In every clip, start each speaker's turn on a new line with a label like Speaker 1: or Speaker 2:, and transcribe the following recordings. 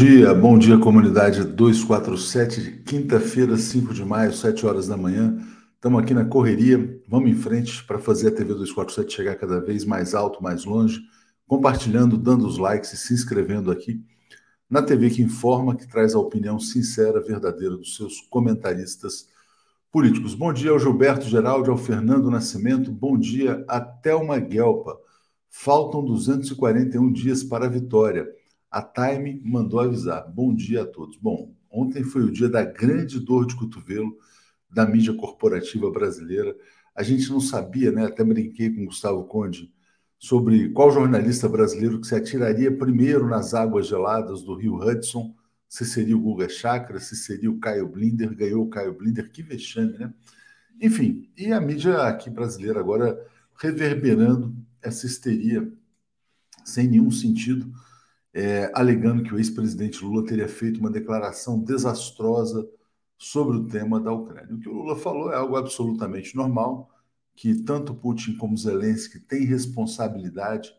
Speaker 1: Bom dia, bom dia comunidade 247, quinta-feira, 5 de maio, 7 horas da manhã. Estamos aqui na correria, vamos em frente para fazer a TV 247 chegar cada vez mais alto, mais longe, compartilhando, dando os likes e se inscrevendo aqui na TV que informa, que traz a opinião sincera, verdadeira dos seus comentaristas políticos. Bom dia ao Gilberto Geraldi, ao Fernando Nascimento, bom dia a Thelma Guelpa. Faltam 241 dias para a vitória. A Time mandou avisar. Bom dia a todos. Bom, ontem foi o dia da grande dor de cotovelo da mídia corporativa brasileira. A gente não sabia, né? Até brinquei com o Gustavo Conde sobre qual jornalista brasileiro que se atiraria primeiro nas águas geladas do Rio Hudson, se seria o Guga Chakra, se seria o Caio Blinder, ganhou o Caio Blinder, que vexame, né? Enfim, e a mídia aqui brasileira agora reverberando essa histeria sem nenhum sentido, é, alegando que o ex-presidente Lula teria feito uma declaração desastrosa sobre o tema da Ucrânia. O que o Lula falou é algo absolutamente normal, que tanto Putin como Zelensky têm responsabilidade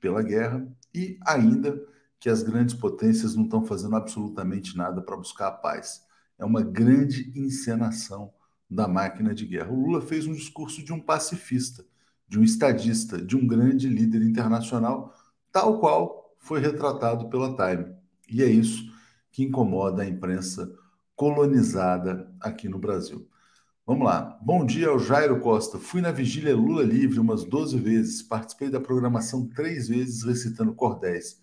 Speaker 1: pela guerra e ainda que as grandes potências não estão fazendo absolutamente nada para buscar a paz. É uma grande encenação da máquina de guerra. O Lula fez um discurso de um pacifista, de um estadista, de um grande líder internacional, tal qual foi retratado pela Time. E é isso que incomoda a imprensa colonizada aqui no Brasil. Vamos lá. Bom dia ao Jairo Costa. Fui na vigília Lula Livre umas 12 vezes. Participei da programação três vezes recitando cordéis.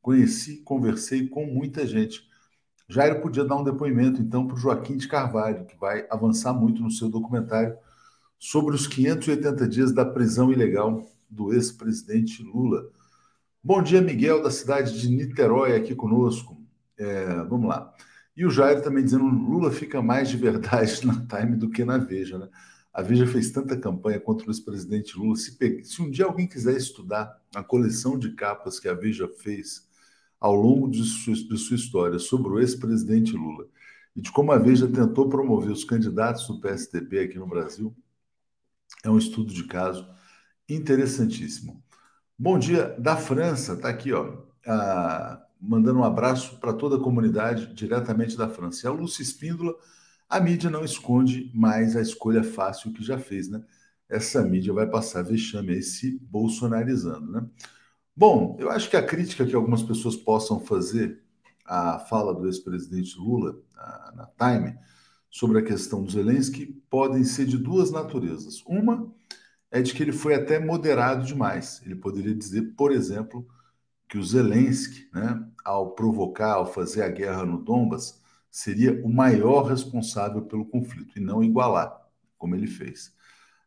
Speaker 1: Conheci, conversei com muita gente. Jairo podia dar um depoimento, então, para o Joaquim de Carvalho, que vai avançar muito no seu documentário sobre os 580 dias da prisão ilegal do ex-presidente Lula. Bom dia, Miguel, da cidade de Niterói, aqui conosco. É, vamos lá. E o Jair também dizendo Lula fica mais de verdade na Time do que na Veja, né? A Veja fez tanta campanha contra o ex-presidente Lula. Se, se, um dia alguém quiser estudar a coleção de capas que a Veja fez ao longo de sua, de sua história sobre o ex-presidente Lula e de como a Veja tentou promover os candidatos do PSDB aqui no Brasil, é um estudo de caso interessantíssimo. Bom dia da França, tá aqui, ó. A mandando um abraço para toda a comunidade diretamente da França. E a Lúcia Espíndola, a mídia não esconde mais a escolha fácil que já fez, né? Essa mídia vai passar vexame aí se bolsonarizando, né? Bom, eu acho que a crítica que algumas pessoas possam fazer à fala do ex-presidente Lula na, na Time sobre a questão do Zelensky podem ser de duas naturezas. Uma é de que ele foi até moderado demais. Ele poderia dizer, por exemplo, que o Zelensky, né, ao provocar, ao fazer a guerra no Donbas, seria o maior responsável pelo conflito e não igualar, como ele fez.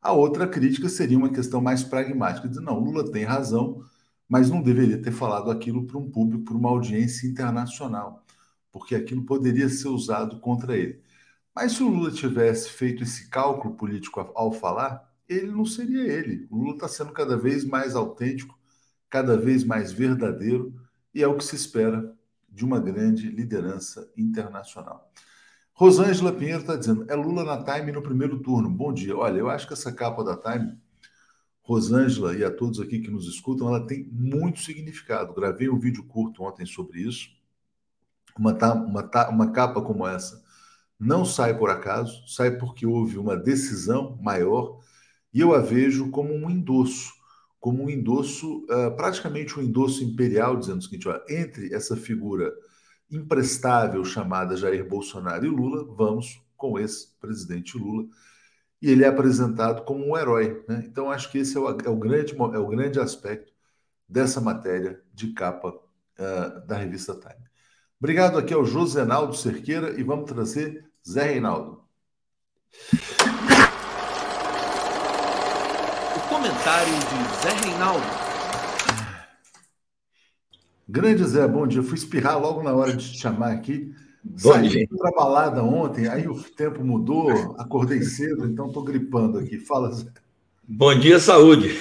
Speaker 1: A outra crítica seria uma questão mais pragmática, dizer, não, Lula tem razão, mas não deveria ter falado aquilo para um público, para uma audiência internacional, porque aquilo poderia ser usado contra ele. Mas se o Lula tivesse feito esse cálculo político ao falar, ele não seria ele. O Lula está sendo cada vez mais autêntico cada vez mais verdadeiro e é o que se espera de uma grande liderança internacional. Rosângela Pinheiro está dizendo: é Lula na Time no primeiro turno. Bom dia. Olha, eu acho que essa capa da Time, Rosângela e a todos aqui que nos escutam, ela tem muito significado. Gravei um vídeo curto ontem sobre isso. Uma, uma, uma capa como essa não sai por acaso, sai porque houve uma decisão maior e eu a vejo como um endosso como um endosso, uh, praticamente um endosso imperial, dizendo o seguinte: ó, entre essa figura imprestável chamada Jair Bolsonaro e Lula, vamos com esse presidente Lula. E ele é apresentado como um herói. Né? Então, acho que esse é o, é o, grande, é o grande aspecto dessa matéria de capa uh, da revista Time. Obrigado aqui ao Josenaldo Cerqueira e vamos trazer Zé Reinaldo.
Speaker 2: Comentário de Zé Reinaldo.
Speaker 1: Grande Zé, bom dia. fui espirrar logo na hora de te chamar aqui. Bom Saí para balada ontem, aí o tempo mudou, acordei cedo, então estou gripando aqui. Fala, Zé.
Speaker 3: Bom dia, saúde.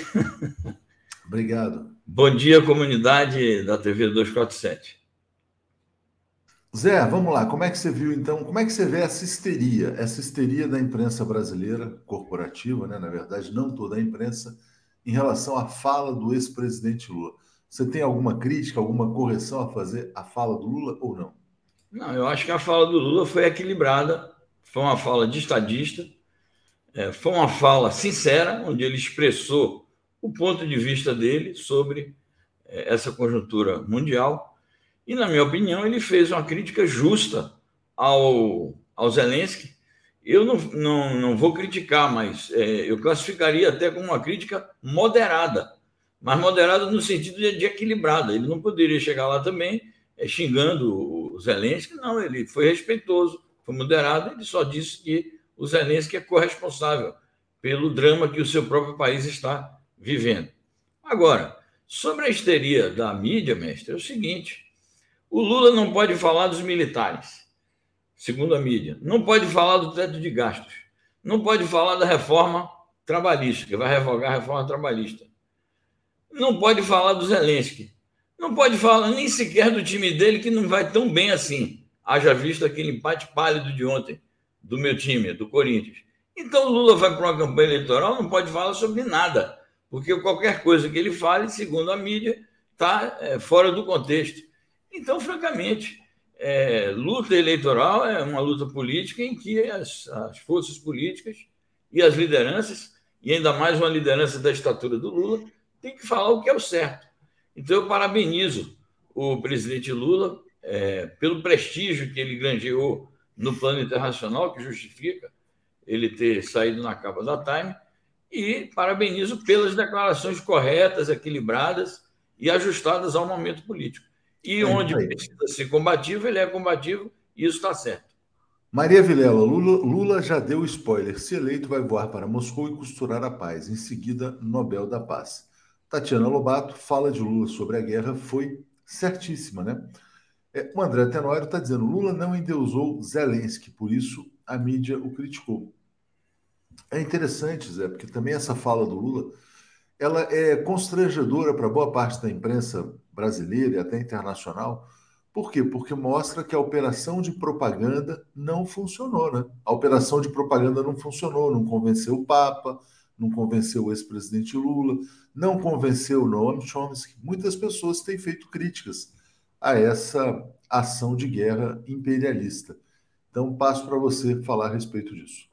Speaker 1: Obrigado.
Speaker 3: Bom dia, comunidade da TV 247.
Speaker 1: Zé, vamos lá. Como é que você viu então? Como é que você vê essa histeria, essa histeria da imprensa brasileira, corporativa, né? Na verdade, não toda a imprensa, em relação à fala do ex-presidente Lula. Você tem alguma crítica, alguma correção a fazer à fala do Lula ou não?
Speaker 3: Não, eu acho que a fala do Lula foi equilibrada, foi uma fala de estadista, é, foi uma fala sincera, onde ele expressou o ponto de vista dele sobre é, essa conjuntura mundial. E, na minha opinião, ele fez uma crítica justa ao, ao Zelensky. Eu não, não, não vou criticar, mas é, eu classificaria até como uma crítica moderada, mas moderada no sentido de, de equilibrada. Ele não poderia chegar lá também é, xingando o Zelensky, não, ele foi respeitoso, foi moderado, ele só disse que o Zelensky é corresponsável pelo drama que o seu próprio país está vivendo. Agora, sobre a histeria da mídia, mestre, é o seguinte: o Lula não pode falar dos militares, segundo a mídia, não pode falar do teto de gastos, não pode falar da reforma trabalhista, que vai revogar a reforma trabalhista, não pode falar do Zelensky, não pode falar nem sequer do time dele, que não vai tão bem assim, haja visto aquele empate pálido de ontem do meu time, do Corinthians. Então, o Lula vai para uma campanha eleitoral, não pode falar sobre nada, porque qualquer coisa que ele fale, segundo a mídia, está é, fora do contexto. Então, francamente, é, luta eleitoral é uma luta política em que as, as forças políticas e as lideranças, e ainda mais uma liderança da estatura do Lula, tem que falar o que é o certo. Então, eu parabenizo o presidente Lula é, pelo prestígio que ele granjeou no plano internacional, que justifica ele ter saído na capa da Time, e parabenizo pelas declarações corretas, equilibradas e ajustadas ao momento político. E é onde precisa ser combativo, ele é combativo, e isso está certo.
Speaker 1: Maria Vilela, Lula, Lula já deu spoiler. Se eleito, vai voar para Moscou e costurar a paz. Em seguida, Nobel da Paz. Tatiana Lobato fala de Lula sobre a guerra, foi certíssima, né? É, o André Tenório está dizendo: Lula não endeusou Zelensky, por isso a mídia o criticou. É interessante, Zé, porque também essa fala do Lula ela é constrangedora para boa parte da imprensa brasileira e até internacional. Por quê? Porque mostra que a operação de propaganda não funcionou, né? A operação de propaganda não funcionou, não convenceu o Papa, não convenceu o ex-presidente Lula, não convenceu o Noam Chomsky. Muitas pessoas têm feito críticas a essa ação de guerra imperialista. Então, passo para você falar a respeito disso.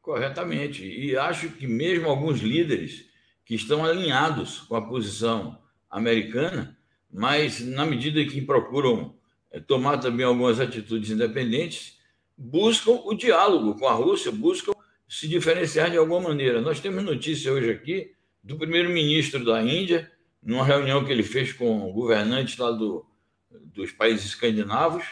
Speaker 3: Corretamente. E acho que mesmo alguns líderes que estão alinhados com a posição americana, mas na medida que procuram eh, tomar também algumas atitudes independentes, buscam o diálogo com a Rússia, buscam se diferenciar de alguma maneira. Nós temos notícia hoje aqui do primeiro-ministro da Índia, numa reunião que ele fez com governantes lá do, dos países escandinavos,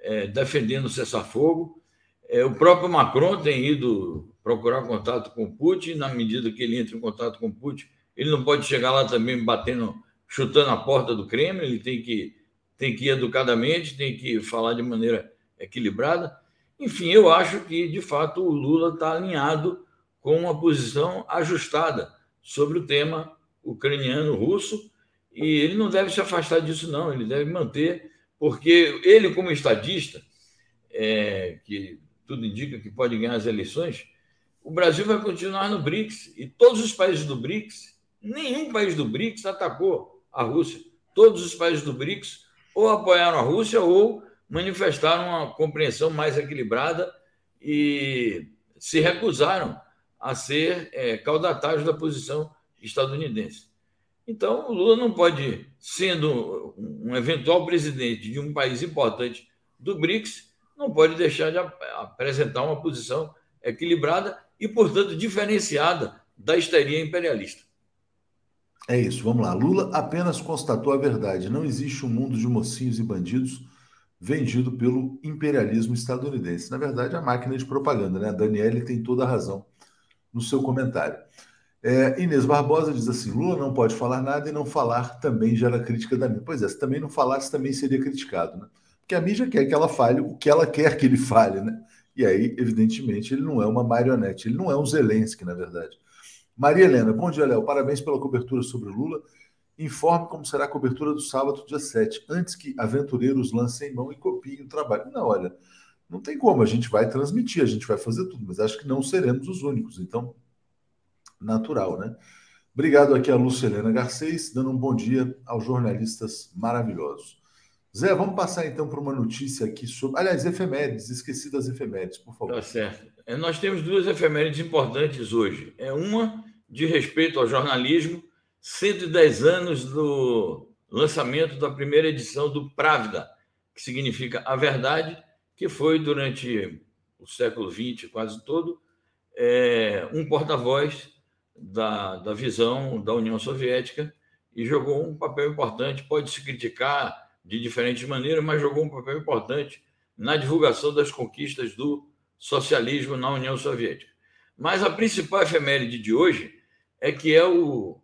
Speaker 3: é, defendendo o cessar-fogo. É, o próprio Macron tem ido procurar contato com Putin, na medida que ele entra em contato com Putin, ele não pode chegar lá também batendo, chutando a porta do Kremlin, ele tem que, tem que ir educadamente, tem que falar de maneira equilibrada. Enfim, eu acho que, de fato, o Lula está alinhado com uma posição ajustada sobre o tema ucraniano-russo e ele não deve se afastar disso, não. Ele deve manter, porque ele, como estadista, é, que tudo indica que pode ganhar as eleições, o Brasil vai continuar no BRICS. E todos os países do BRICS, nenhum país do BRICS atacou a Rússia. Todos os países do BRICS ou apoiaram a Rússia ou manifestaram uma compreensão mais equilibrada e se recusaram a ser é, caudatários da posição estadunidense. Então, o Lula não pode, sendo um eventual presidente de um país importante do BRICS, não pode deixar de apresentar uma posição equilibrada e, portanto, diferenciada da histeria imperialista.
Speaker 1: É isso, vamos lá. Lula apenas constatou a verdade. Não existe um mundo de mocinhos e bandidos vendido pelo imperialismo estadunidense. Na verdade, a máquina de propaganda, né? A Daniele tem toda a razão no seu comentário. É, Inês Barbosa diz assim: Lula não pode falar nada e não falar também gera crítica da mídia. Pois é, se também não falasse, também seria criticado, né? Porque a mídia quer que ela fale o que ela quer que ele fale, né? E aí, evidentemente, ele não é uma marionete, ele não é um Zelensky, na verdade. Maria Helena, bom dia, Léo. Parabéns pela cobertura sobre Lula. Informe como será a cobertura do sábado, dia 7, antes que aventureiros lancem mão e copiem o trabalho. Não, olha, não tem como, a gente vai transmitir, a gente vai fazer tudo, mas acho que não seremos os únicos. Então, natural, né? Obrigado aqui a Lucilena Garcês, dando um bom dia aos jornalistas maravilhosos. Zé, vamos passar então para uma notícia aqui sobre. Aliás, efemérides, esqueci das efemérides, por favor.
Speaker 3: Tá certo. É, nós temos duas efemérides importantes hoje. É uma de respeito ao jornalismo, 110 anos do lançamento da primeira edição do Pravda, que significa a verdade, que foi durante o século XX quase todo é, um porta-voz da, da visão da União Soviética e jogou um papel importante. Pode se criticar de diferentes maneiras, mas jogou um papel importante na divulgação das conquistas do socialismo na União Soviética. Mas a principal efeméride de hoje é que é o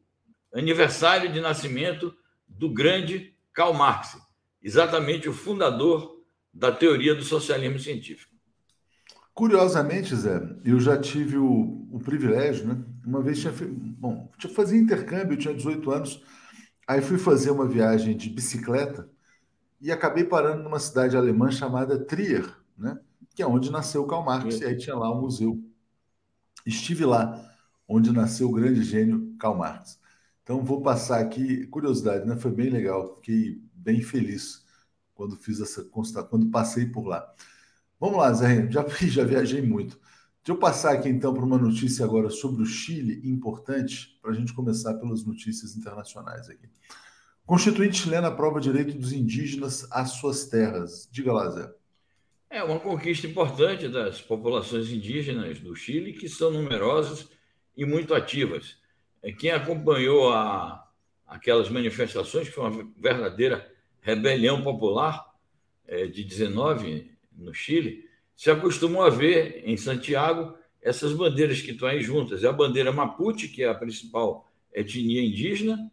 Speaker 3: aniversário de nascimento do grande Karl Marx, exatamente o fundador da teoria do socialismo científico.
Speaker 1: Curiosamente, Zé, eu já tive o, o privilégio, né? Uma vez tinha, bom, tinha fazia intercâmbio, eu tinha 18 anos, aí fui fazer uma viagem de bicicleta e acabei parando numa cidade alemã chamada Trier, né? que é onde nasceu Karl Marx, e aí tinha lá um museu. Estive lá, onde nasceu o grande gênio Karl Marx. Então vou passar aqui, curiosidade, né? Foi bem legal, fiquei bem feliz quando fiz essa quando passei por lá. Vamos lá, Zé, já, já viajei muito. Deixa eu passar aqui então para uma notícia agora sobre o Chile, importante, para a gente começar pelas notícias internacionais aqui. Constituinte chilena aprova direito dos indígenas às suas terras. Diga lá, Zé.
Speaker 3: É uma conquista importante das populações indígenas do Chile, que são numerosas e muito ativas. É, quem acompanhou a, aquelas manifestações, que foi uma verdadeira rebelião popular é, de 19 no Chile, se acostumou a ver em Santiago essas bandeiras que estão aí juntas. É a bandeira Mapuche, que é a principal etnia indígena,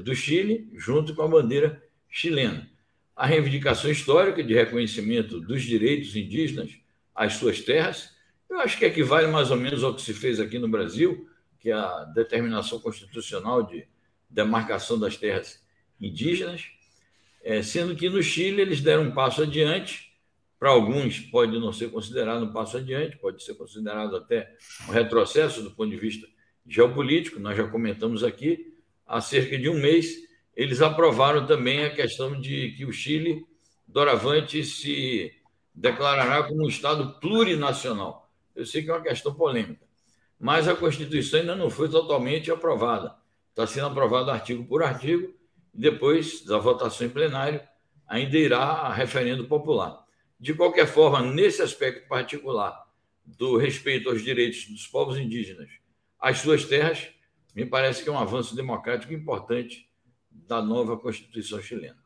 Speaker 3: do Chile, junto com a bandeira chilena. A reivindicação histórica de reconhecimento dos direitos indígenas às suas terras, eu acho que equivale mais ou menos ao que se fez aqui no Brasil, que é a determinação constitucional de demarcação das terras indígenas, é, sendo que no Chile eles deram um passo adiante. Para alguns, pode não ser considerado um passo adiante, pode ser considerado até um retrocesso do ponto de vista geopolítico, nós já comentamos aqui, há cerca de um mês, eles aprovaram também a questão de que o Chile, doravante, se declarará como um Estado plurinacional. Eu sei que é uma questão polêmica, mas a Constituição ainda não foi totalmente aprovada. Está sendo aprovado artigo por artigo, e depois da votação em plenário, ainda irá a referendo popular. De qualquer forma, nesse aspecto particular do respeito aos direitos dos povos indígenas às suas terras, me parece que é um avanço democrático importante da nova Constituição chilena.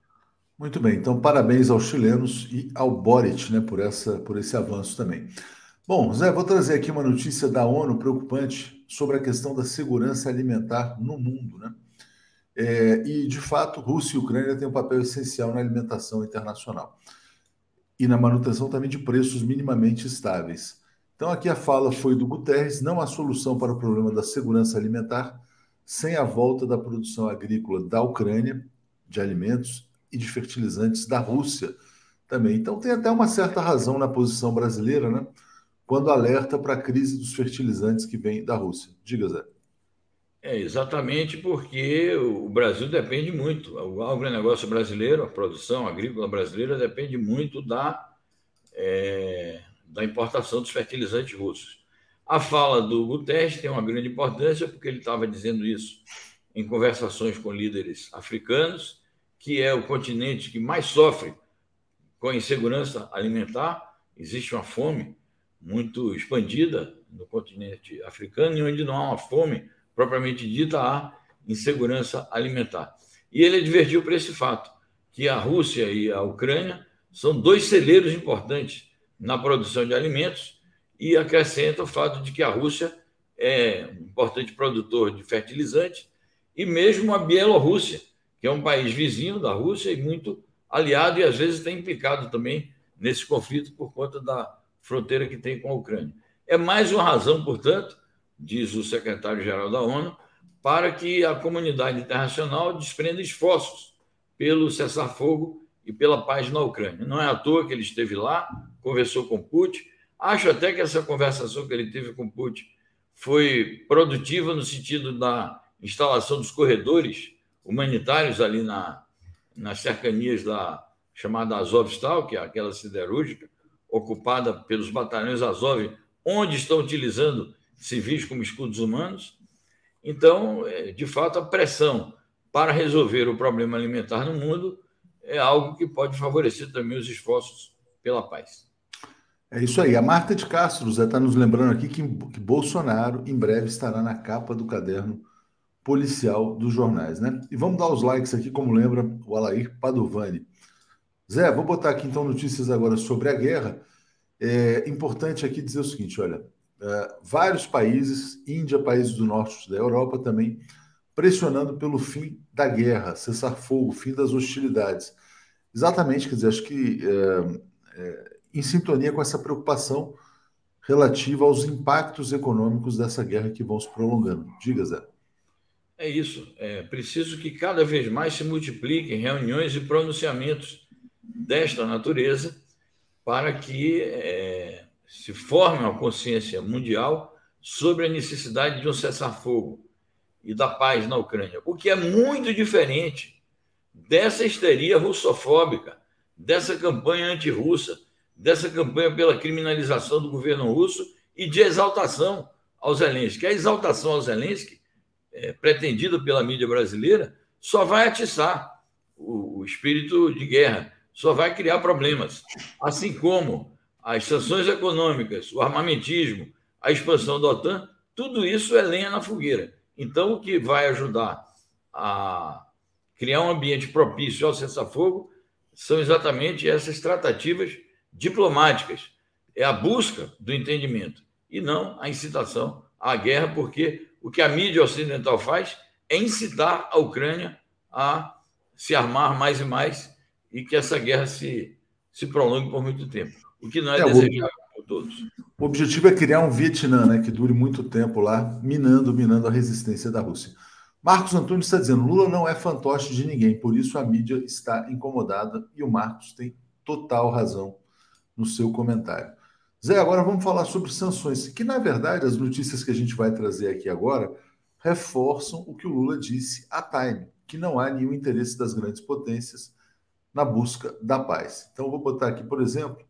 Speaker 1: Muito bem, então parabéns aos chilenos e ao Boric né, por, essa, por esse avanço também. Bom, Zé, vou trazer aqui uma notícia da ONU preocupante sobre a questão da segurança alimentar no mundo. Né? É, e, de fato, Rússia e Ucrânia têm um papel essencial na alimentação internacional e na manutenção também de preços minimamente estáveis. Então, aqui a fala foi do Guterres: não há solução para o problema da segurança alimentar sem a volta da produção agrícola da Ucrânia, de alimentos e de fertilizantes da Rússia também. Então, tem até uma certa razão na posição brasileira, né? Quando alerta para a crise dos fertilizantes que vem da Rússia. Diga, Zé.
Speaker 3: É exatamente porque o Brasil depende muito, o agronegócio brasileiro, a produção agrícola brasileira depende muito da, é, da importação dos fertilizantes russos. A fala do Guterres tem uma grande importância, porque ele estava dizendo isso em conversações com líderes africanos, que é o continente que mais sofre com a insegurança alimentar. Existe uma fome muito expandida no continente africano, e onde não há uma fome propriamente dita, há insegurança alimentar. E ele advertiu para esse fato, que a Rússia e a Ucrânia são dois celeiros importantes na produção de alimentos e acrescenta o fato de que a Rússia é um importante produtor de fertilizantes e mesmo a Bielorrússia, que é um país vizinho da Rússia e muito aliado e às vezes tem implicado também nesse conflito por conta da fronteira que tem com a Ucrânia. É mais uma razão, portanto, diz o secretário-geral da ONU, para que a comunidade internacional desprenda esforços pelo cessar-fogo e pela paz na Ucrânia. Não é à toa que ele esteve lá, conversou com Putin. Acho até que essa conversação que ele teve com Putin foi produtiva no sentido da instalação dos corredores humanitários ali na, nas cercanias da chamada Azovstal, que é aquela siderúrgica, ocupada pelos batalhões Azov, onde estão utilizando civis como escudos humanos. Então, é, de fato, a pressão para resolver o problema alimentar no mundo é algo que pode favorecer também os esforços pela paz.
Speaker 1: É isso aí. A Marta de Castro está nos lembrando aqui que, que Bolsonaro em breve estará na capa do caderno policial dos jornais, né? E vamos dar os likes aqui, como lembra o Alair Padovani. Zé, vou botar aqui então notícias agora sobre a guerra. É importante aqui dizer o seguinte: olha, é, vários países, Índia, países do norte da Europa também, pressionando pelo fim da guerra, cessar fogo, fim das hostilidades. Exatamente, quer dizer, acho que é, é, em sintonia com essa preocupação relativa aos impactos econômicos dessa guerra que vão se prolongando. Diga, Zé.
Speaker 3: É isso. É preciso que cada vez mais se multipliquem reuniões e pronunciamentos desta natureza para que é, se forme uma consciência mundial sobre a necessidade de um cessar-fogo e da paz na Ucrânia, o que é muito diferente dessa histeria russofóbica, dessa campanha anti-russa, dessa campanha pela criminalização do governo russo e de exaltação ao Zelensky. A exaltação ao Zelensky, é, pretendida pela mídia brasileira, só vai atiçar o, o espírito de guerra, só vai criar problemas. Assim como as sanções econômicas, o armamentismo, a expansão da OTAN, tudo isso é lenha na fogueira. Então, o que vai ajudar a criar um ambiente propício ao cessar-fogo são exatamente essas tratativas diplomáticas. É a busca do entendimento e não a incitação à guerra, porque o que a mídia ocidental faz é incitar a Ucrânia a se armar mais e mais e que essa guerra se, se prolongue por muito tempo, o que não é, é desejável por todos.
Speaker 1: O objetivo é criar um Vietnã né, que dure muito tempo lá, minando, minando a resistência da Rússia. Marcos Antônio está dizendo: Lula não é fantoche de ninguém, por isso a mídia está incomodada e o Marcos tem total razão no seu comentário. Zé, agora vamos falar sobre sanções, que na verdade as notícias que a gente vai trazer aqui agora reforçam o que o Lula disse à Time, que não há nenhum interesse das grandes potências na busca da paz. Então, vou botar aqui, por exemplo,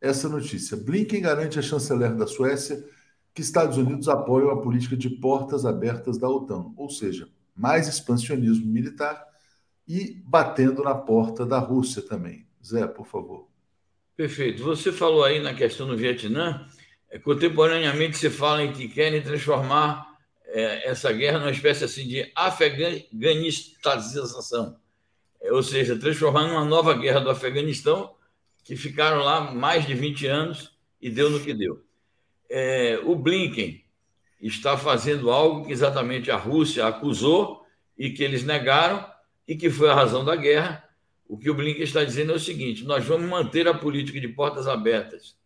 Speaker 1: essa notícia. Blinken garante a chanceler da Suécia que Estados Unidos apoiam a política de portas abertas da OTAN, ou seja, mais expansionismo militar e batendo na porta da Rússia também. Zé, por favor.
Speaker 3: Perfeito. Você falou aí na questão do Vietnã, é, contemporaneamente se fala em que querem transformar é, essa guerra numa espécie assim de afeganistazização ou seja, transformar numa nova guerra do Afeganistão, que ficaram lá mais de 20 anos e deu no que deu. É, o Blinken está fazendo algo que exatamente a Rússia acusou e que eles negaram e que foi a razão da guerra. O que o Blinken está dizendo é o seguinte: nós vamos manter a política de portas abertas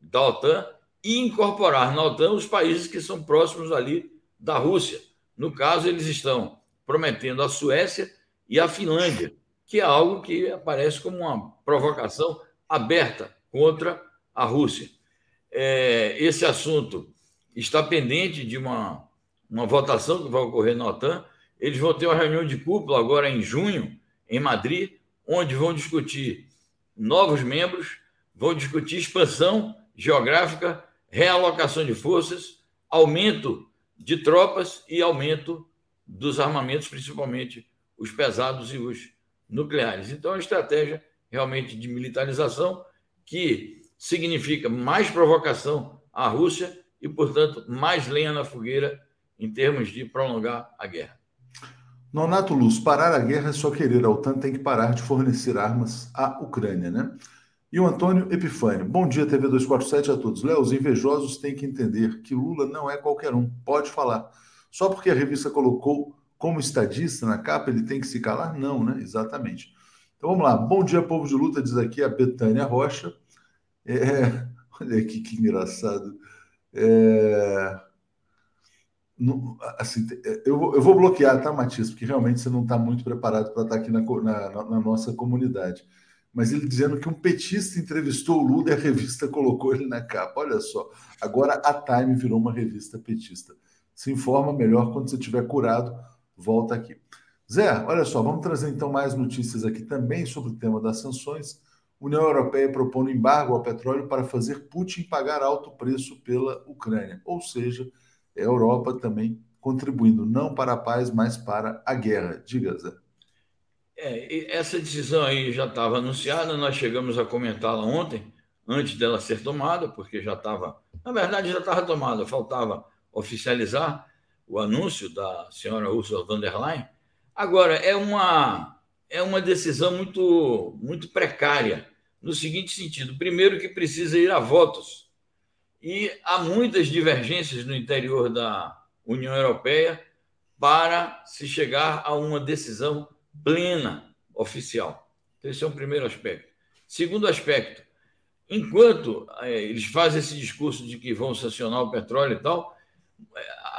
Speaker 3: da OTAN e incorporar na OTAN os países que são próximos ali da Rússia. No caso, eles estão prometendo a Suécia e a Finlândia, que é algo que aparece como uma provocação aberta contra a Rússia. É, esse assunto está pendente de uma, uma votação que vai ocorrer na OTAN. Eles vão ter uma reunião de cúpula agora em junho, em Madrid, onde vão discutir novos membros, vão discutir expansão geográfica, realocação de forças, aumento de tropas e aumento dos armamentos, principalmente os pesados e os nucleares. Então, uma estratégia realmente de militarização que significa mais provocação à Rússia e, portanto, mais lenha na fogueira em termos de prolongar a guerra.
Speaker 1: Nonato Luz, parar a guerra é só querer. A OTAN tem que parar de fornecer armas à Ucrânia, né? E o Antônio Epifânio. Bom dia, TV 247 a todos. Léo, os invejosos têm que entender que Lula não é qualquer um. Pode falar. Só porque a revista colocou como estadista na capa, ele tem que se calar? Não, né? Exatamente. Então vamos lá. Bom dia, povo de luta, diz aqui a Betânia Rocha. É... Olha aqui que engraçado. É... Assim, eu, eu vou bloquear, tá, Matias? Porque realmente você não está muito preparado para estar tá aqui na, na, na, nossa comunidade. Mas ele dizendo que um petista entrevistou o Lula e a revista colocou ele na capa. Olha só. Agora a Time virou uma revista petista. Se informa melhor quando você estiver curado volta aqui. Zé, olha só, vamos trazer então mais notícias aqui também sobre o tema das sanções. União Europeia propondo embargo ao petróleo para fazer Putin pagar alto preço pela Ucrânia. Ou seja, a Europa também contribuindo não para a paz, mas para a guerra. Diga, Zé.
Speaker 3: É, essa decisão aí já estava anunciada, nós chegamos a comentá-la ontem, antes dela ser tomada, porque já estava, na verdade já estava tomada, faltava oficializar o anúncio da senhora Ursula von der Leyen. Agora, é uma, é uma decisão muito, muito precária, no seguinte sentido: primeiro, que precisa ir a votos, e há muitas divergências no interior da União Europeia para se chegar a uma decisão plena oficial. Então, esse é um primeiro aspecto. Segundo aspecto, enquanto é, eles fazem esse discurso de que vão sancionar o petróleo e tal,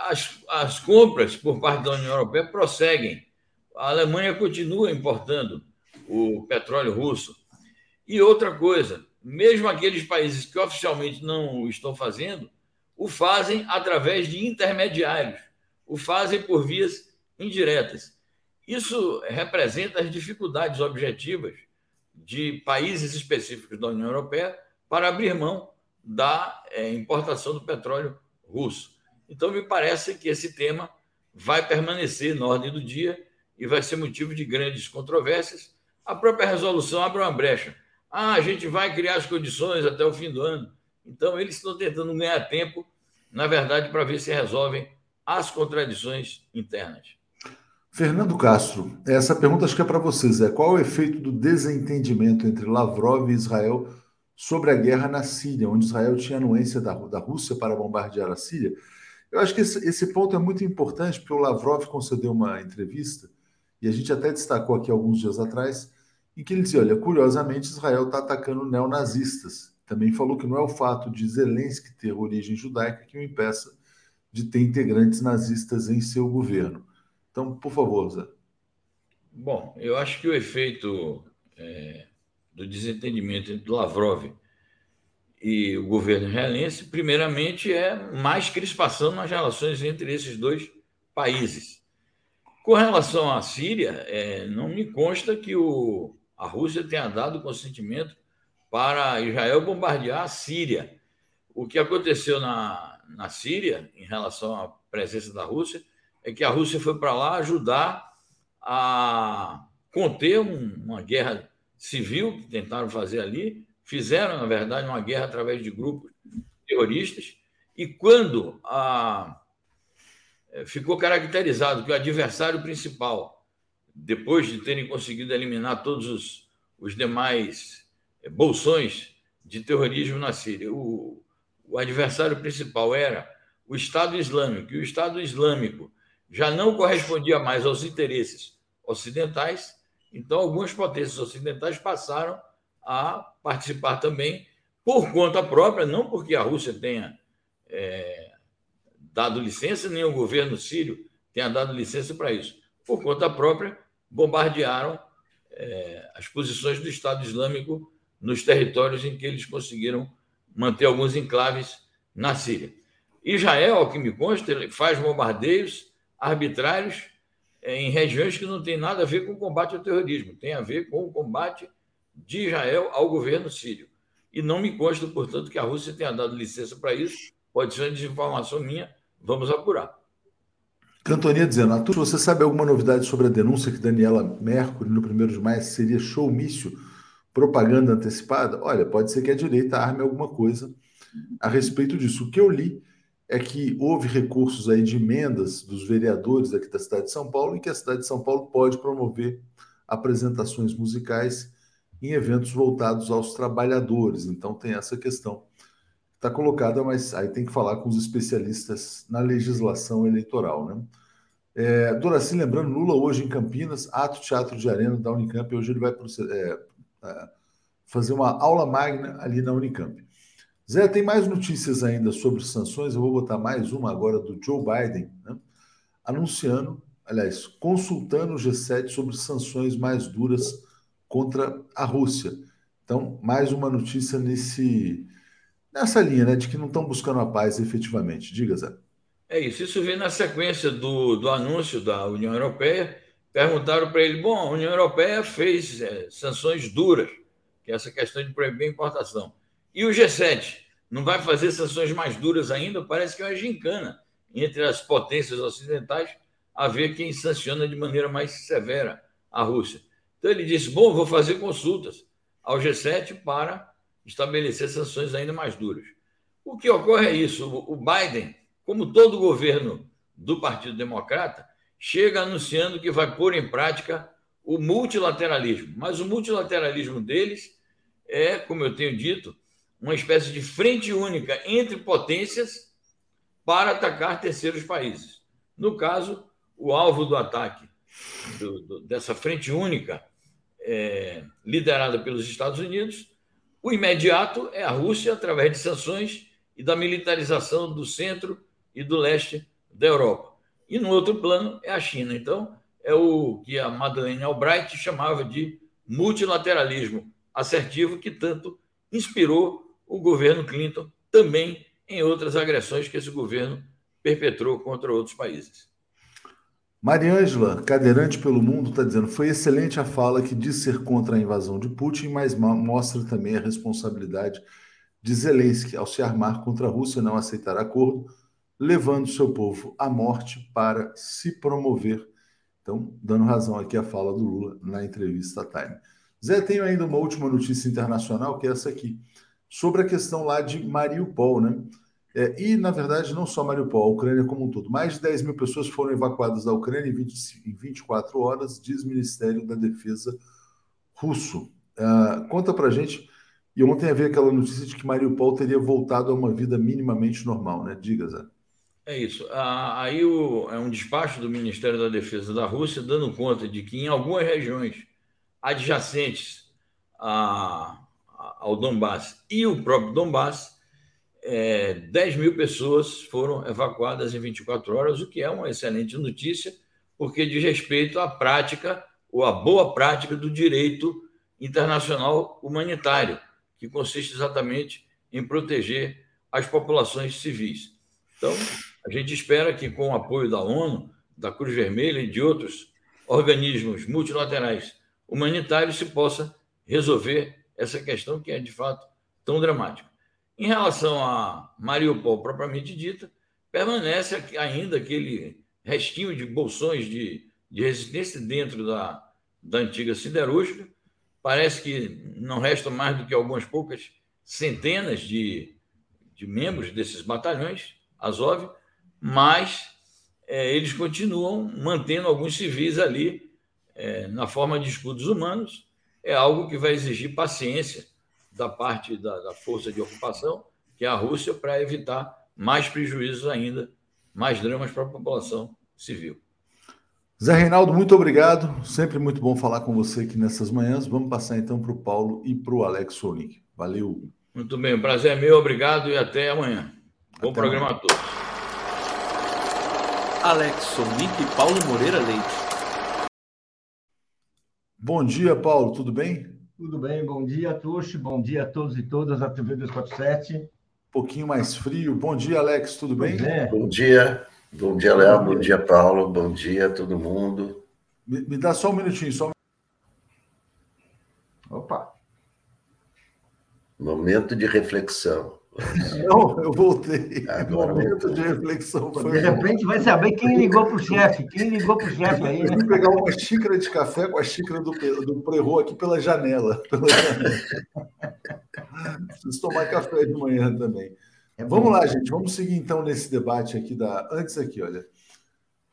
Speaker 3: as, as compras por parte da União Europeia prosseguem. A Alemanha continua importando o petróleo russo. E outra coisa, mesmo aqueles países que oficialmente não o estão fazendo, o fazem através de intermediários, o fazem por vias indiretas. Isso representa as dificuldades objetivas de países específicos da União Europeia para abrir mão da é, importação do petróleo russo. Então, me parece que esse tema vai permanecer na ordem do dia e vai ser motivo de grandes controvérsias. A própria resolução abre uma brecha. Ah, a gente vai criar as condições até o fim do ano. Então, eles estão tentando ganhar tempo, na verdade, para ver se resolvem as contradições internas.
Speaker 1: Fernando Castro, essa pergunta acho que é para vocês. É qual o efeito do desentendimento entre Lavrov e Israel sobre a guerra na Síria, onde Israel tinha anuência da, da Rússia para bombardear a Síria? Eu acho que esse, esse ponto é muito importante, porque o Lavrov concedeu uma entrevista, e a gente até destacou aqui alguns dias atrás, em que ele dizia: olha, curiosamente, Israel está atacando neonazistas. Também falou que não é o fato de Zelensky ter origem judaica que o impeça de ter integrantes nazistas em seu governo. Então, por favor, Zé.
Speaker 3: Bom, eu acho que o efeito é, do desentendimento entre Lavrov e o governo israelense, primeiramente, é mais crispação nas relações entre esses dois países. Com relação à Síria, é, não me consta que o, a Rússia tenha dado consentimento para Israel bombardear a Síria. O que aconteceu na, na Síria, em relação à presença da Rússia, é que a Rússia foi para lá ajudar a conter um, uma guerra civil que tentaram fazer ali. Fizeram, na verdade, uma guerra através de grupos terroristas. E quando a, eh, ficou caracterizado que o adversário principal, depois de terem conseguido eliminar todos os, os demais eh, bolsões de terrorismo na Síria, o, o adversário principal era o Estado Islâmico, e o Estado Islâmico já não correspondia mais aos interesses ocidentais, então algumas potências ocidentais passaram a participar também por conta própria, não porque a Rússia tenha é, dado licença, nem o governo sírio tenha dado licença para isso. Por conta própria, bombardearam é, as posições do Estado Islâmico nos territórios em que eles conseguiram manter alguns enclaves na Síria. Israel, ao que me consta, faz bombardeios arbitrários é, em regiões que não tem nada a ver com o combate ao terrorismo, tem a ver com o combate de Israel ao governo sírio. E não me consta, portanto, que a Rússia tenha dado licença para isso. Pode ser uma desinformação minha, vamos apurar.
Speaker 1: Cantonia dizendo, Arthur, você sabe alguma novidade sobre a denúncia que Daniela Mercury, no primeiro de maio, seria showmício, propaganda antecipada? Olha, pode ser que a direita arme alguma coisa a respeito disso. O que eu li é que houve recursos aí de emendas dos vereadores aqui da cidade de São Paulo e que a cidade de São Paulo pode promover apresentações musicais em eventos voltados aos trabalhadores. Então tem essa questão. Está colocada, mas aí tem que falar com os especialistas na legislação eleitoral, né? É, Doraci, lembrando, Lula hoje em Campinas, ato teatro de arena da Unicamp, hoje ele vai é, é, fazer uma aula magna ali na Unicamp. Zé, tem mais notícias ainda sobre sanções. Eu vou botar mais uma agora do Joe Biden, né? anunciando, aliás, consultando o G7 sobre sanções mais duras contra a Rússia. Então, mais uma notícia nesse nessa linha, né, de que não estão buscando a paz efetivamente. Diga, Zé.
Speaker 3: É isso. Isso vem na sequência do, do anúncio da União Europeia. Perguntaram para ele: bom, a União Europeia fez é, sanções duras, que é essa questão de proibir a importação. E o G7 não vai fazer sanções mais duras ainda? Parece que é uma gincana entre as potências ocidentais a ver quem sanciona de maneira mais severa a Rússia. Então ele disse: bom, vou fazer consultas ao G7 para estabelecer sanções ainda mais duras. O que ocorre é isso: o Biden, como todo governo do Partido Democrata, chega anunciando que vai pôr em prática o multilateralismo. Mas o multilateralismo deles é, como eu tenho dito, uma espécie de frente única entre potências para atacar terceiros países. No caso, o alvo do ataque do, do, dessa frente única, é, liderada pelos Estados Unidos, o imediato é a Rússia, através de sanções e da militarização do centro e do leste da Europa. E no outro plano é a China. Então, é o que a Madeleine Albright chamava de multilateralismo assertivo, que tanto inspirou o governo Clinton também em outras agressões que esse governo perpetrou contra outros países.
Speaker 1: Mariângela, cadeirante pelo mundo, está dizendo: foi excelente a fala que diz ser contra a invasão de Putin, mas mostra também a responsabilidade de Zelensky ao se armar contra a Rússia, não aceitar acordo, levando seu povo à morte para se promover. Então, dando razão aqui à fala do Lula na entrevista Time. Zé, tenho ainda uma última notícia internacional, que é essa aqui, sobre a questão lá de Mariupol, né? É, e, na verdade, não só Mariupol, a Ucrânia como um todo. Mais de 10 mil pessoas foram evacuadas da Ucrânia em, 20, em 24 horas, diz o Ministério da Defesa russo. Uh, conta pra gente e ontem havia aquela notícia de que Mariupol teria voltado a uma vida minimamente normal, né? Diga, Zé.
Speaker 3: É isso. Ah, aí o, é um despacho do Ministério da Defesa da Rússia dando conta de que em algumas regiões adjacentes a, ao Donbass e o próprio Donbass, é, 10 mil pessoas foram evacuadas em 24 horas, o que é uma excelente notícia, porque diz respeito à prática ou à boa prática do direito internacional humanitário que consiste exatamente em proteger as populações civis. Então, a gente espera que, com o apoio da ONU, da Cruz Vermelha e de outros organismos multilaterais humanitários, se possa resolver essa questão que é, de fato, tão dramática. Em relação a Mariupol propriamente dita, permanece ainda aquele restinho de bolsões de, de resistência dentro da, da antiga siderúrgica, Parece que não restam mais do que algumas poucas centenas de, de membros desses batalhões, Azov, mas é, eles continuam mantendo alguns civis ali é, na forma de escudos humanos. É algo que vai exigir paciência da parte da, da força de ocupação, que é a Rússia, para evitar mais prejuízos ainda, mais dramas para a população civil.
Speaker 1: Zé Reinaldo, muito obrigado. Sempre muito bom falar com você aqui nessas manhãs. Vamos passar então para o Paulo e para o Alex Sonic. Valeu.
Speaker 3: Muito bem, o prazer é meu, obrigado e até amanhã. Bom até programa amanhã. a todos.
Speaker 2: Alex Sonic e Paulo Moreira Leite.
Speaker 1: Bom dia, Paulo, tudo bem?
Speaker 4: Tudo bem, bom dia, Tuxi, bom dia a todos e todas da TV 247. Um
Speaker 1: pouquinho mais frio. Bom dia, Alex, tudo bem?
Speaker 5: É. Bom dia. Bom dia, Léo. Bom dia, Paulo. Bom dia a todo mundo.
Speaker 1: Me, me dá só um minutinho, só um...
Speaker 4: Opa!
Speaker 5: Momento de reflexão.
Speaker 1: Não, eu voltei. Agora Momento de reflexão.
Speaker 4: Foi de repente vai saber quem ligou para o chefe. Quem ligou para o chefe aí, né?
Speaker 1: Eu pegar uma xícara de café com a xícara do, do Prerro aqui pela janela. Pela janela. Preciso tomar café de manhã também. É vamos lá, gente. Vamos seguir então nesse debate aqui da. Antes aqui, olha.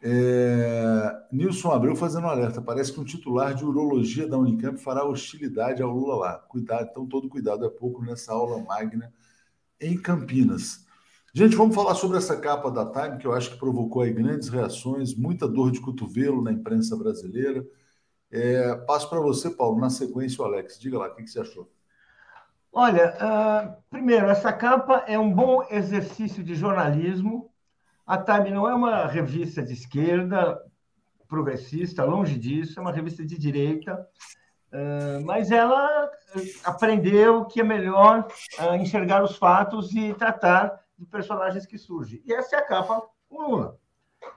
Speaker 1: É... Nilson Abreu fazendo um alerta. Parece que um titular de urologia da Unicamp fará hostilidade ao Lula lá. Cuidado, então todo cuidado é pouco nessa aula magna em Campinas. Gente, vamos falar sobre essa capa da Time, que eu acho que provocou grandes reações, muita dor de cotovelo na imprensa brasileira. É... Passo para você, Paulo, na sequência, o Alex. Diga lá, o que você achou?
Speaker 4: Olha, uh, primeiro, essa capa é um bom exercício de jornalismo. A Time não é uma revista de esquerda, progressista, longe disso, é uma revista de direita, uh, mas ela aprendeu que é melhor uh, enxergar os fatos e tratar de personagens que surgem. E essa é a capa com Lula.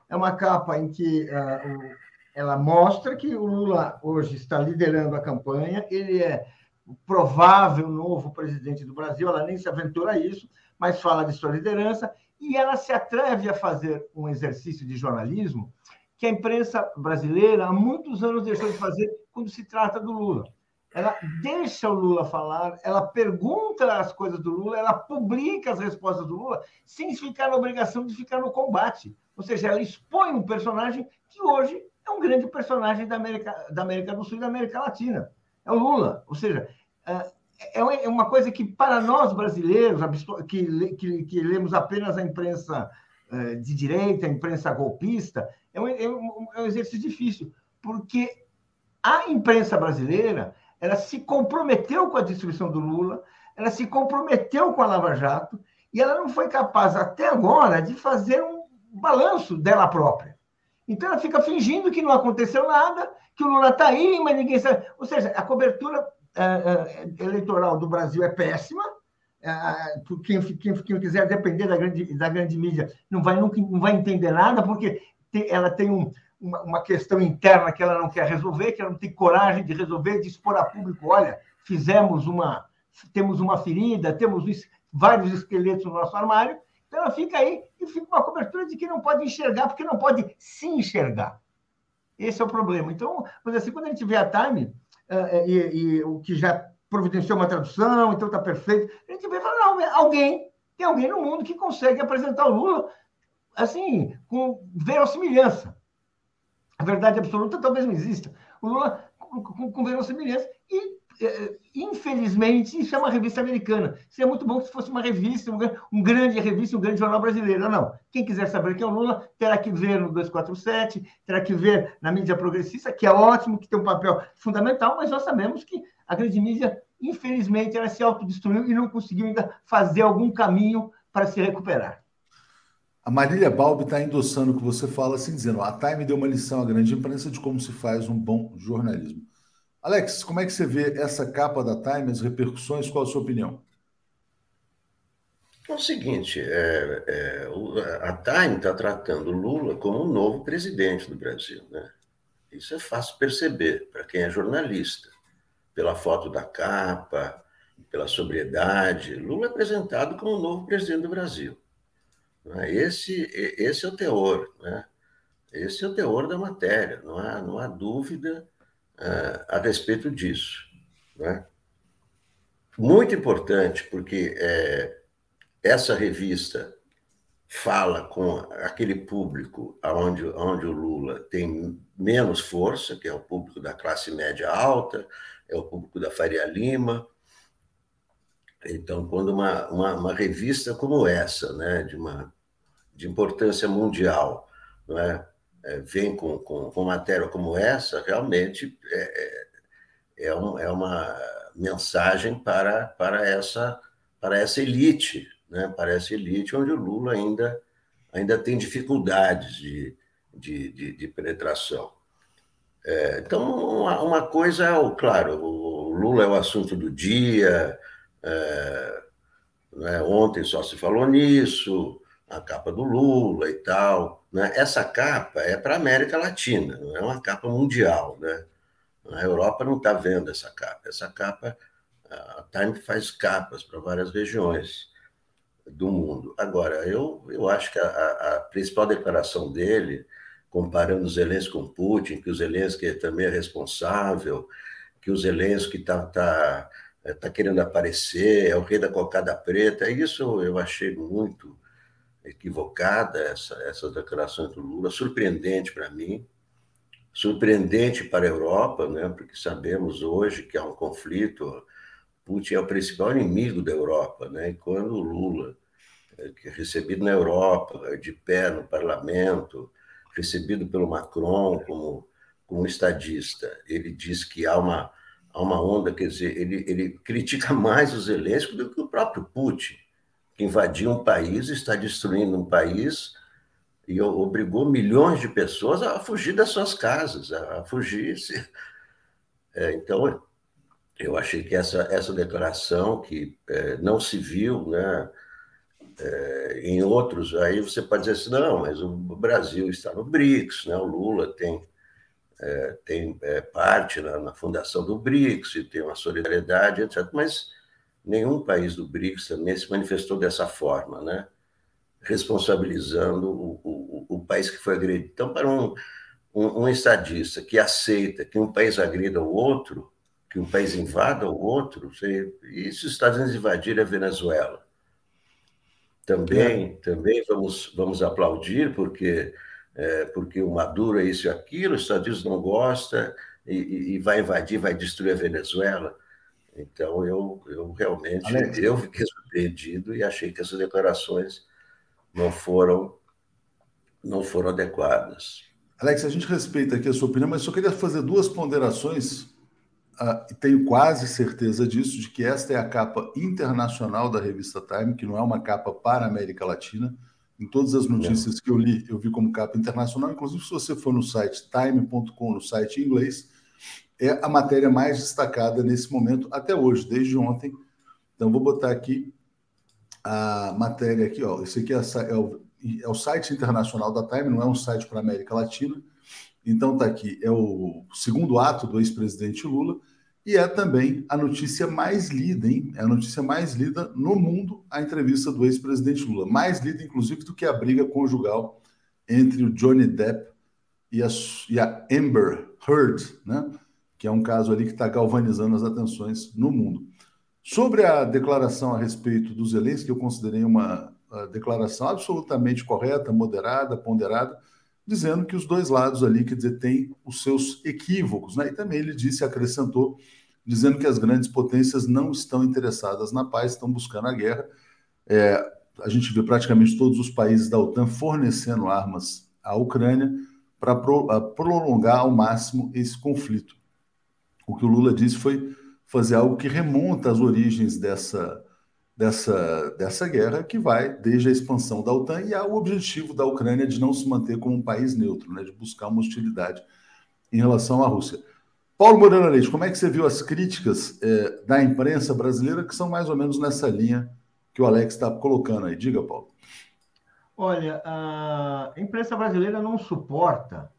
Speaker 4: É uma capa em que uh, ela mostra que o Lula hoje está liderando a campanha, ele é o provável novo presidente do Brasil, ela nem se aventura a isso, mas fala de sua liderança, e ela se atreve a fazer um exercício de jornalismo que a imprensa brasileira há muitos anos deixou de fazer quando se trata do Lula. Ela deixa o Lula falar, ela pergunta as coisas do Lula, ela publica as respostas do Lula, sem ficar na obrigação de ficar no combate. Ou seja, ela expõe um personagem que hoje é um grande personagem da América, da América do Sul e da América Latina. É o Lula. Ou seja, é, é uma coisa que, para nós brasileiros, que, que, que lemos apenas a imprensa é, de direita, a imprensa golpista, é um, é um, é um exercício difícil, porque a imprensa brasileira ela se comprometeu com a destruição do Lula, ela se comprometeu com a Lava Jato, e ela não foi capaz, até agora, de fazer um balanço dela própria. Então, ela fica fingindo que não aconteceu nada, que o Lula está aí, mas ninguém sabe. Ou seja, a cobertura é, eleitoral do Brasil é péssima. É, quem, quem, quem, quiser depender da grande, da grande mídia não vai, nunca, não vai entender nada, porque tem, ela tem um, uma, uma, questão interna que ela não quer resolver, que ela não tem coragem de resolver, de expor a público: olha, fizemos uma. temos uma ferida, temos vários esqueletos no nosso armário. Então ela fica aí e fica uma cobertura de que não pode enxergar, porque não pode se enxergar. Esse é o problema. Então, mas assim, quando a gente vê a Time, uh, e, e, o que já providenciou uma tradução, então está perfeito, a gente vê fala, não, alguém, tem alguém no mundo que consegue apresentar o Lula assim, com verossimilhança. A verdade absoluta talvez não exista. O Lula com, com. E, é, infelizmente, isso é uma revista americana. Seria muito bom se fosse uma revista, um, grande revista, um grande jornal brasileiro. Não. Quem quiser saber quem é o Lula, terá que ver no 247, terá que ver na mídia progressista, que é ótimo, que tem um papel fundamental, mas nós sabemos que a grande mídia, infelizmente, ela se autodestruiu e não conseguiu ainda fazer algum caminho para se recuperar.
Speaker 1: A Marília Balbi está endossando o que você fala, assim, dizendo: a Time deu uma lição à grande imprensa de como se faz um bom jornalismo. Alex, como é que você vê essa capa da Time, as repercussões? Qual a sua opinião?
Speaker 5: É o seguinte: é, é, a Time está tratando Lula como o novo presidente do Brasil. Né? Isso é fácil perceber para quem é jornalista, pela foto da capa, pela sobriedade. Lula é apresentado como o novo presidente do Brasil. Né? Esse, esse é o teor, né? Esse é o teor da matéria, não há, não há dúvida uh, a respeito disso. Né? Muito importante, porque é, essa revista fala com aquele público onde, onde o Lula tem menos força, que é o público da classe média alta, é o público da Faria Lima. Então, quando uma, uma, uma revista como essa, né, de uma de importância mundial, não é? é vem com, com, com, matéria como essa, realmente é, é, é, um, é uma mensagem para, para, essa, para essa elite, né? para essa elite onde o Lula ainda, ainda tem dificuldades de, de, de, de penetração. É, então, uma, uma coisa é, claro, o Lula é o assunto do dia, é, né? ontem só se falou nisso, a capa do Lula e tal. Né? Essa capa é para a América Latina, não é uma capa mundial. Né? A Europa não está vendo essa capa. Essa capa, a Time faz capas para várias regiões do mundo. Agora, eu, eu acho que a, a principal declaração dele, comparando o Zelensky com Putin, que o Zelensky também é responsável, que o Zelensky está tá, tá querendo aparecer, é o rei da cocada preta, isso eu achei muito equivocada essa, essa declaração do Lula, surpreendente para mim, surpreendente para a Europa, né? porque sabemos hoje que há um conflito. Putin é o principal inimigo da Europa, né? e quando o Lula, é, que é recebido na Europa, de pé no parlamento, recebido pelo Macron como, como estadista, ele diz que há uma, há uma onda, quer dizer, ele, ele critica mais os Zelensky do que o próprio Putin invadiu um país, está destruindo um país e obrigou milhões de pessoas a fugir das suas casas, a fugir. É, então, eu achei que essa, essa declaração, que é, não se viu, né, É, em outros, aí você pode dizer assim, não, mas o Brasil está no BRICS, né? o Lula tem, é, tem é, parte na, na, fundação do BRICS, e tem uma solidariedade, etc. Mas nenhum país do BRICS também se manifestou dessa forma, né? responsabilizando o, o, o país que foi agredido. Então, para um, um, um estadista que aceita que um país agrida o outro, que um país invada o outro, e se os Estados Unidos invadirem a Venezuela, também, é. também vamos, vamos aplaudir, porque, é, porque o Maduro é isso e aquilo, os Estados Unidos não gosta e, e vai invadir, vai destruir a Venezuela. Então, eu, eu realmente Alex. eu fiquei surpreendido e achei que essas declarações não foram, não foram adequadas.
Speaker 1: Alex, a gente respeita aqui a sua opinião, mas só queria fazer duas ponderações e tenho quase certeza disso, de que esta é a capa internacional da revista Time, que não é uma capa para a América Latina. Em todas as notícias que eu li, eu vi como capa internacional. Inclusive, se você for no site time.com, no site em inglês, é a matéria mais destacada nesse momento até hoje, desde ontem. Então, vou botar aqui a matéria aqui, ó. Esse aqui é, é, o, é o site internacional da Time, não é um site para a América Latina. Então está aqui, é o segundo ato do ex-presidente Lula e é também a notícia mais lida, hein? É a notícia mais lida no mundo, a entrevista do ex-presidente Lula. Mais lida, inclusive, do que a briga conjugal entre o Johnny Depp e a, e a Amber Heard, né? Que é um caso ali que está galvanizando as atenções no mundo. Sobre a declaração a respeito dos Zelensky, eu considerei uma declaração absolutamente correta, moderada, ponderada, dizendo que os dois lados ali, quer dizer, têm os seus equívocos, né? E também ele disse, acrescentou, dizendo que as grandes potências não estão interessadas na paz, estão buscando a guerra. É, a gente vê praticamente todos os países da OTAN fornecendo armas à Ucrânia para pro, prolongar ao máximo esse conflito. O que o Lula disse foi fazer algo que remonta às origens dessa dessa, dessa guerra, que vai desde a expansão da OTAN e ao objetivo da Ucrânia de não se manter como um país neutro, né, de buscar uma hostilidade em relação à Rússia. Paulo Moreira Leite, como é que você viu as críticas é, da imprensa brasileira que são mais ou menos nessa linha que o Alex está colocando aí? Diga, Paulo.
Speaker 4: Olha, a imprensa brasileira não suporta,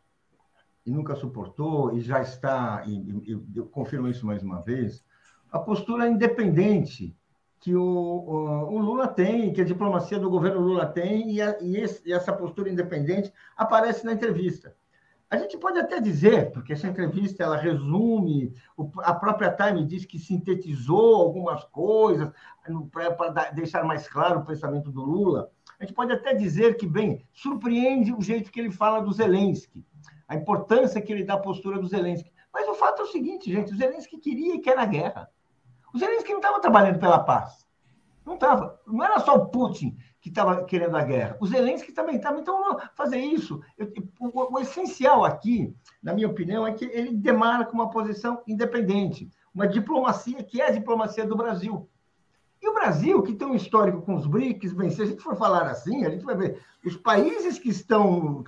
Speaker 4: e nunca suportou, e já está, e, e eu confirmo isso mais uma vez, a postura independente que o, o, o, Lula tem, que a diplomacia do governo Lula tem, e, a, e, esse, e, essa postura independente aparece na entrevista. A gente pode até dizer, porque essa entrevista ela resume, a própria Time diz que sintetizou algumas coisas para deixar mais claro o pensamento do Lula. A gente pode até dizer que, bem, surpreende o jeito que ele fala do Zelensky, a importância que ele dá à postura do Zelensky. Mas o fato é o seguinte, gente: o Zelensky queria e quer a guerra. O Zelensky não estava trabalhando pela paz. Não estava. Não era só o Putin que estava querendo a guerra. O Zelensky também estava. Então, fazer isso. Eu, o, o, essencial aqui, na minha opinião, é que ele demarca uma posição independente. Uma diplomacia que é a diplomacia do Brasil. E o Brasil, que tem um histórico com os BRICS, bem, se a gente for falar assim, a gente vai ver os países que estão.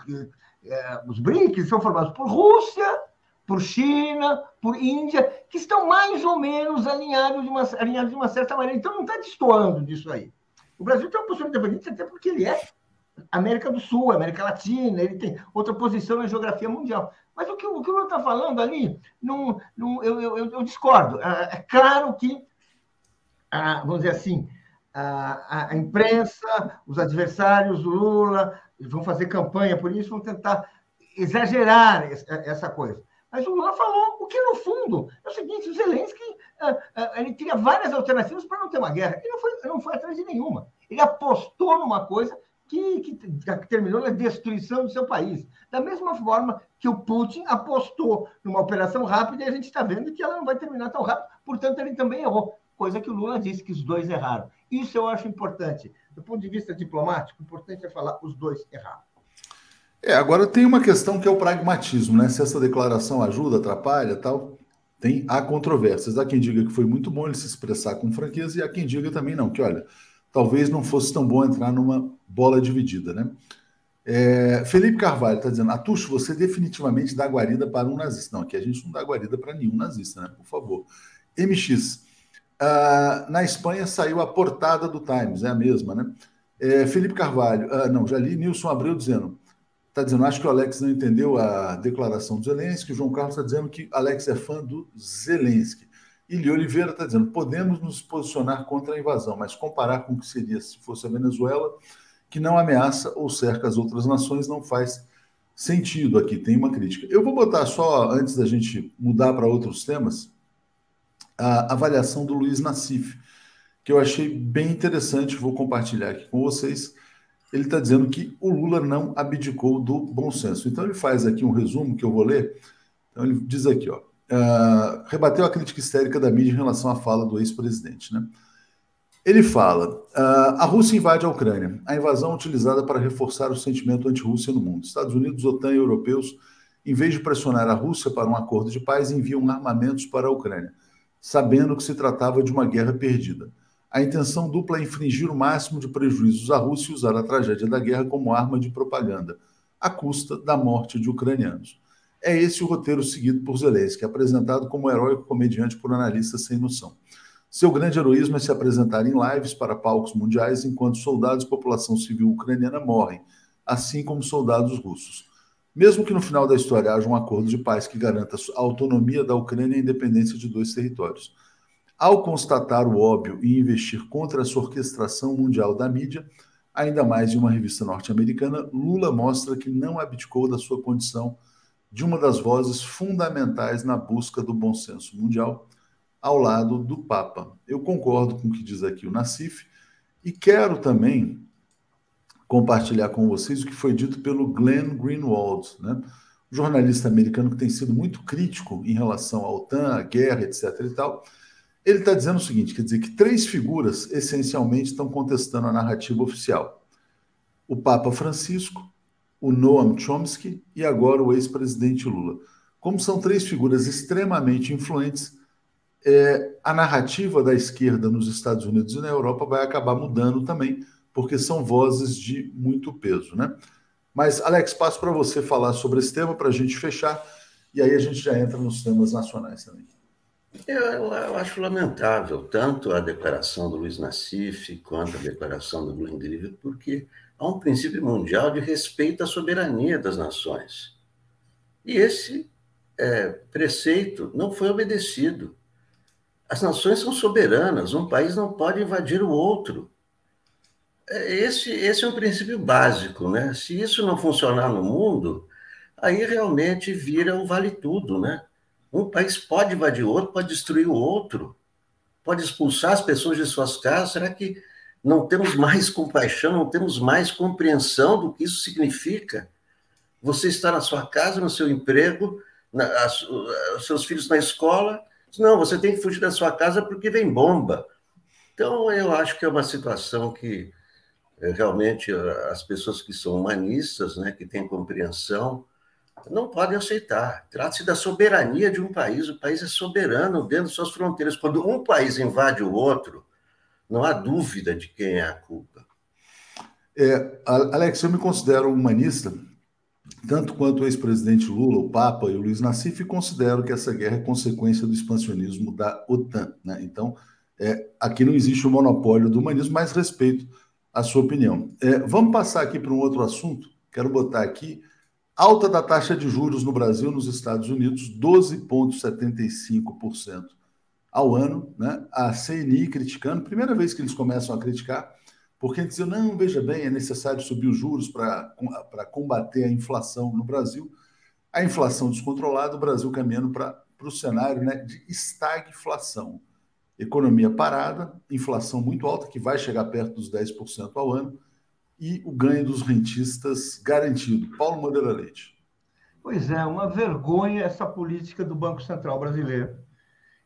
Speaker 4: É, os BRICS são formados por Rússia, por China, por Índia, que estão mais ou menos alinhados de uma, alinhados de uma certa maneira. Então, não está destoando disso aí. O Brasil tem uma posição independente até porque ele é América do Sul, América Latina, ele tem outra posição na geografia mundial. Mas o que o, que Lula está falando ali, não, não, eu, eu, eu, discordo. É, é claro que, vamos dizer assim, a, a, imprensa, os adversários do Lula vão fazer campanha por isso, vão tentar exagerar essa coisa. Mas o Lula falou o que, no fundo, é o seguinte: o Zelensky uh, uh, ele tinha várias alternativas para não ter uma guerra. Ele não foi, não foi atrás de nenhuma. Ele apostou numa coisa que, que, que, terminou na destruição do seu país. Da mesma forma que o Putin apostou numa operação rápida e a gente está vendo que ela não vai terminar tão rápido. Portanto, ele também errou. Coisa que o Lula disse que os dois erraram. Isso eu acho importante. Do ponto de vista diplomático, importante é falar os dois erraram.
Speaker 1: É, agora tem uma questão que é o pragmatismo, né? Se essa declaração ajuda, atrapalha tal, tem há controvérsias. Há quem diga que foi muito bom ele se expressar com franqueza e há quem diga também não, que olha, talvez não fosse tão bom entrar numa bola dividida, né? É, Felipe Carvalho está dizendo, Atucho, você definitivamente dá guarida para um nazista. Não, aqui a gente não dá guarida para nenhum nazista, né? Por favor. MX, uh, na Espanha saiu a portada do Times, é a mesma, né? É, Felipe Carvalho, ah, não, já li Nilson Abreu dizendo, está dizendo, acho que o Alex não entendeu a declaração do Zelensky, o João Carlos está dizendo que Alex é fã do Zelensky. Ili Oliveira está dizendo: podemos nos posicionar contra a invasão, mas comparar com o que seria se fosse a Venezuela, que não ameaça ou cerca as outras nações, não faz sentido aqui. Tem uma crítica. Eu vou botar só, antes da gente mudar para outros temas, a avaliação do Luiz Nassif, que eu achei bem interessante, vou compartilhar aqui com vocês. Ele está dizendo que o Lula não abdicou do bom senso. Então, ele faz aqui um resumo que eu vou ler. Então, ele diz aqui, ó uh, rebateu a crítica histérica da mídia em relação à fala do ex-presidente. Né? Ele fala: uh, a Rússia invade a Ucrânia. A invasão utilizada para reforçar o sentimento anti-Rússia no mundo. Estados Unidos, OTAN e europeus, em vez de pressionar a Rússia para um acordo de paz, enviam armamentos para a Ucrânia, sabendo que se tratava de uma guerra perdida. A intenção dupla é infringir o máximo de prejuízos à Rússia e usar a tragédia da guerra como arma de propaganda, à custa da morte de ucranianos. É esse o roteiro seguido por Zelensky, apresentado como heróico comediante por analistas sem noção. Seu grande heroísmo é se apresentar em lives para palcos mundiais enquanto soldados e população civil ucraniana morrem, assim como soldados russos. Mesmo que no final da história haja um acordo de paz que garanta a autonomia da Ucrânia e a independência de dois territórios. Ao constatar o óbvio e investir contra essa orquestração mundial da mídia, ainda mais em uma revista norte-americana, Lula mostra que não abdicou da sua condição de uma das vozes fundamentais na busca do bom senso mundial, ao lado do Papa. Eu concordo com o que diz aqui o Nassif e quero também compartilhar com vocês o que foi dito pelo Glenn Greenwald, né? jornalista americano que tem sido muito crítico em relação à OTAN, à guerra, etc. e tal. Ele está dizendo o seguinte: quer dizer que três figuras essencialmente estão contestando a narrativa oficial: o Papa Francisco, o Noam Chomsky e agora o ex-presidente Lula. Como são três figuras extremamente influentes, é, a narrativa da esquerda nos Estados Unidos e na Europa vai acabar mudando também, porque são vozes de muito peso, né? Mas, Alex, passo para você falar sobre esse tema para a gente fechar, e aí a gente já entra nos temas nacionais também.
Speaker 5: Eu, eu, eu, acho lamentável tanto a declaração do Luiz Nassif quanto a declaração do Glenn Greenwald, porque há um princípio mundial de respeito à soberania das nações. E esse é, preceito não foi obedecido. As nações são soberanas, um país não pode invadir o outro. Esse, esse é um princípio básico, né? Se isso não funcionar no mundo, aí realmente vira o vale tudo, né? Um país pode invadir outro, pode destruir o outro, pode expulsar as pessoas de suas casas. Será que não temos mais compaixão, não temos mais compreensão do que isso significa. Você está na sua casa, no seu emprego, na, seus filhos na escola. Não, você tem que fugir da sua casa porque vem bomba. Então, eu acho que é uma situação que realmente as pessoas que são humanistas, né, que têm compreensão, não podem aceitar. Trata-se da soberania de um país. O país é soberano dentro de suas fronteiras. Quando um país invade o outro, não há dúvida de quem é a culpa.
Speaker 1: É, Alex, eu me considero humanista, tanto quanto o ex-presidente Lula, o Papa e o Luiz Nassif, e considero que essa guerra é consequência do expansionismo da OTAN. Né? Então, é, aqui não existe o monopólio do humanismo, mas respeito a sua opinião. É, vamos passar aqui para um outro assunto. Quero botar aqui alta da taxa de juros no Brasil, nos Estados Unidos, 12,75% ao ano, né? a CNI criticando, primeira vez que eles começam a criticar, porque diziam, não, veja bem, é necessário subir os juros para combater a inflação no Brasil. A inflação descontrolada, o Brasil caminhando para o cenário né, de estagflação. Economia parada, inflação muito alta, que vai chegar perto dos 10% ao ano, e o ganho dos rentistas garantido. Paulo Moreira Leite.
Speaker 4: Pois é, uma vergonha essa política do Banco Central brasileiro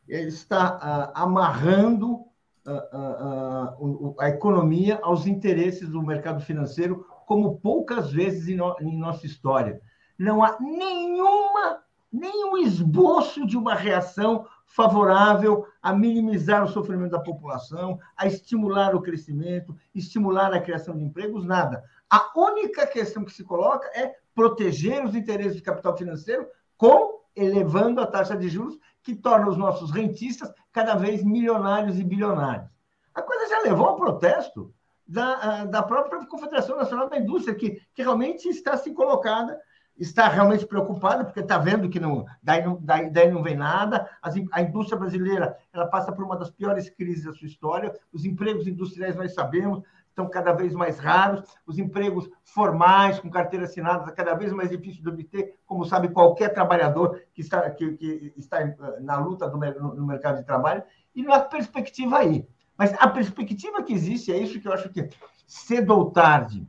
Speaker 4: ele está uh, amarrando uh, uh, a economia aos interesses do mercado financeiro, como poucas vezes em, no, em nossa história. Não há nenhuma, nenhum esboço de uma reação favorável a minimizar o sofrimento da população, a estimular o crescimento, estimular a criação de empregos, nada. A única questão que se coloca é proteger os interesses do capital financeiro com elevando a taxa de juros que torna os nossos rentistas cada vez milionários e bilionários. A coisa já levou ao protesto. da, da própria Confederação Nacional da Indústria, que, que realmente está se colocada está realmente preocupada, porque está vendo que não, daí, não, daí, daí não vem nada. As, a indústria brasileira ela passa por uma das piores crises da sua história. Os empregos industriais, nós sabemos, estão cada vez mais raros. Os empregos formais, com carteira assinada, cada vez mais difícil de obter, como sabe qualquer trabalhador que está, que, que está na luta do, no mercado de trabalho. E não há perspectiva aí. Mas a perspectiva que existe é isso que eu acho que cedo ou tarde.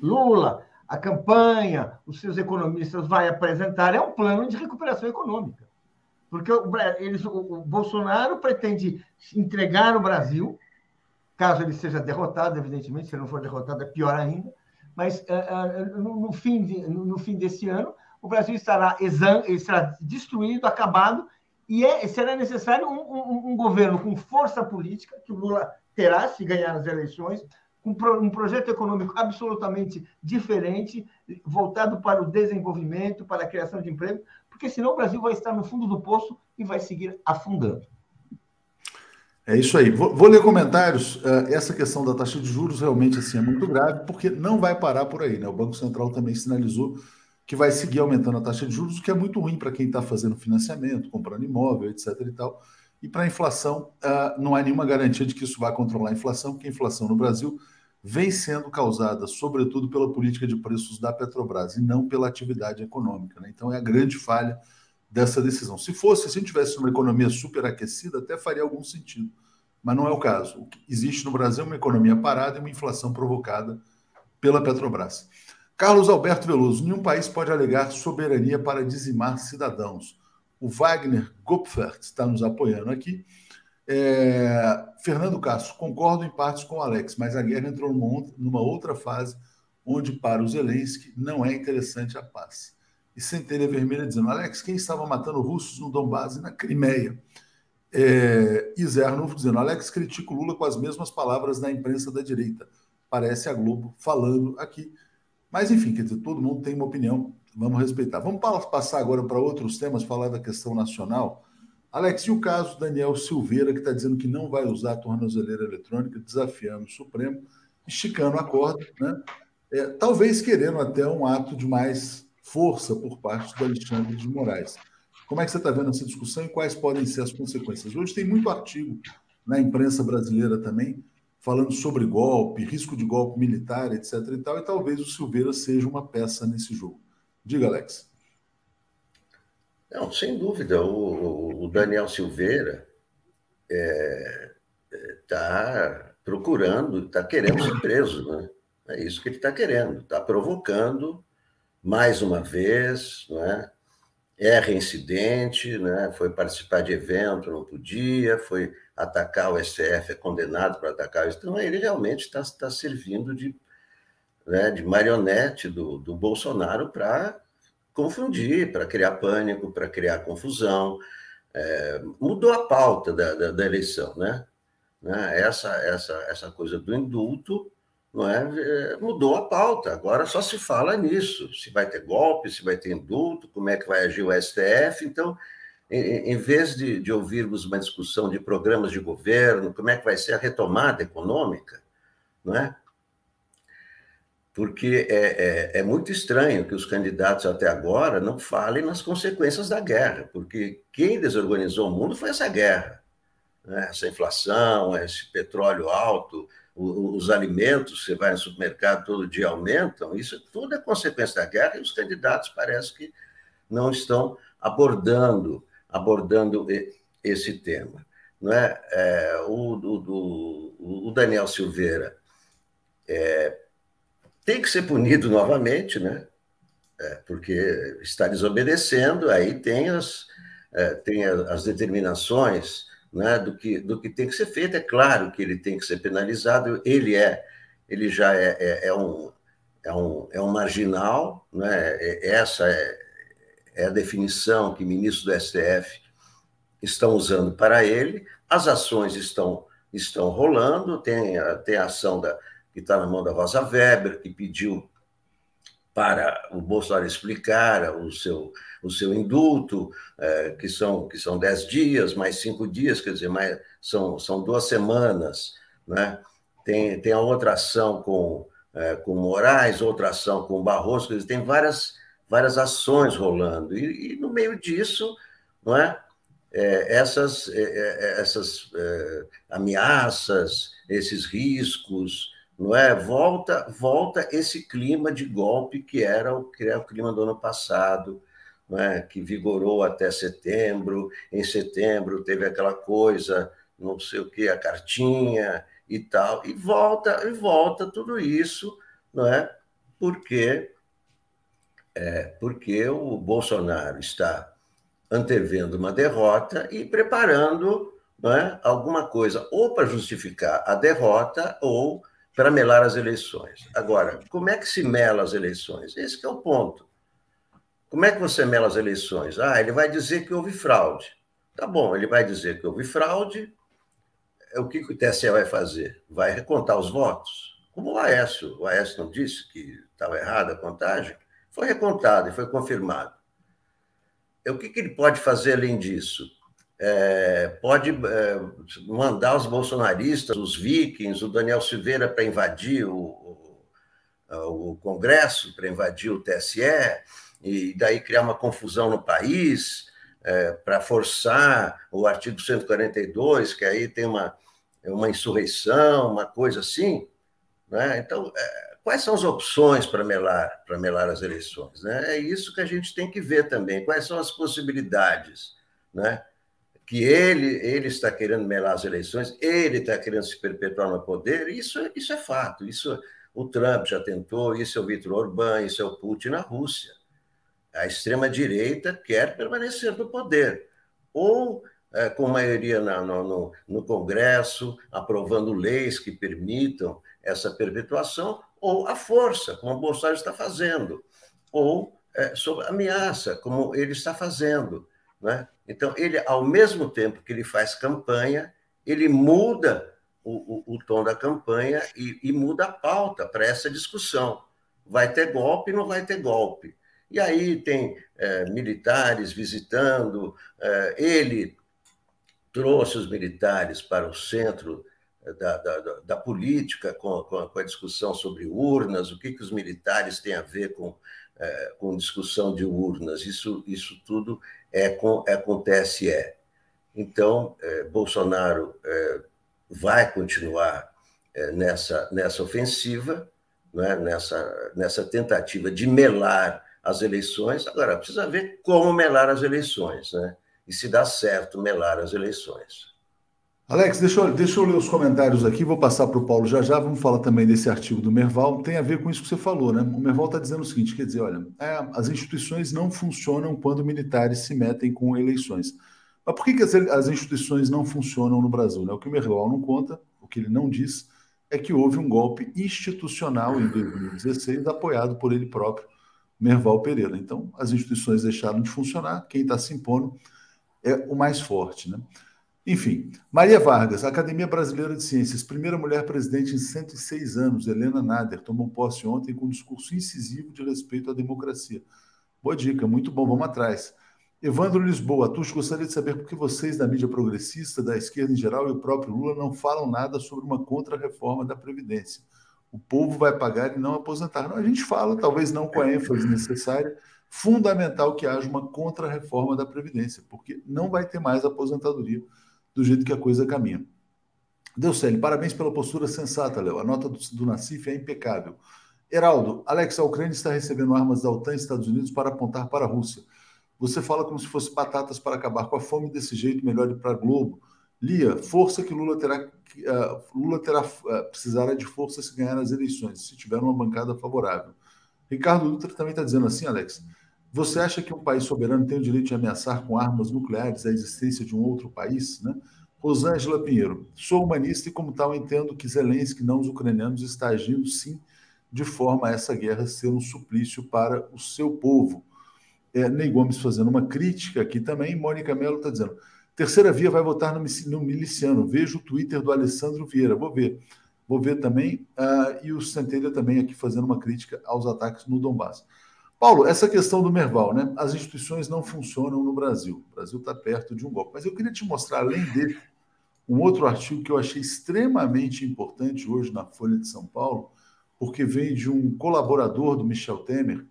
Speaker 4: Lula, a campanha, os seus economistas vai apresentar é um plano de recuperação econômica. Porque o, eles, o Bolsonaro pretende entregar o Brasil, caso ele seja derrotado, evidentemente, se ele não for derrotado é pior ainda, mas uh, uh, no, no, fim de, no, no, fim desse ano, o Brasil estará, exam, estará destruído, acabado, e é, será necessário um, um, um governo com força política, que o Lula terá se ganhar as eleições, um projeto econômico absolutamente diferente, voltado para o desenvolvimento, para a criação de emprego, porque senão o Brasil vai estar no fundo do poço e vai seguir afundando.
Speaker 1: É isso aí. Vou, vou ler comentários. Uh, essa questão da taxa de juros realmente assim, é muito grave, porque não vai parar por aí. Né? O Banco Central também sinalizou que vai seguir aumentando a taxa de juros, o que é muito ruim para quem está fazendo financiamento, comprando imóvel, etc. e tal. E para a inflação, uh, não há nenhuma garantia de que isso vai controlar a inflação, porque a inflação no Brasil vem sendo causada, sobretudo, pela política de preços da Petrobras e não pela atividade econômica. Né? Então, é a grande falha dessa decisão. Se fosse, se a gente tivesse uma economia superaquecida, até faria algum sentido. Mas não é o caso. O existe no Brasil é uma economia parada e uma inflação provocada pela Petrobras. Carlos Alberto Veloso, nenhum país pode alegar soberania para dizimar cidadãos. O Wagner Gopfert está nos apoiando aqui. É, Fernando Castro, concordo em partes com o Alex, mas a guerra entrou numa, outra fase onde, para o Zelensky, não é interessante a paz. E Centelha Vermelha dizendo: Alex, quem estava matando russos no Donbass e na Crimeia? É, e Zé Arnulfo dizendo: Alex critica o Lula com as mesmas palavras da imprensa da direita. Parece a Globo falando aqui. Mas, enfim, quer dizer, todo mundo tem uma opinião, vamos respeitar. Vamos passar agora para outros temas, falar da questão nacional. Alex, e o caso Daniel Silveira, que está dizendo que não vai usar a tornozeleira eletrônica, desafiando o Supremo, esticando a corda, né? É, talvez querendo até um ato de mais força por parte do Alexandre de Moraes. Como é que você está vendo essa discussão e quais podem ser as consequências? Hoje tem muito artigo na imprensa brasileira também falando sobre golpe, risco de golpe militar, etc. e tal, e talvez o Silveira seja uma peça nesse jogo. Diga, Alex.
Speaker 5: Não, sem dúvida. O, o Daniel Silveira está é, é tá procurando, está querendo ser preso, né? É isso que ele está querendo. Está provocando mais uma vez, não é? reincidente, né? foi participar de evento, não podia, foi atacar o STF, é condenado para atacar Então, ele realmente está tá servindo de, né, de marionete do, do Bolsonaro para confundir, para criar pânico, para criar confusão. É, mudou a pauta da, da, da eleição, né? né? Essa, essa, essa coisa do indulto não é? é? mudou a pauta. Agora só se fala nisso: se vai ter golpe, se vai ter indulto, como é que vai agir o STF. Então, em, em vez de, de ouvirmos uma discussão de programas de governo, como é que vai ser a retomada econômica, não é? Porque é, é, é, muito estranho que os candidatos até agora não falem nas consequências da guerra, porque quem desorganizou o mundo foi essa guerra. Né? Essa inflação, esse petróleo alto, os, os alimentos, você vai no supermercado todo dia aumentam, isso tudo é consequência da guerra e os candidatos parece que não estão abordando, abordando esse tema. Não é? é o, o, o Daniel Silveira é, tem que ser punido novamente, né? É, porque está desobedecendo, aí tem as, é, tem as determinações né, do, que, do que tem que ser feito. É claro que ele tem que ser penalizado, ele é, ele já é, é, é um, é, um, é um marginal, né? É, essa é, é a definição que ministros do STF estão usando para ele, as ações estão, estão rolando, tem, tem a ação da, que está na mão da Rosa Weber, que pediu para o Bolsonaro explicar o seu, o seu indulto, é, que, são, que são dez dias, mais cinco dias, quer dizer, mais, são, são duas semanas, né? tem, tem a outra ação com, é, com Moraes, outra ação com Barroso, eles têm várias, várias ações rolando. E, e no meio disso, não é? é essas essas ameaças, esses riscos, não é? Volta, volta esse clima de golpe que era o, que era o clima do ano passado, não é? Que vigorou até setembro. Em setembro teve aquela coisa, não sei o que, a cartinha e tal, e volta e volta tudo isso, não é? Porque é, porque o Bolsonaro está antevendo uma derrota e preparando não é, alguma coisa ou para justificar a derrota ou para melar as eleições. Agora, como é que se mela as eleições? Esse é o ponto. Como é que você mela as eleições? Ah, ele vai dizer que houve fraude. Tá bom, ele vai dizer que houve fraude. O que o TSE vai fazer? Vai recontar os votos? Como o Aécio. O Aécio não disse que estava errada a contagem? Foi recontado e foi confirmado. O que, que ele pode fazer além disso? É, pode é, mandar os bolsonaristas, os vikings, o Daniel Silveira para invadir o, o, o Congresso, para invadir o TSE, e daí criar uma confusão no país, é, para forçar o artigo 142, que aí tem uma, uma insurreição, uma coisa assim. Né? Então, é, quais são as opções para melar, para melar as eleições? Né? É isso que a gente tem que ver também. Quais são as possibilidades? Né? Que ele, ele está querendo melar as eleições, ele está querendo se perpetuar no poder, isso, isso é fato. Isso o Trump já tentou, isso é o Viktor Orbán, isso é o Putin na Rússia. A extrema-direita quer permanecer no poder, ou é, com maioria na, no, no, no Congresso, aprovando leis que permitam essa perpetuação, ou a força, como o Bolsonaro está fazendo, ou é, sob ameaça, como ele está fazendo. Né? Então, ele, ao mesmo tempo que ele faz campanha, ele muda o, o, o tom da campanha e, e muda a pauta para essa discussão. Vai ter golpe, não vai ter golpe. E aí tem é, militares visitando, é, ele trouxe os militares para o centro da, da, da política, com, com, a, discussão sobre urnas, o que, que os militares têm a ver com, é, com discussão de urnas. Isso, isso tudo é com, é com o TSE. Então, é, Bolsonaro é, vai continuar é, nessa, nessa ofensiva, né, nessa, nessa tentativa de melar as eleições. Agora, precisa ver como melar as eleições, né? E se dá certo melar as eleições.
Speaker 1: Alex, deixa eu, deixa eu ler os comentários aqui, vou passar para o Paulo já já, vamos falar também desse artigo do Merval, tem a ver com isso que você falou, né? O Merval está dizendo o seguinte, quer dizer, olha, é, as instituições não funcionam quando militares se metem com eleições. Mas por que, que as, as instituições não funcionam no Brasil? Né? O que o Merval não conta, o que ele não diz, é que houve um golpe institucional em 2016, apoiado por ele próprio, Merval Pereira. Então, as instituições deixaram de funcionar, quem está se impondo é o mais forte, né? Enfim, Maria Vargas, Academia Brasileira de Ciências, primeira mulher presidente em 106 anos, Helena Nader, tomou posse ontem com um discurso incisivo de respeito à democracia. Boa dica, muito bom, vamos atrás. Evandro Lisboa, Tuxo, gostaria de saber por que vocês da mídia progressista, da esquerda em geral e o próprio Lula não falam nada sobre uma contra-reforma da Previdência. O povo vai pagar e não aposentar. Não, a gente fala, talvez não com a ênfase necessária, fundamental que haja uma contra-reforma da Previdência, porque não vai ter mais aposentadoria do jeito que a coisa caminha. Deucélio, parabéns pela postura sensata, Léo. A nota do, do Nacif é impecável. Heraldo, Alex, a Ucrânia está recebendo armas da OTAN e Estados Unidos para apontar para a Rússia. Você fala como se fosse batatas para acabar com a fome desse jeito, melhor ir para Globo. Lia, força que Lula terá, uh, Lula terá uh, precisará de força se ganhar as eleições, se tiver uma bancada favorável. Ricardo Dutra também está dizendo assim, Alex. Você acha que um país soberano tem o direito de ameaçar com armas nucleares a existência de um outro país? Né? Rosângela Pinheiro, sou humanista e, como tal, entendo que Zelensky, não os ucranianos, está agindo sim de forma a essa guerra ser um suplício para o seu povo. É, Ney Gomes fazendo uma crítica aqui também. Mônica Mello está dizendo: terceira via vai votar no, no miliciano. Vejo o Twitter do Alessandro Vieira. Vou ver. Vou ver também. Uh, e o Centelha também aqui fazendo uma crítica aos ataques no Donbass. Paulo, essa questão do Merval, né? As instituições não funcionam no Brasil. O Brasil está perto de um golpe. Mas eu queria te mostrar, além dele, um outro artigo que eu achei extremamente importante hoje na Folha de São Paulo, porque vem de um colaborador do Michel Temer,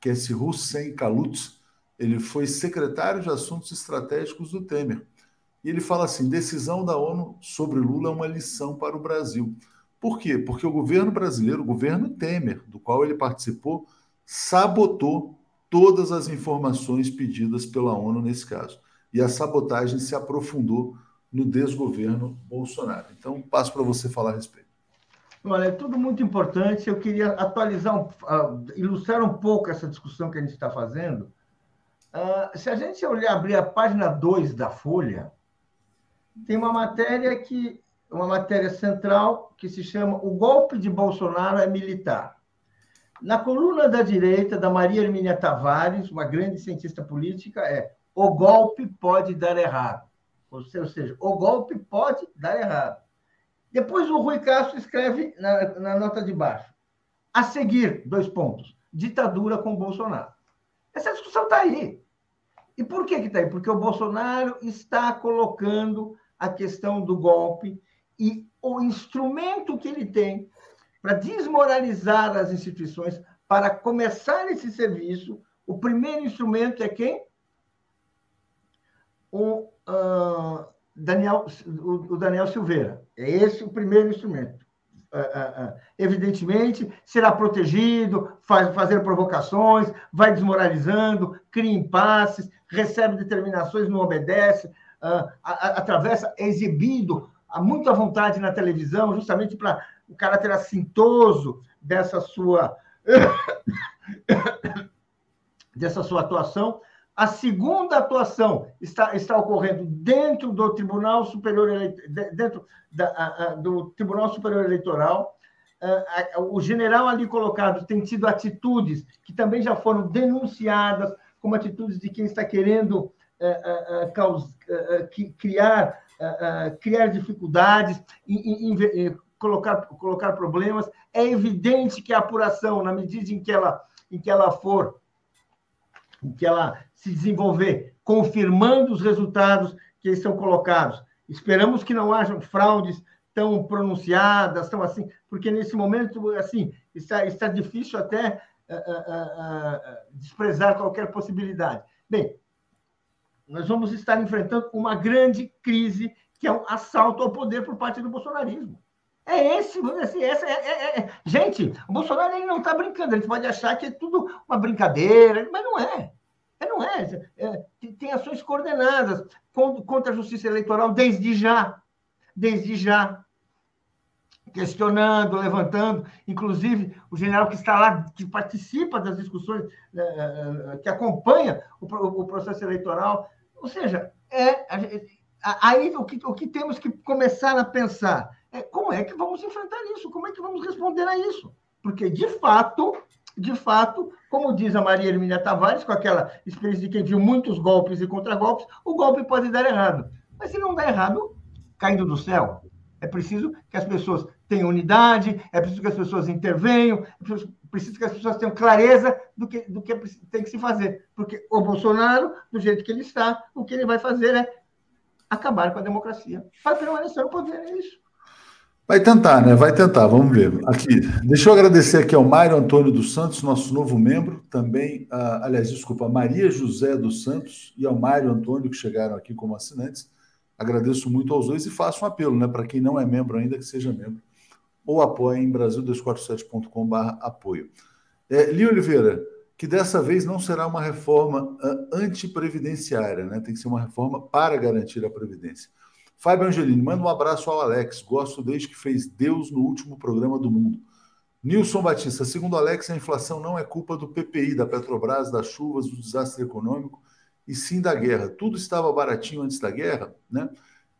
Speaker 1: que é esse Hussein Kalutz, ele foi secretário de Assuntos Estratégicos do Temer. E ele fala assim: decisão da ONU sobre Lula é uma lição para o Brasil. Por quê? Porque o governo brasileiro, o governo Temer, do qual ele participou, sabotou todas as informações pedidas pela ONU nesse caso. E a sabotagem se aprofundou no desgoverno Bolsonaro. Então, passo para você falar a respeito.
Speaker 4: Olha, é tudo muito importante. Eu queria atualizar, uh, ilustrar um pouco essa discussão que a gente está fazendo. Uh, se a gente olhar, abrir a página 2 da Folha, tem uma matéria que uma matéria central que se chama O golpe de Bolsonaro é militar. Na coluna da direita, da Maria Hermínia Tavares, uma grande cientista política, é O golpe pode dar errado. Ou seja, o golpe pode dar errado. Depois o Rui Castro escreve na, na nota de baixo. A seguir, dois pontos. Ditadura com Bolsonaro. Essa discussão está aí. E por que está aí? Porque o Bolsonaro está colocando a questão do golpe e o instrumento que ele tem para desmoralizar as instituições, para começar esse serviço, o primeiro instrumento é quem? O uh, Daniel, o, Daniel Silveira. É esse o primeiro instrumento. Uh, uh, evidentemente, será protegido, faz, fazer provocações, vai desmoralizando, cria impasses, recebe determinações, não obedece, atravessa, é exibido há muita vontade na televisão, justamente para o caráter assintoso dessa sua dessa sua atuação. A segunda atuação está, está ocorrendo dentro do Tribunal Superior dentro da, do Tribunal Superior Eleitoral. O general ali colocado tem tido atitudes que também já foram denunciadas como atitudes de quem está querendo criar criar dificuldades, colocar, colocar problemas. É evidente que a apuração, na medida em que ela, em que ela for, em que ela se desenvolver, confirmando os resultados que estão colocados, esperamos que não hajam fraudes tão pronunciadas, tão assim, porque nesse momento, assim, está, está difícil até uh, uh, uh, desprezar qualquer possibilidade. Bem, nós vamos estar enfrentando uma grande crise, que é um assalto ao poder por parte do bolsonarismo. É esse, assim, essa é, é, é, Gente, o Bolsonaro ele não está brincando, ele pode achar que é tudo uma brincadeira, mas não é. é não é. é tem ações coordenadas contra a justiça eleitoral desde já. Desde já. Questionando, levantando, inclusive o general que está lá, que participa das discussões, é, é, que acompanha o processo eleitoral. Ou seja, é, aí o que, o que temos que começar a pensar é como é que vamos enfrentar isso, como é que vamos responder a isso. Porque, de fato, de fato, como diz a Maria Hermínia Tavares, com aquela experiência de quem viu muitos golpes e contragolpes, o golpe pode dar errado. Mas se não der errado, caindo do céu. É preciso que as pessoas tenham unidade, é preciso que as pessoas intervenham, é preciso que as pessoas tenham clareza do que, do que tem que se fazer. Porque o Bolsonaro, do jeito que ele está, o que ele vai fazer é acabar com a democracia. Vai permanecer no poder, é isso.
Speaker 1: Vai tentar, né? Vai tentar, vamos ver. Aqui, deixa eu agradecer aqui ao Mário Antônio dos Santos, nosso novo membro, também, uh, aliás, desculpa, Maria José dos Santos e ao Mário Antônio, que chegaram aqui como assinantes. Agradeço muito aos dois e faço um apelo, né? Para quem não é membro ainda, que seja membro. Ou apoie em brasil247.com.br apoio. É, Li Oliveira, que dessa vez não será uma reforma uh, antiprevidenciária, né? Tem que ser uma reforma para garantir a previdência. Fábio Angelini, manda um abraço ao Alex. Gosto desde que fez Deus no último programa do mundo. Nilson Batista, segundo Alex, a inflação não é culpa do PPI, da Petrobras, das chuvas, do desastre econômico, e sim da guerra. Tudo estava baratinho antes da guerra, né?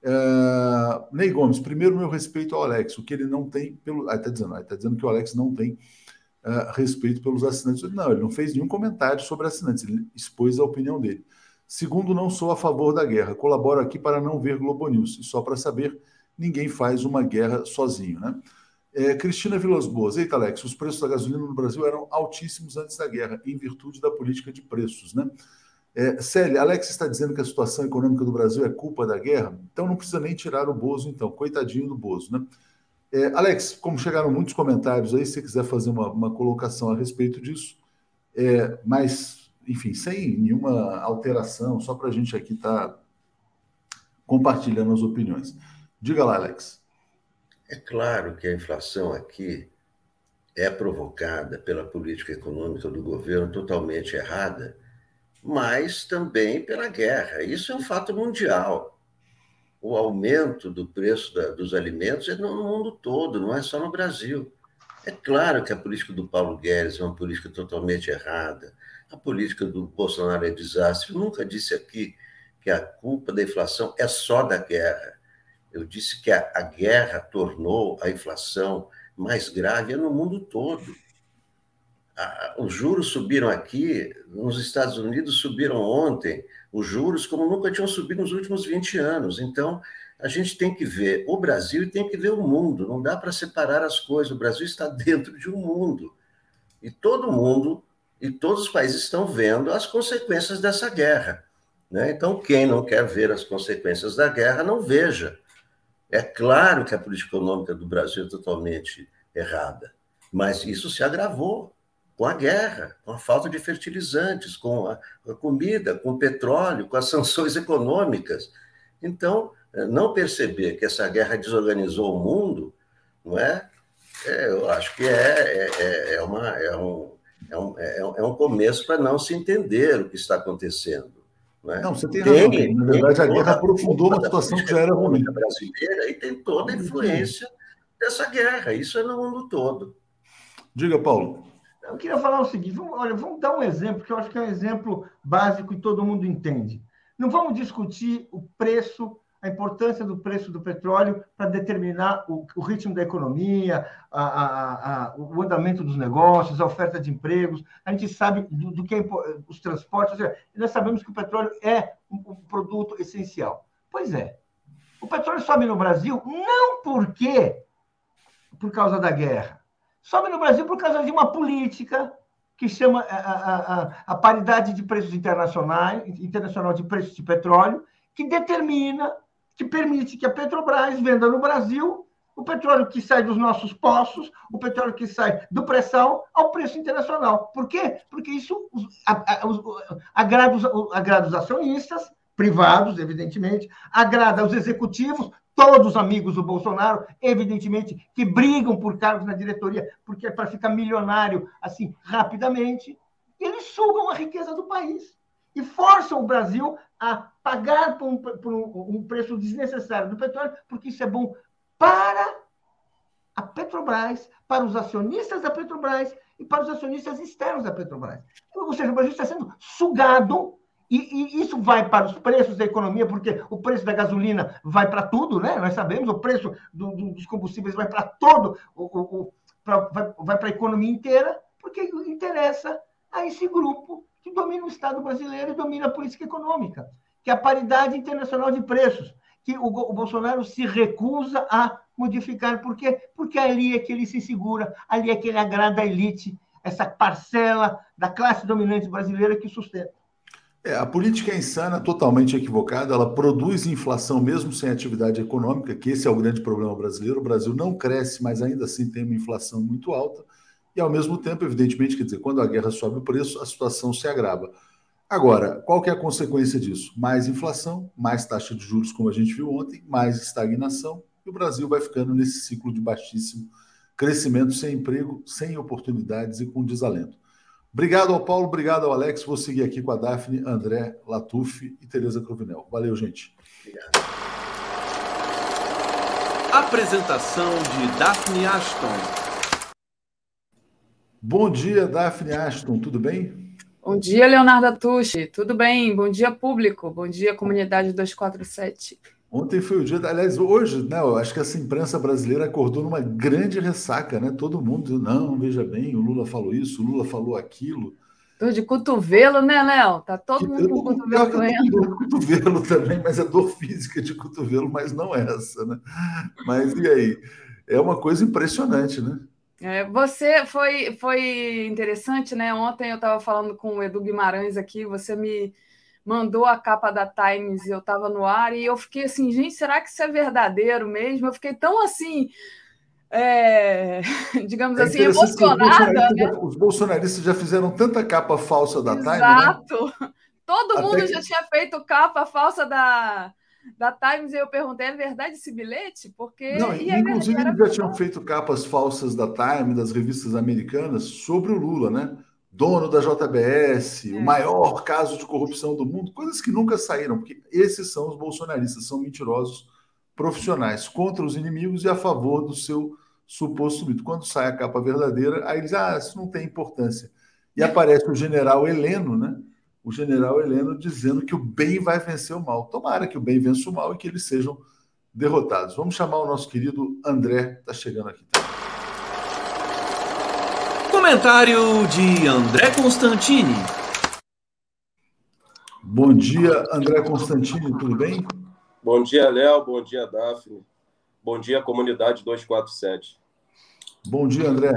Speaker 1: Uh, Ney Gomes, primeiro meu respeito ao Alex, o que ele não tem pelo. Ah, está dizendo, tá dizendo que o Alex não tem uh, respeito pelos assinantes. Não, ele não fez nenhum comentário sobre assinantes, ele expôs a opinião dele. Segundo, não sou a favor da guerra. Colaboro aqui para não ver Globo News. E só para saber, ninguém faz uma guerra sozinho, né? É, Cristina Vilas Boas. Eita, Alex, os preços da gasolina no Brasil eram altíssimos antes da guerra, em virtude da política de preços, né? É, Célia, Alex está dizendo que a situação econômica do Brasil é culpa da guerra, então não precisa nem tirar o Bozo, então, coitadinho do Bozo, né? É, Alex, como chegaram muitos comentários aí, se você quiser fazer uma, uma colocação a respeito disso, é, mas, enfim, sem nenhuma alteração, só para a gente aqui estar tá compartilhando as opiniões. Diga lá, Alex.
Speaker 5: É claro que a inflação aqui é provocada pela política econômica do governo totalmente errada, mas também pela guerra. Isso é um fato mundial. O aumento do preço da, dos alimentos é no mundo todo, não é só no Brasil. É claro que a política do Paulo Guedes é uma política totalmente errada. A política do Bolsonaro é desastre. Eu nunca disse aqui que a culpa da inflação é só da guerra. Eu disse que a, a guerra tornou a inflação mais grave no mundo todo os juros subiram aqui, nos Estados Unidos subiram ontem, os juros como nunca tinham subido nos últimos 20 anos. Então, a gente tem que ver o Brasil e tem que ver o mundo, não dá para separar as coisas. O Brasil está dentro de um mundo. E todo mundo e todos os países estão vendo as consequências dessa guerra. Né? Então, quem não quer ver as consequências da guerra, não veja. É claro que a política econômica do Brasil é totalmente errada, mas isso se agravou com a guerra, com a falta de fertilizantes, com a, com a comida, com o petróleo, com as sanções econômicas. Então, eh, não perceber que essa guerra desorganizou o mundo, não é? é eu acho que é, é, é, uma, é, um, é, um, é um começo para não se entender o que está acontecendo.
Speaker 1: Não, é? não você tem, tem razão. Na verdade, a guerra aprofundou uma situação que já era ruim.
Speaker 5: brasileira e tem toda a influência dessa guerra. Isso é no mundo todo.
Speaker 1: Diga, Paulo.
Speaker 4: Eu queria falar o seguinte: vamos, olha, vamos dar um exemplo que eu acho que é um exemplo básico e todo mundo entende. Não vamos discutir o preço, a importância do preço do petróleo para determinar o, o, ritmo da economia, a, a, a, o andamento dos negócios, a oferta de empregos. A gente sabe do, do que é os transportes. Seja, nós sabemos que o petróleo é um, um produto essencial. Pois é. O petróleo sobe no Brasil não porque por causa da guerra Sobe no Brasil por causa de uma política que chama a, a, a, a paridade de preços internacionais, internacional de preços de petróleo, que determina, que permite que a Petrobras venda no Brasil o petróleo que sai dos nossos poços, o petróleo que sai do pré-sal ao preço internacional. Por quê? Porque isso agrada os, acionistas, privados, evidentemente, agrada os executivos, todos os amigos do Bolsonaro, evidentemente, que brigam por cargos na diretoria, porque é para ficar milionário assim rapidamente, eles sugam a riqueza do país e forçam o Brasil a pagar por um, por um, preço desnecessário do petróleo, porque isso é bom para a Petrobras, para os acionistas da Petrobras e para os acionistas externos da Petrobras. Ou seja, o Brasil está sendo sugado e, e, isso vai para os preços da economia, porque o preço da gasolina vai para tudo, né? Nós sabemos, o preço do, do, dos combustíveis vai para todo, o, o, pra, vai, vai para a economia inteira, porque interessa a esse grupo que domina o Estado brasileiro e domina a política econômica, que é a paridade internacional de preços, que o, o Bolsonaro se recusa a modificar. Por quê? Porque ali é que ele se segura, ali é que ele agrada a elite, essa parcela da classe dominante brasileira que sustenta.
Speaker 1: É, a política é insana, totalmente equivocada. Ela produz inflação mesmo sem atividade econômica, que esse é o grande problema brasileiro. O Brasil não cresce, mas ainda assim tem uma inflação muito alta. E, ao mesmo tempo, evidentemente, quer dizer, quando a guerra sobe o preço, a situação se agrava. Agora, qual que é a consequência disso? Mais inflação, mais taxa de juros, como a gente viu ontem, mais estagnação, e o Brasil vai ficando nesse ciclo de baixíssimo crescimento, sem emprego, sem oportunidades e com desalento. Obrigado ao Paulo, obrigado ao Alex. Vou seguir aqui com a Daphne, André Latuf e Tereza Cruvinel. Valeu, gente. Obrigado.
Speaker 2: Apresentação de Daphne Ashton.
Speaker 1: Bom dia, Daphne Ashton, tudo bem?
Speaker 6: Bom dia, Leonardo Atushi. Tudo bem? Bom dia, público. Bom dia, comunidade 247.
Speaker 1: Ontem foi o dia, aliás, hoje, né? Eu acho que essa imprensa brasileira acordou numa grande ressaca, né? Todo mundo não, veja bem, o Lula falou isso, o Lula falou aquilo.
Speaker 6: Dor de cotovelo, né, Léo? Tá todo mundo com cotovelo doendo.
Speaker 1: Dor de cotovelo também, mas é dor física de cotovelo, mas não essa, né? Mas e aí? É uma coisa impressionante, né?
Speaker 6: É, você foi, foi interessante, né? Ontem eu estava falando com o Edu Guimarães aqui, você me mandou a capa da Times, eu estava no ar, e eu fiquei assim, gente, será que isso é verdadeiro mesmo? Eu fiquei tão assim. É, digamos é assim, emocionada.
Speaker 1: Os, né? os bolsonaristas já fizeram tanta capa falsa da
Speaker 6: Exato. Time. Né? Exato. Todo Até mundo que... já tinha feito capa falsa da, da Times e eu perguntei: é verdade esse bilhete? Porque.
Speaker 1: Não, e inclusive, eles já tinham feito capas falsas da Time, das revistas americanas, sobre o Lula, né? Dono da JBS, é. o maior caso de corrupção do mundo, coisas que nunca saíram, porque esses são os bolsonaristas, são mentirosos profissionais contra os inimigos e a favor do seu suposto mito. Quando sai a capa verdadeira, aí eles, ah, isso não tem importância. E aparece o general Heleno, né? O general Heleno dizendo que o bem vai vencer o mal. Tomara que o bem vença o mal e que eles sejam derrotados. Vamos chamar o nosso querido André, está chegando aqui.
Speaker 2: Comentário de André Constantini.
Speaker 1: Bom dia, André Constantini, tudo bem?
Speaker 7: Bom dia, Léo. Bom dia, Daphne. Bom dia, comunidade 247.
Speaker 1: Bom dia, André.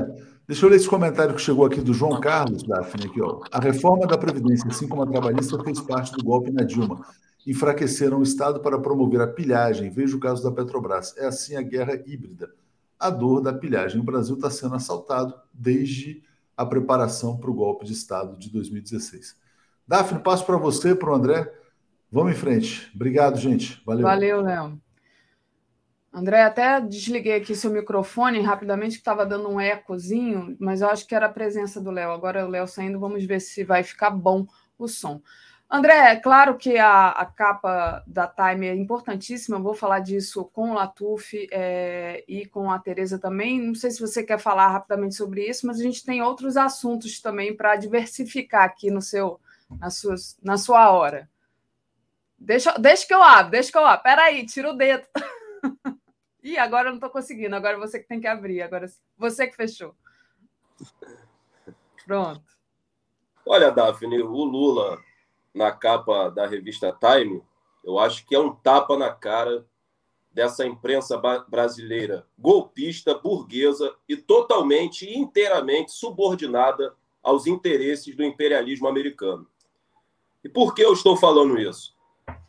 Speaker 1: Deixa eu ler esse comentário que chegou aqui do João Carlos, Daphne, aqui, ó. A reforma da Previdência, assim como a trabalhista, fez parte do golpe na Dilma. Enfraqueceram o Estado para promover a pilhagem. Veja o caso da Petrobras. É assim a guerra híbrida. A dor da pilhagem. O Brasil está sendo assaltado desde a preparação para o golpe de Estado de 2016. Daphne, passo para você, para o André. Vamos em frente. Obrigado, gente. Valeu.
Speaker 6: Valeu, Léo. André, até desliguei aqui seu microfone rapidamente, que estava dando um ecozinho, mas eu acho que era a presença do Léo. Agora o Léo saindo, vamos ver se vai ficar bom o som. André, é claro que a, a capa da Time é importantíssima, eu vou falar disso com o Latuf é, e com a Tereza também. Não sei se você quer falar rapidamente sobre isso, mas a gente tem outros assuntos também para diversificar aqui no seu, na, sua, na sua hora. Deixa, deixa que eu abro, deixa que eu abro. Peraí, tira o dedo. Ih, agora eu não estou conseguindo. Agora você que tem que abrir. Agora você que fechou. Pronto.
Speaker 7: Olha, Daphne, o Lula na capa da revista Time, eu acho que é um tapa na cara dessa imprensa brasileira golpista, burguesa e totalmente e inteiramente subordinada aos interesses do imperialismo americano. E por que eu estou falando isso?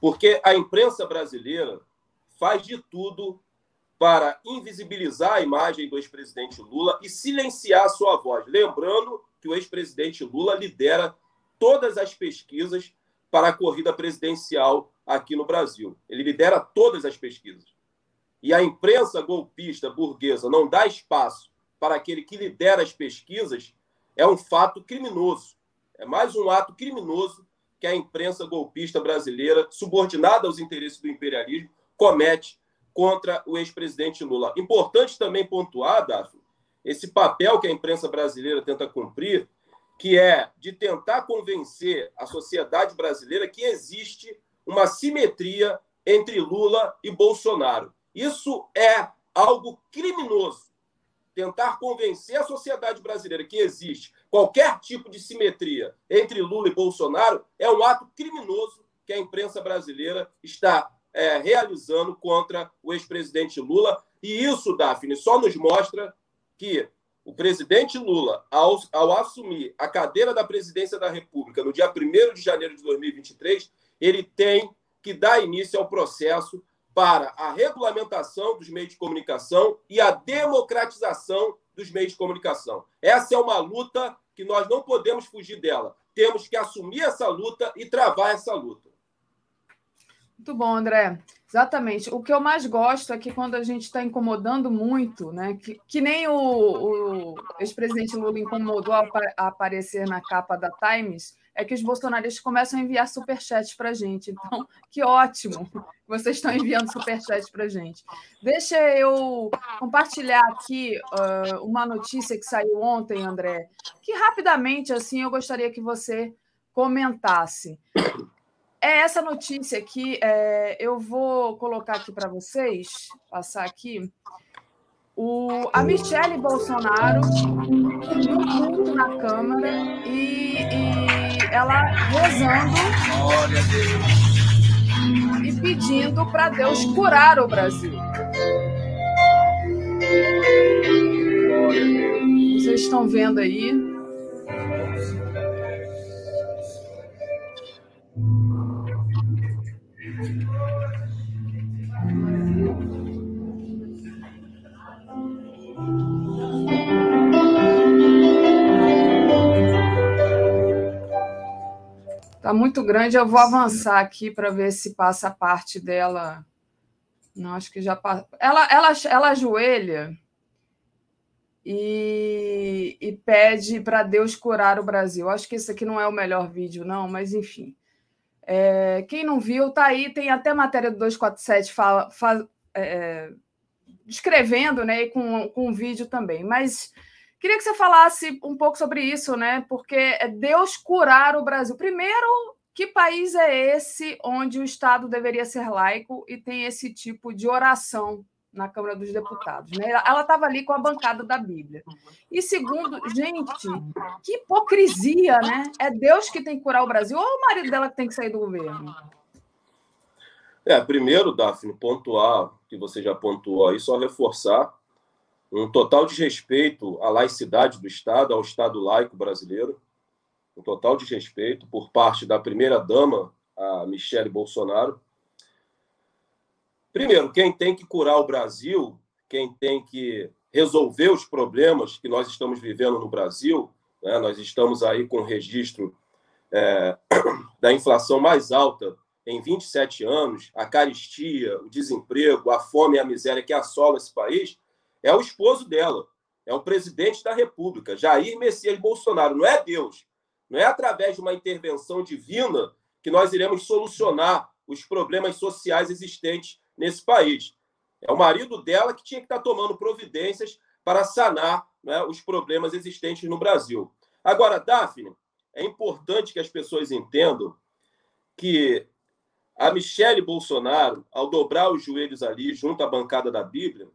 Speaker 7: Porque a imprensa brasileira faz de tudo para invisibilizar a imagem do ex-presidente Lula e silenciar sua voz. Lembrando que o ex-presidente Lula lidera todas as pesquisas para a corrida presidencial aqui no Brasil. Ele lidera todas as pesquisas. E a imprensa golpista burguesa não dá espaço para aquele que lidera as pesquisas é um fato criminoso. É mais um ato criminoso que a imprensa golpista brasileira, subordinada aos interesses do imperialismo, comete contra o ex-presidente Lula. Importante também pontuar, Daphne, esse papel que a imprensa brasileira tenta cumprir, que é de tentar convencer a sociedade brasileira que existe uma simetria entre Lula e Bolsonaro. Isso é algo criminoso. Tentar convencer a sociedade brasileira que existe qualquer tipo de simetria entre Lula e Bolsonaro é um ato criminoso que a imprensa brasileira está é, realizando contra o ex-presidente Lula. E isso, Daphne, só nos mostra que o presidente Lula, ao, ao assumir a cadeira da presidência da República no dia 1 de janeiro de 2023, ele tem que dar início ao processo para a regulamentação dos meios de comunicação e a democratização dos meios de comunicação. Essa é uma luta que nós não podemos fugir dela. Temos que assumir essa luta e travar essa luta.
Speaker 6: Muito bom, André. Exatamente. O que eu mais gosto é que quando a gente está incomodando muito, né? Que, que nem o, o ex-presidente Lula incomodou a, a, aparecer na capa da Times, é que os bolsonaristas começam a enviar superchats para a gente. Então, que ótimo vocês estão enviando superchats para a gente. Deixa eu compartilhar aqui uh, uma notícia que saiu ontem, André, que rapidamente assim eu gostaria que você comentasse é essa notícia que é, eu vou colocar aqui para vocês, passar aqui. O, a Michele Bolsonaro num culto na Câmara e, e ela rezando e pedindo para Deus curar o Brasil. Vocês estão vendo aí Tá muito grande, eu vou avançar aqui para ver se passa a parte dela. Não, acho que já passa. Ela, ela, ela ajoelha e, e pede para Deus curar o Brasil. Acho que esse aqui não é o melhor vídeo, não, mas enfim. É, quem não viu, tá aí, tem até matéria do 247 fala, fala, é, descrevendo, né? E com, com um vídeo também. Mas queria que você falasse um pouco sobre isso, né? Porque é Deus curar o Brasil. Primeiro, que país é esse onde o Estado deveria ser laico e tem esse tipo de oração na Câmara dos Deputados. Né? Ela estava ali com a bancada da Bíblia. E segundo, gente, que hipocrisia, né? É Deus que tem que curar o Brasil ou é o marido dela que tem que sair do governo?
Speaker 7: É, primeiro, Daphne, pontuar, que você já pontuou aí, só reforçar um total desrespeito à laicidade do Estado, ao Estado laico brasileiro, um total desrespeito por parte da primeira-dama, a Michele Bolsonaro, Primeiro, quem tem que curar o Brasil, quem tem que resolver os problemas que nós estamos vivendo no Brasil, né? nós estamos aí com o registro é, da inflação mais alta em 27 anos, a caristia, o desemprego, a fome e a miséria que assola esse país, é o esposo dela, é o presidente da República, Jair Messias Bolsonaro, não é Deus. Não é através de uma intervenção divina que nós iremos solucionar os problemas sociais existentes nesse país. É o marido dela que tinha que estar tomando providências para sanar né, os problemas existentes no Brasil. Agora, Daphne, é importante que as pessoas entendam que a Michele Bolsonaro, ao dobrar os joelhos ali junto à bancada da Bíblia,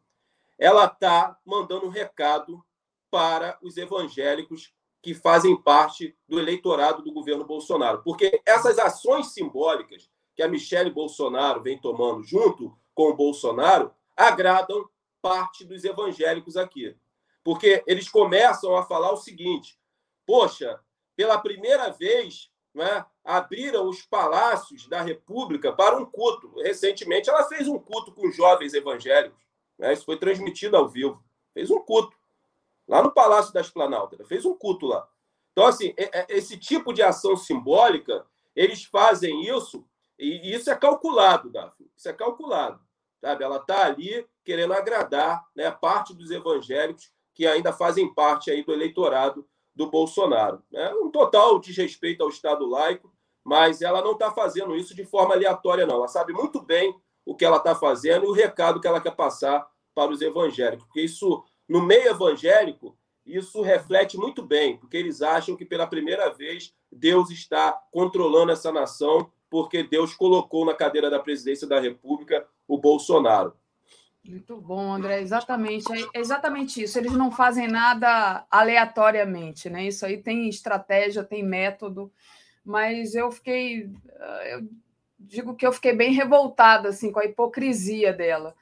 Speaker 7: ela está mandando um recado para os evangélicos que fazem parte do eleitorado do governo Bolsonaro. Porque essas ações simbólicas que a Michele Bolsonaro vem tomando junto com o Bolsonaro agradam parte dos evangélicos aqui. Porque eles começam a falar o seguinte: poxa, pela primeira vez né, abriram os palácios da República para um culto. Recentemente, ela fez um culto com jovens evangélicos. Né, isso foi transmitido ao vivo. Fez um culto lá no Palácio das Planaltas. Fez um culto lá. Então, assim, é, é, esse tipo de ação simbólica, eles fazem isso e isso é calculado, Daphne. Isso é calculado. Sabe? Ela está ali querendo agradar né, parte dos evangélicos que ainda fazem parte aí do eleitorado do Bolsonaro. Né? Um total desrespeito ao Estado laico, mas ela não está fazendo isso de forma aleatória, não. Ela sabe muito bem o que ela está fazendo e o recado que ela quer passar para os evangélicos. Porque isso, no meio evangélico, isso reflete muito bem, porque eles acham que pela primeira vez Deus está controlando essa nação porque Deus colocou na cadeira da presidência da República o Bolsonaro.
Speaker 6: Muito bom, André. Exatamente, é exatamente isso. Eles não fazem nada aleatoriamente, né? Isso aí tem estratégia, tem método. Mas eu fiquei, eu digo que eu fiquei bem revoltada assim com a hipocrisia dela.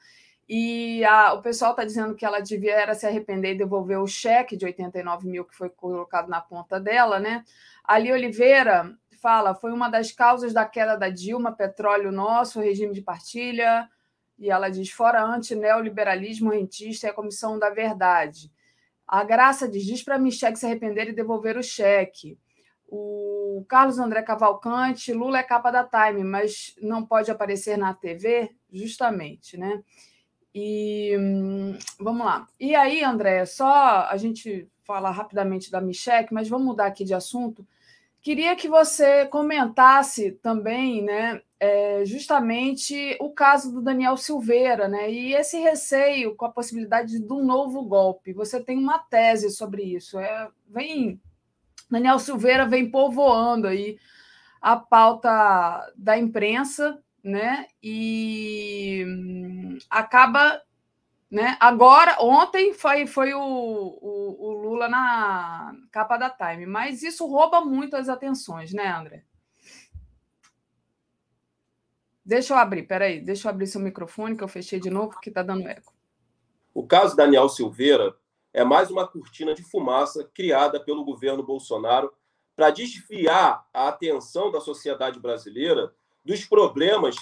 Speaker 6: E a, o pessoal está dizendo que ela devia era se arrepender e devolver o cheque de 89 mil que foi colocado na conta dela, né? Ali Oliveira fala, foi uma das causas da queda da Dilma, petróleo nosso, regime de partilha, e ela diz, fora anti-neoliberalismo rentista e a comissão da verdade. A Graça diz, diz para Michel se arrepender e devolver o cheque. O Carlos André Cavalcante, Lula é capa da Time, mas não pode aparecer na TV, justamente, né? E hum, vamos lá. E aí, André, só a gente fala rapidamente da Michelle, mas vamos mudar aqui de assunto. Queria que você comentasse também, né, é, justamente o caso do Daniel Silveira, né, e esse receio com a possibilidade de um novo golpe. Você tem uma tese sobre isso. É, vem, Daniel Silveira vem povoando aí a pauta da imprensa, né, e hum, acaba né? Agora, ontem foi, foi o, o, o, Lula na capa da Time, mas isso rouba muito as atenções, né, André? Deixa eu abrir, peraí, deixa eu abrir seu microfone, que eu fechei de novo, porque está dando eco.
Speaker 7: O caso Daniel Silveira é mais uma cortina de fumaça criada pelo governo Bolsonaro para desviar a atenção da sociedade brasileira dos problemas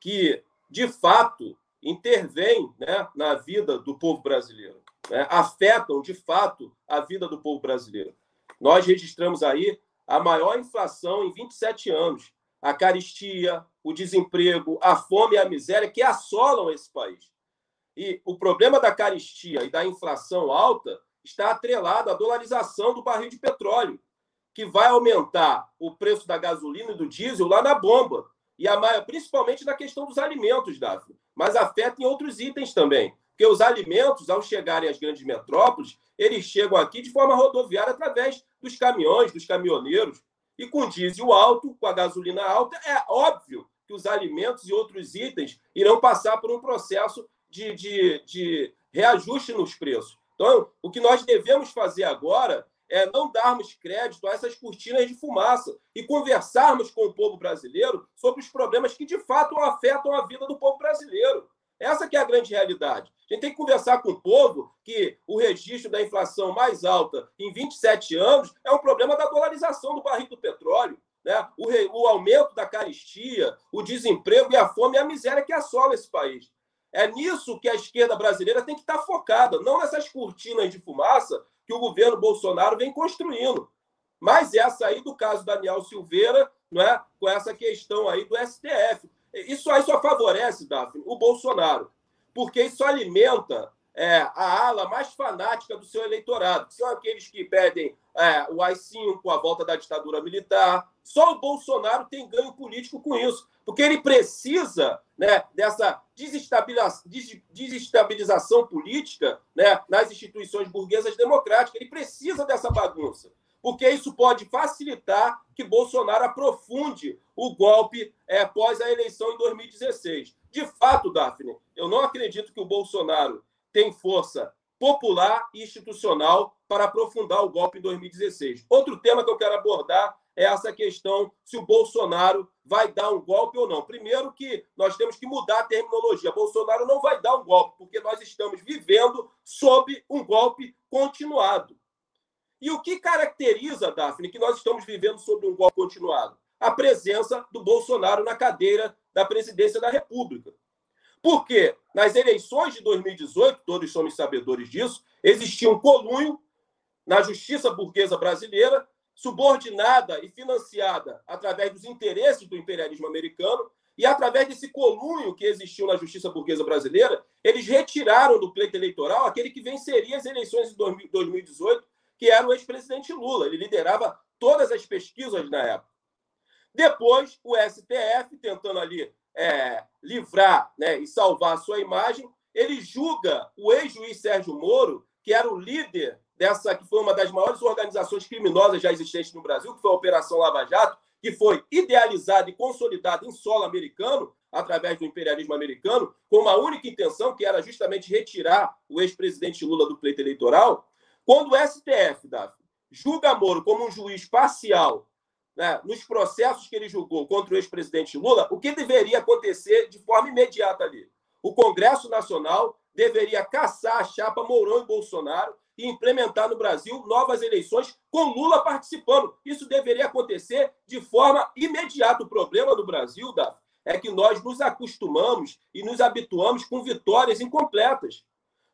Speaker 7: que, de fato, intervêm né, na vida do povo brasileiro, né, afetam de fato a vida do povo brasileiro. Nós registramos aí a maior inflação em 27 anos. A caristia, o desemprego, a fome e a miséria que assolam esse país. E o problema da caristia e da inflação alta está atrelado à dolarização do barril de petróleo, que vai aumentar o preço da gasolina e do diesel lá na bomba. E a maior, principalmente na questão dos alimentos, Daphne, mas afeta em outros itens também. Porque os alimentos, ao chegarem às grandes metrópoles, eles chegam aqui de forma rodoviária através dos caminhões, dos caminhoneiros. E com diesel alto, com a gasolina alta, é óbvio que os alimentos e outros itens irão passar por um processo de, de, de reajuste nos preços. Então, o que nós devemos fazer agora é não darmos crédito a essas cortinas de fumaça e conversarmos com o povo brasileiro sobre os problemas que de fato afetam a vida do povo brasileiro. Essa que é a grande realidade. A gente tem que conversar com o povo que o registro da inflação mais alta em 27 anos é um problema da dolarização do barril do petróleo. Né? O, re... o aumento da caristia, o desemprego e a fome e a miséria que assola esse país. É nisso que a esquerda brasileira tem que estar focada, não nessas cortinas de fumaça que o governo Bolsonaro vem construindo. Mas essa aí do caso Daniel Silveira, não é? com essa questão aí do STF. Isso aí só favorece, Daphne, o Bolsonaro, porque isso alimenta é, a ala mais fanática do seu eleitorado, que são aqueles que pedem é, o AI-5, a volta da ditadura militar. Só o Bolsonaro tem ganho político com isso porque ele precisa né, dessa desestabilização política né, nas instituições burguesas democráticas. Ele precisa dessa bagunça, porque isso pode facilitar que Bolsonaro aprofunde o golpe é, após a eleição em 2016. De fato, Daphne, eu não acredito que o Bolsonaro tem força popular e institucional para aprofundar o golpe em 2016. Outro tema que eu quero abordar essa questão se o Bolsonaro vai dar um golpe ou não. Primeiro que nós temos que mudar a terminologia. Bolsonaro não vai dar um golpe, porque nós estamos vivendo sob um golpe continuado. E o que caracteriza, Daphne, que nós estamos vivendo sob um golpe continuado? A presença do Bolsonaro na cadeira da presidência da República. Porque nas eleições de 2018, todos somos sabedores disso, existia um colunho na justiça burguesa brasileira subordinada e financiada através dos interesses do imperialismo americano, e através desse colunho que existiu na justiça burguesa brasileira, eles retiraram do pleito eleitoral aquele que venceria as eleições de 2018, que era o ex-presidente Lula. Ele liderava todas as pesquisas na época. Depois, o STF, tentando ali é, livrar né, e salvar a sua imagem, ele julga o ex-juiz Sérgio Moro, que era o líder dessa que foi uma das maiores organizações criminosas já existentes no Brasil, que foi a Operação Lava Jato, que foi idealizada e consolidada em solo americano, através do imperialismo americano, com uma única intenção, que era justamente retirar o ex-presidente Lula do pleito eleitoral. Quando o STF, Davi, julga Moro como um juiz parcial né, nos processos que ele julgou contra o ex-presidente Lula, o que deveria acontecer de forma imediata ali? O Congresso Nacional deveria caçar a chapa Mourão e Bolsonaro e implementar no Brasil novas eleições com Lula participando. Isso deveria acontecer de forma imediata. O problema do Brasil, Daf, é que nós nos acostumamos e nos habituamos com vitórias incompletas,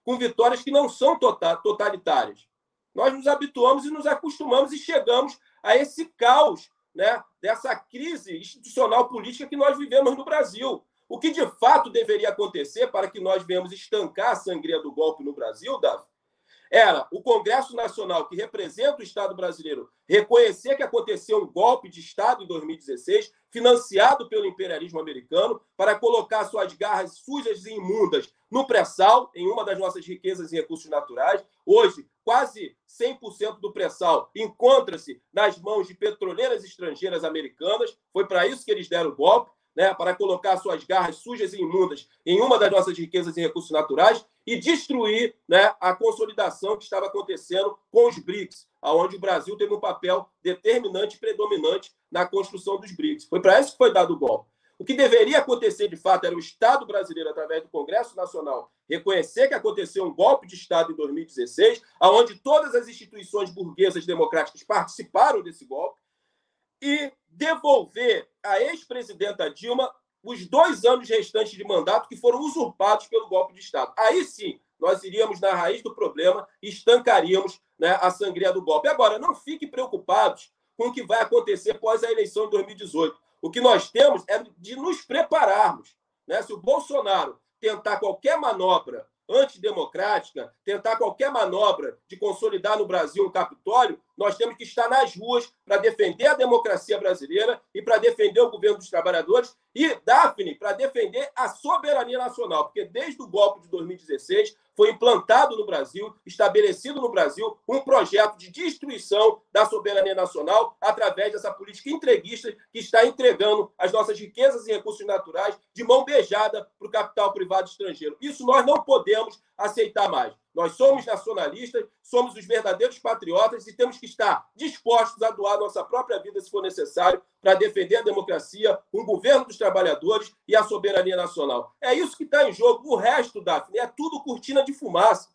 Speaker 7: com vitórias que não são tota-, totalitárias. Nós nos habituamos e nos acostumamos e chegamos a esse caos, né, dessa crise institucional política que nós vivemos no Brasil. O que de fato deveria acontecer para que nós venhamos estancar a sangria do golpe no Brasil, Davi, era o Congresso Nacional, que representa o Estado brasileiro, reconhecer que aconteceu um golpe de Estado em 2016, financiado pelo imperialismo americano, para colocar suas garras sujas e imundas no pré-sal, em uma das nossas riquezas e recursos naturais. Hoje, quase 100% do pré-sal encontra-se nas mãos de petroleiras estrangeiras americanas. Foi para isso que eles deram o golpe né, para colocar suas garras sujas e imundas em uma das nossas riquezas e recursos naturais e destruir né, a consolidação que estava acontecendo com os BRICS, aonde o Brasil teve um papel determinante e predominante na construção dos BRICS. Foi para isso que foi dado o golpe. O que deveria acontecer, de fato, era o Estado brasileiro, através do Congresso Nacional, reconhecer que aconteceu um golpe de Estado em 2016, aonde todas as instituições burguesas democráticas participaram desse golpe, e devolver à ex-presidenta Dilma os dois anos restantes de mandato que foram usurpados pelo golpe de Estado. Aí sim, nós iríamos na raiz do problema e estancaríamos né, a sangria do golpe. Agora, não fiquem preocupados com o que vai acontecer após a eleição de 2018. O que nós temos é de nos prepararmos. Né? Se o Bolsonaro tentar qualquer manobra antidemocrática, tentar qualquer manobra de consolidar no Brasil um Capitólio, nós temos que estar nas ruas para defender a democracia brasileira e para defender o governo dos trabalhadores e, Daphne, para defender a soberania nacional, porque desde o golpe de 2016 foi implantado no Brasil, estabelecido no Brasil, um projeto de destruição da soberania nacional através dessa política entreguista que está entregando as nossas riquezas e recursos naturais de mão beijada para o capital privado estrangeiro. Isso nós não podemos aceitar mais. Nós somos nacionalistas, somos os verdadeiros patriotas e temos que estar dispostos a doar nossa própria vida, se for necessário, para defender a democracia, um governo dos trabalhadores e a soberania nacional. É isso que está em jogo. O resto, Daphne, é tudo cortina de fumaça.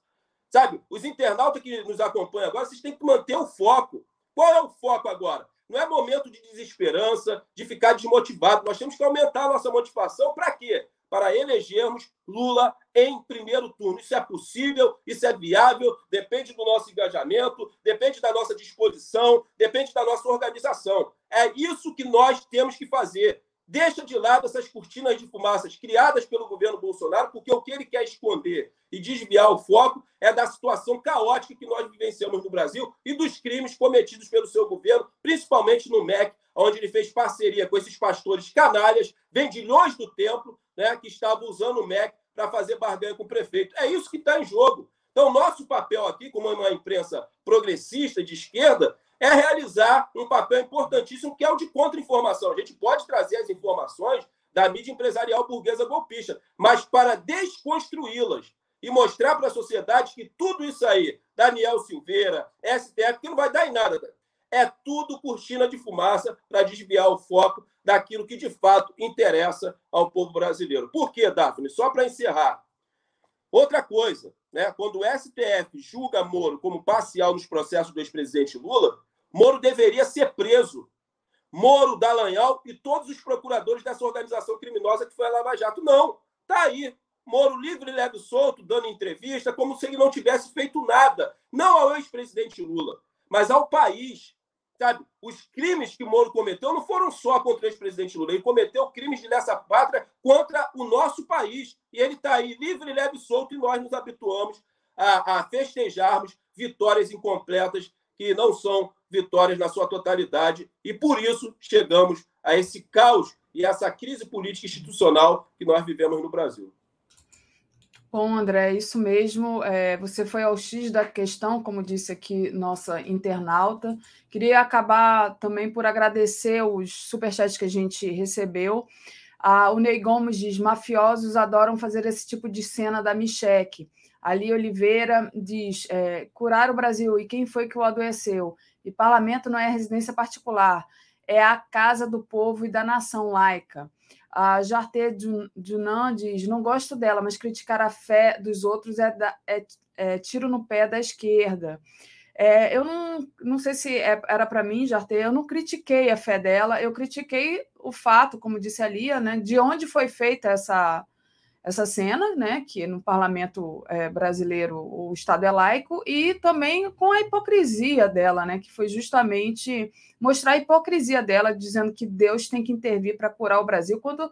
Speaker 7: Sabe, os internautas que nos acompanham agora, vocês têm que manter o foco. Qual é o foco agora? Não é momento de desesperança, de ficar desmotivado. Nós temos que aumentar a nossa motivação para quê? Para elegermos Lula em primeiro turno. Isso é possível, isso é viável, depende do nosso engajamento, depende da nossa disposição, depende da nossa organização. É isso que nós temos que fazer. Deixa de lado essas cortinas de fumaças criadas pelo governo Bolsonaro, porque o que ele quer esconder e desviar o foco é da situação caótica que nós vivenciamos no Brasil e dos crimes cometidos pelo seu governo, principalmente no MEC, onde ele fez parceria com esses pastores canalhas, vendilhões do templo, né, que estavam usando o MEC para fazer barganha com o prefeito. É isso que está em jogo. Então, nosso papel aqui, como uma imprensa progressista de esquerda, é realizar um papel importantíssimo, que é o de contra-informação. A gente pode trazer as informações da mídia empresarial burguesa golpista, mas para desconstruí-las e mostrar para a sociedade que tudo isso aí, Daniel Silveira, STF, que não vai dar em nada, é tudo cortina de fumaça para desviar o foco daquilo que de fato interessa ao povo brasileiro. Por quê, Daphne? Só para encerrar. Outra coisa, né? quando o STF julga Moro como parcial nos processos do ex-presidente Lula, Moro deveria ser preso. Moro, Dallagnol e todos os procuradores dessa organização criminosa que foi a Lava Jato. Não, tá aí. Moro livre, leve solto, dando entrevista, como se ele não tivesse feito nada. Não ao ex-presidente Lula, mas ao país. Sabe? Os crimes que Moro cometeu não foram só contra o ex-presidente Lula. Ele cometeu crimes de lesa pátria contra o nosso país. E ele está aí livre, leve solto, e nós nos habituamos a, a festejarmos vitórias incompletas que não são vitórias na sua totalidade. E por isso chegamos a esse caos e essa crise política institucional que nós vivemos no Brasil.
Speaker 6: Bom, André, isso mesmo. É, você foi ao X da questão, como disse aqui nossa internauta. Queria acabar também por agradecer os superchats que a gente recebeu. Ah, o Ney Gomes diz: mafiosos adoram fazer esse tipo de cena da Micheque. Ali Oliveira diz: é, curar o Brasil e quem foi que o adoeceu? E parlamento não é residência particular, é a casa do povo e da nação laica. A Jarté Dunan diz: não gosto dela, mas criticar a fé dos outros é, da, é, é tiro no pé da esquerda. É, eu não, não sei se é, era para mim, Jarté, eu não critiquei a fé dela, eu critiquei o fato, como disse a Lia, né, de onde foi feita essa, essa cena, né, que no parlamento é, brasileiro o Estado é laico, e também com a hipocrisia dela, né, que foi justamente mostrar a hipocrisia dela, dizendo que Deus tem que intervir para curar o Brasil, quando,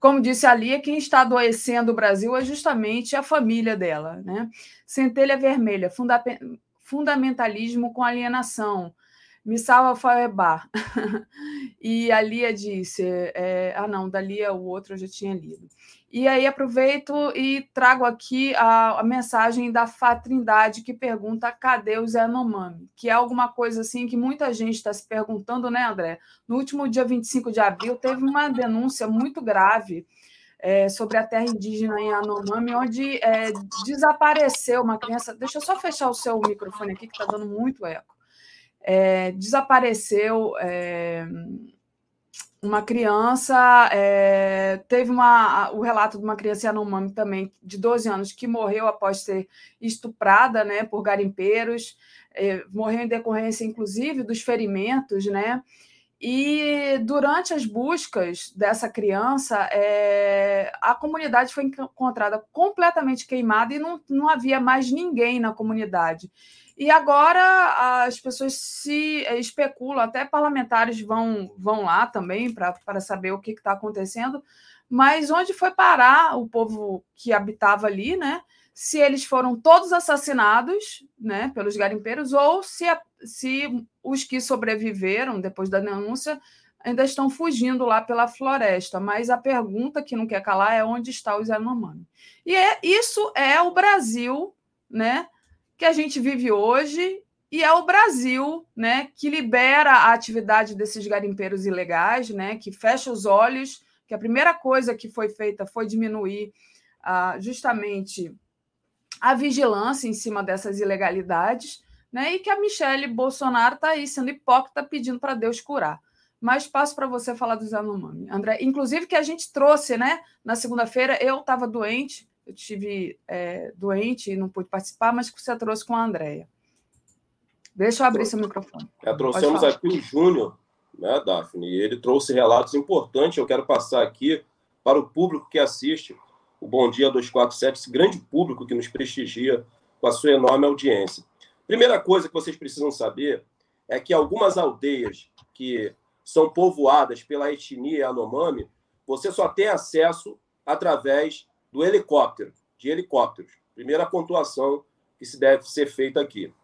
Speaker 6: como disse a Lia, quem está adoecendo o Brasil é justamente a família dela. Né? Centelha Vermelha, funda fundamentalismo com alienação, Missal Alfaebá. e a Lia disse, é, ah não, da Lia o outro eu já tinha lido. E aí aproveito e trago aqui a, a mensagem da Fá Trindade que pergunta cadê o Zé Nomami? Que é alguma coisa assim que muita gente está se perguntando, né, André? No último dia 25 de abril teve uma denúncia muito grave é, sobre a terra indígena em Anomami, onde é, desapareceu uma criança. Deixa eu só fechar o seu microfone aqui, que está dando muito eco. É, desapareceu é, uma criança, é, teve uma, o relato de uma criança Yanomami também, de 12 anos, que morreu após ser estuprada né, por garimpeiros, é, morreu em decorrência, inclusive, dos ferimentos, né? E durante as buscas dessa criança, é, a comunidade foi encontrada completamente queimada e não, não havia mais ninguém na comunidade. E agora as pessoas se eh, especulam, até parlamentares vão, vão lá também para saber o que está acontecendo, mas onde foi parar o povo que habitava ali, né? Se eles foram todos assassinados né, pelos garimpeiros ou se, se os que sobreviveram depois da denúncia ainda estão fugindo lá pela floresta. Mas a pergunta que não quer calar é onde está os Yanomami. E é, isso é o Brasil, né? que a gente vive hoje e é o Brasil, né, que libera a atividade desses garimpeiros ilegais, né, que fecha os olhos, que a primeira coisa que foi feita foi diminuir ah, justamente a vigilância em cima dessas ilegalidades, né, e que a Michelle Bolsonaro está aí sendo hipócrita pedindo para Deus curar. Mas passo para você falar dos Yanomami, André. Inclusive que a gente trouxe, né, na segunda-feira, eu estava doente, eu tive é, doente e não pude participar, mas que você trouxe com a Andrea. Deixa eu abrir seu microfone.
Speaker 7: É, trouxemos aqui o Júnior, né, Daphne? E ele trouxe relatos importantes. Eu quero passar aqui para o público que assiste o Bom Dia 247, esse grande público que nos prestigia com a sua enorme audiência. Primeira coisa que vocês precisam saber é que algumas aldeias que são povoadas pela etnia Yanomami, você só tem acesso através do helicóptero, de helicópteros. Primeira pontuação que se deve ser feita aqui.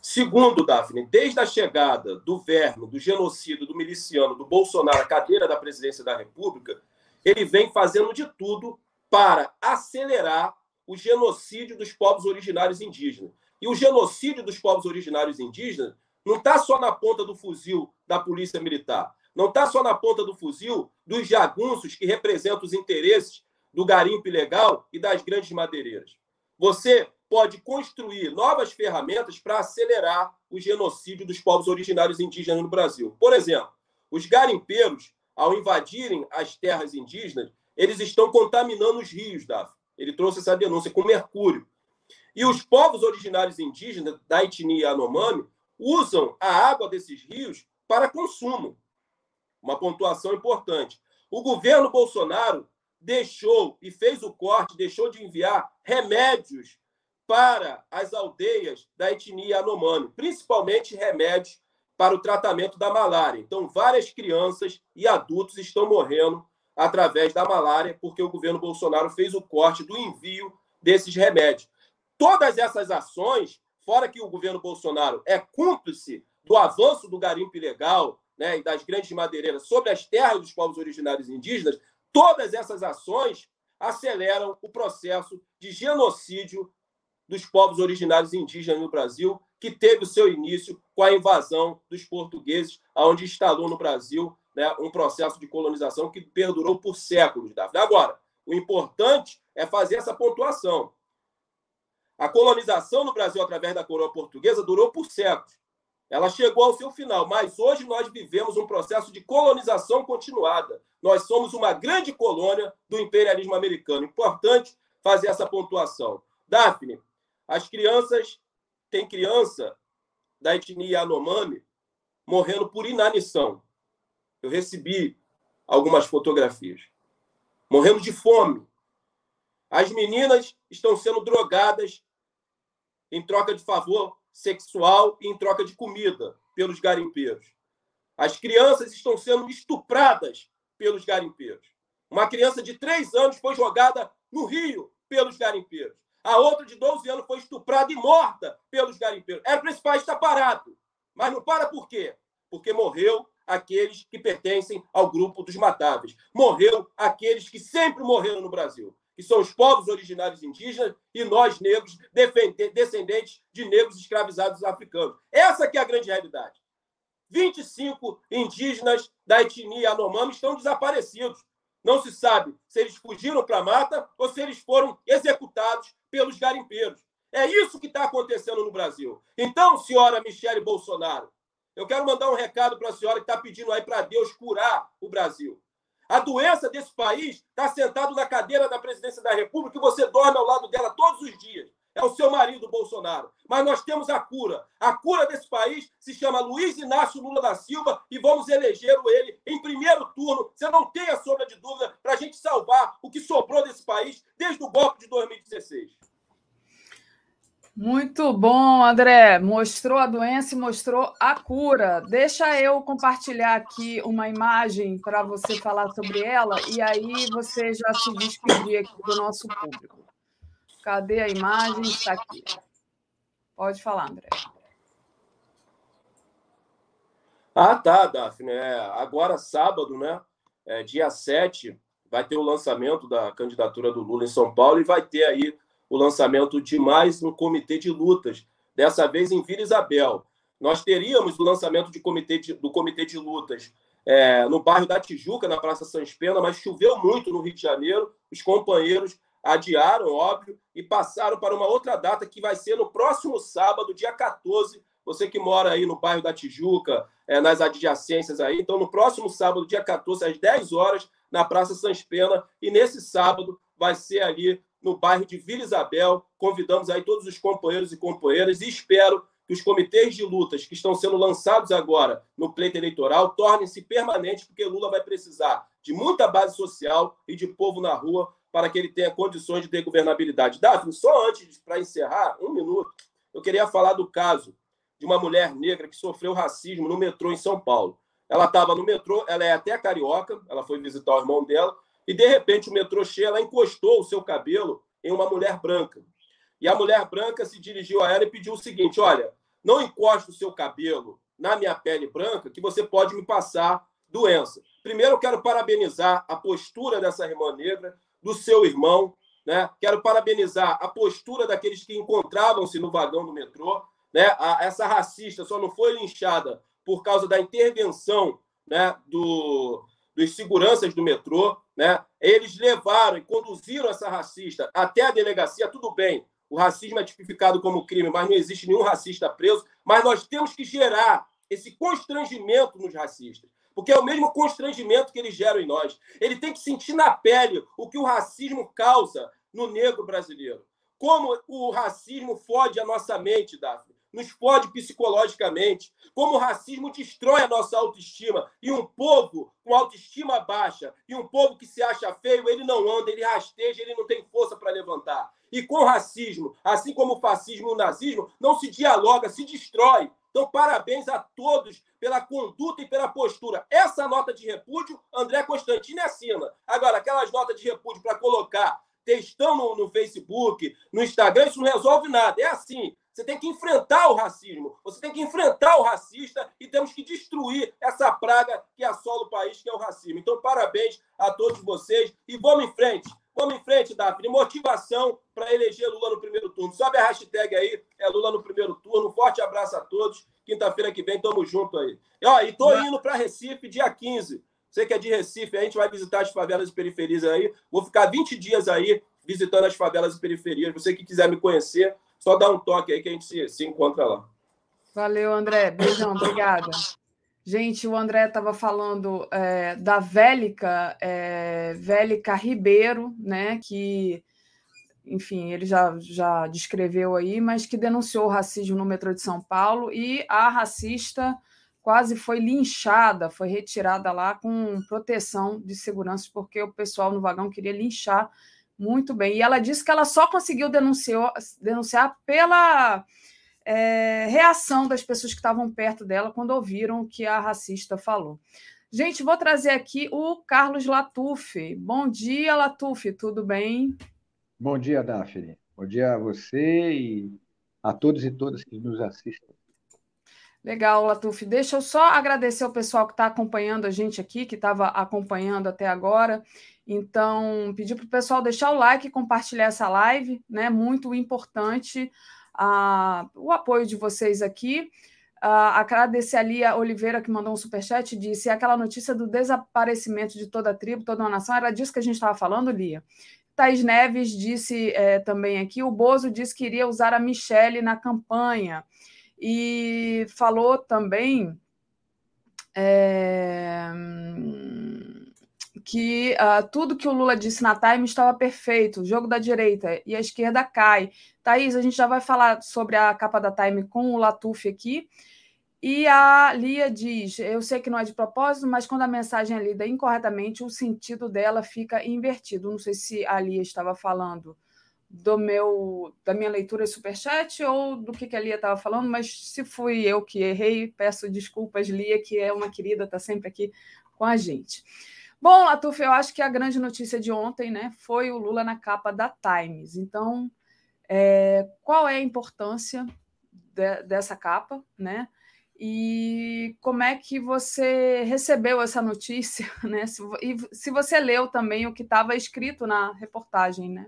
Speaker 7: Segundo, Daphne, desde a chegada do verme, do genocídio, do miliciano, do Bolsonaro à cadeira da presidência da República, ele vem fazendo de tudo para acelerar o genocídio dos povos originários indígenas. E o genocídio dos povos originários indígenas não está só na ponta do fuzil da polícia militar, não está só na ponta do fuzil dos jagunços que representam os interesses do garimpo ilegal e das grandes madeireiras. Você pode construir novas ferramentas para acelerar o genocídio dos povos originários indígenas no Brasil. Por exemplo, os garimpeiros, ao invadirem as terras indígenas, eles estão contaminando os rios, Daf. Ele trouxe essa denúncia com mercúrio. E os povos originários indígenas da etnia Yanomami usam a água desses rios para consumo. Uma pontuação importante. O governo Bolsonaro deixou e fez o corte, deixou de enviar remédios para as aldeias da etnia Yanomami, principalmente remédios para o tratamento da malária. Então, várias crianças e adultos estão morrendo através da malária, porque o governo Bolsonaro fez o corte do envio desses remédios. Todas essas ações, fora que o governo Bolsonaro é cúmplice do avanço do garimpo ilegal né, e das grandes madeireiras sobre as terras dos povos originários indígenas, Todas essas ações aceleram o processo de genocídio dos povos originários indígenas no Brasil, que teve o seu início com a invasão dos portugueses, onde instalou no Brasil né, um processo de colonização que perdurou por séculos. David. Agora, o importante é fazer essa pontuação. A colonização no Brasil através da coroa portuguesa durou por séculos. Ela chegou ao seu final, mas hoje nós vivemos um processo de colonização continuada. Nós somos uma grande colônia do imperialismo americano. Importante fazer essa pontuação. Daphne, as crianças, tem criança da etnia Yanomami morrendo por inanição. Eu recebi algumas fotografias. Morrendo de fome. As meninas estão sendo drogadas em troca de favor sexual em troca de comida pelos garimpeiros. As crianças estão sendo estupradas pelos garimpeiros. Uma criança de três anos foi jogada no rio pelos garimpeiros. A outra de 12 anos foi estuprada e morta pelos garimpeiros. Era para esse país estar parado. Mas não para por quê? Porque morreu aqueles que pertencem ao grupo dos matáveis. Morreu aqueles que sempre morreram no Brasil que são os povos originários indígenas, e nós, negros, descendentes de negros escravizados africanos. Essa que é a grande realidade. 25 indígenas da etnia Yanomami estão desaparecidos. Não se sabe se eles fugiram para a mata ou se eles foram executados pelos garimpeiros. É isso que está acontecendo no Brasil. Então, senhora Michele Bolsonaro, eu quero mandar um recado para a senhora que está pedindo aí para Deus curar o Brasil. A doença desse país está sentado na cadeira da presidência da República e você dorme ao lado dela todos os dias. é o seu marido, Bolsonaro. Mas nós temos a cura. A cura desse país se chama Luiz Inácio Lula da Silva e vamos eleger ele em primeiro turno. Você não tenha sombra de dúvida para a gente salvar o que sobrou desse país desde o golpe de 2016.
Speaker 6: Muito bom, André. Mostrou a doença e mostrou a cura. Deixa eu compartilhar aqui uma imagem para você falar sobre ela e aí você já se despedir aqui do nosso público. Cadê a imagem? Está aqui. Pode falar, André.
Speaker 7: Ah, tá, Daphne. É, agora, sábado, né? É, dia 7, vai ter o lançamento da candidatura do Lula em São Paulo e vai ter aí o lançamento de mais um comitê de lutas, dessa vez em Vila Isabel. Nós teríamos o lançamento de comitê de, do comitê de lutas é, no bairro da Tijuca, na Praça Sans Pena, mas choveu muito no Rio de Janeiro. Os companheiros adiaram, óbvio, e passaram para uma outra data que vai ser no próximo sábado, dia 14. Você que mora aí no bairro da Tijuca, é, nas adjacências aí. Então, no próximo sábado, dia 14, às 10 horas, na Praça Sans Pena. E nesse sábado vai ser ali no bairro de Vila Isabel. Convidamos aí todos os companheiros e companheiras e espero que os comitês de lutas que estão sendo lançados agora no pleito eleitoral tornem-se permanentes, porque Lula vai precisar de muita base social e de povo na rua para que ele tenha condições de ter governabilidade. Daphne, só antes, para encerrar, um minuto, eu queria falar do caso de uma mulher negra que sofreu racismo no metrô em São Paulo. Ela estava no metrô, ela é até carioca, ela foi visitar o irmão dela, e de repente o metrô cheio, ela encostou o seu cabelo em uma mulher branca. E a mulher branca se dirigiu a ela e pediu o seguinte: Olha, não encoste o seu cabelo na minha pele branca, que você pode me passar doença. Primeiro, eu quero parabenizar a postura dessa irmã negra, do seu irmão, né? Quero parabenizar a postura daqueles que encontravam-se no vagão do metrô, né? A, essa racista só não foi linchada por causa da intervenção, né? Do, dos seguranças do metrô, né? Eles levaram e conduziram essa racista até a delegacia, tudo bem. O racismo é tipificado como crime, mas não existe nenhum racista preso. Mas nós temos que gerar esse constrangimento nos racistas, porque é o mesmo constrangimento que eles geram em nós. Ele tem que sentir na pele o que o racismo causa no negro brasileiro. Como o racismo fode a nossa mente, Daphne nos fode psicologicamente, como o racismo destrói a nossa autoestima. E um povo com autoestima baixa e um povo que se acha feio, ele não anda, ele rasteja, ele não tem força para levantar. E com o racismo, assim como o fascismo e o nazismo, não se dialoga, se destrói. Então, parabéns a todos pela conduta e pela postura. Essa nota de repúdio, André Constantino assina. Agora, aquelas notas de repúdio para colocar textão no, no Facebook, no Instagram, isso não resolve nada. É assim. Você tem que enfrentar o racismo, você tem que enfrentar o racista e temos que destruir essa praga que assola o país, que é o racismo. Então, parabéns a todos vocês e vamos em frente. Vamos em frente, Daphne. Motivação para eleger Lula no primeiro turno. Sobe a hashtag aí, é Lula no primeiro turno. Forte abraço a todos. Quinta-feira que vem, tamo junto aí. E, ó, e tô indo para Recife dia 15. Você que é de Recife, a gente vai visitar as favelas e periferias aí. Vou ficar 20 dias aí visitando as favelas e periferias. Você que quiser me conhecer, só dá um toque aí que a gente se, se encontra lá.
Speaker 6: Valeu, André. Beijão, obrigada. Gente, o André estava falando é, da Vélica, é, Vélica Ribeiro, né, que, enfim, ele já, já descreveu aí, mas que denunciou o racismo no metrô de São Paulo e a racista quase foi linchada, foi retirada lá com proteção de segurança, porque o pessoal no vagão queria linchar muito bem. E ela disse que ela só conseguiu denunciar, denunciar pela é, reação das pessoas que estavam perto dela quando ouviram o que a racista falou. Gente, vou trazer aqui o Carlos Latuf. Bom dia, Latuf, tudo bem?
Speaker 8: Bom dia, Daphne. Bom dia a você e a todos e todas que nos assistem.
Speaker 6: Legal, Latuf. Deixa eu só agradecer ao pessoal que está acompanhando a gente aqui, que estava acompanhando até agora. Então, pedir para o pessoal deixar o like e compartilhar essa live, né? Muito importante uh, o apoio de vocês aqui. Uh, agradecer a Oliveira, que mandou um superchat, disse aquela notícia do desaparecimento de toda a tribo, toda uma nação, era disso que a gente estava falando, Lia. Thais Neves disse é, também aqui, o Bozo disse que iria usar a Michelle na campanha. E falou também... É que uh, tudo que o Lula disse na Time estava perfeito, jogo da direita e a esquerda cai. Thaís, a gente já vai falar sobre a capa da Time com o Latuf aqui. E a Lia diz: Eu sei que não é de propósito, mas quando a mensagem é lida incorretamente, o sentido dela fica invertido. Não sei se a Lia estava falando do meu da minha leitura de superchat ou do que, que a Lia estava falando, mas se fui eu que errei, peço desculpas, Lia, que é uma querida, está sempre aqui com a gente. Bom, Latuf, eu acho que a grande notícia de ontem né, foi o Lula na capa da Times. Então, é, qual é a importância de, dessa capa, né? E como é que você recebeu essa notícia, né? Se, e se você leu também o que estava escrito na reportagem, né?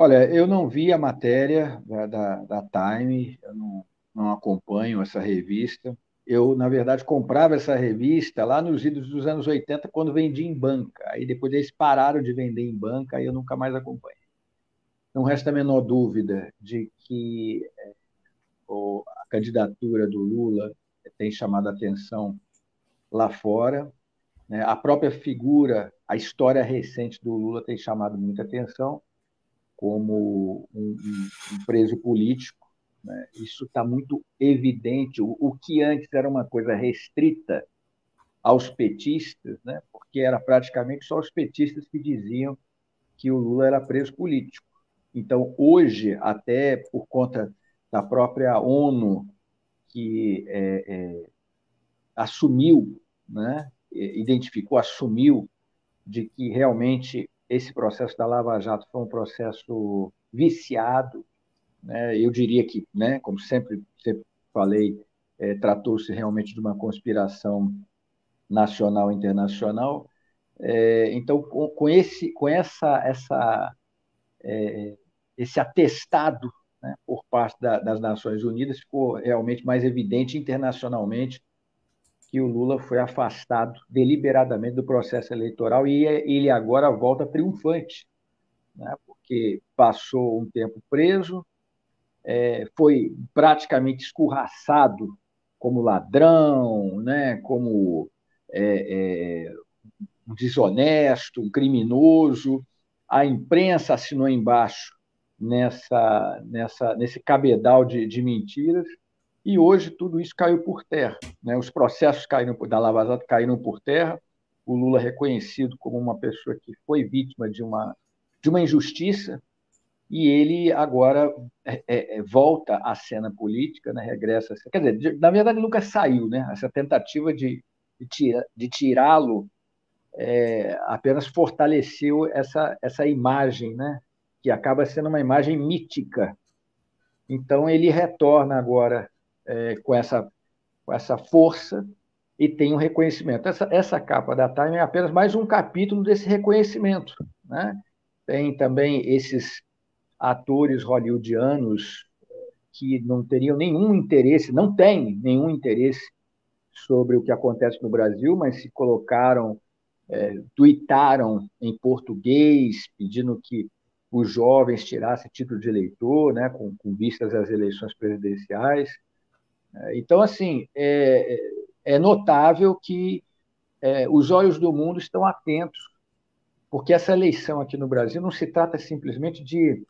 Speaker 8: Olha, eu não vi a matéria da, da, da Time, eu não, não acompanho essa revista. Eu, na verdade, comprava essa revista lá nos idos dos anos 80, quando vendia em banca. Aí depois eles pararam de vender em banca e eu nunca mais acompanhei. Não resta a menor dúvida de que é, a candidatura do Lula tem chamado a atenção lá fora. Né? A própria figura, a história recente do Lula tem chamado muita atenção como um, um preso político. Né? Isso está muito evidente. O, o, que antes era uma coisa restrita aos petistas, né? porque era praticamente só os petistas que diziam que o Lula era preso político. Então, hoje, até por conta da própria ONU, que é, é, assumiu, né? identificou, assumiu de que realmente esse processo da Lava Jato foi um processo viciado, né? eu diria que, né, como sempre, sempre falei, é, tratou-se realmente de uma conspiração nacional e internacional. É, então, com, com, esse, com essa, essa, é, esse atestado né, por parte da, das Nações Unidas, ficou realmente mais evidente internacionalmente que o Lula foi afastado deliberadamente do processo eleitoral e ele agora volta triunfante, né? porque passou um tempo preso, é, foi praticamente escorraçado como ladrão, né? como é, é, um desonesto, um criminoso. A imprensa assinou embaixo nessa, nessa, nesse cabedal de, de mentiras e hoje tudo isso caiu por terra. Né? Os processos caíram, da Lava Jato caíram por terra. O Lula reconhecido como uma pessoa que foi vítima de uma, de uma injustiça e ele agora é, é, é volta à cena política, né? regressa. Quer dizer, na verdade, nunca saiu. Né? Essa tentativa de, de tirá-lo é, apenas fortaleceu essa, essa imagem, né? que acaba sendo uma imagem mítica. Então, ele retorna agora é, com, essa, com essa força e tem um reconhecimento. Essa, essa capa da Time é apenas mais um capítulo desse reconhecimento. Né? Tem também esses atores hollywoodianos que não teriam nenhum interesse, não têm nenhum interesse sobre o que acontece no Brasil, mas se colocaram, é, tuitaram em português, pedindo que os jovens tirassem título de eleitor, né, com, com vistas às eleições presidenciais. Então, assim, é, é notável que é, os olhos do mundo estão atentos, porque essa eleição aqui no Brasil não se trata simplesmente de,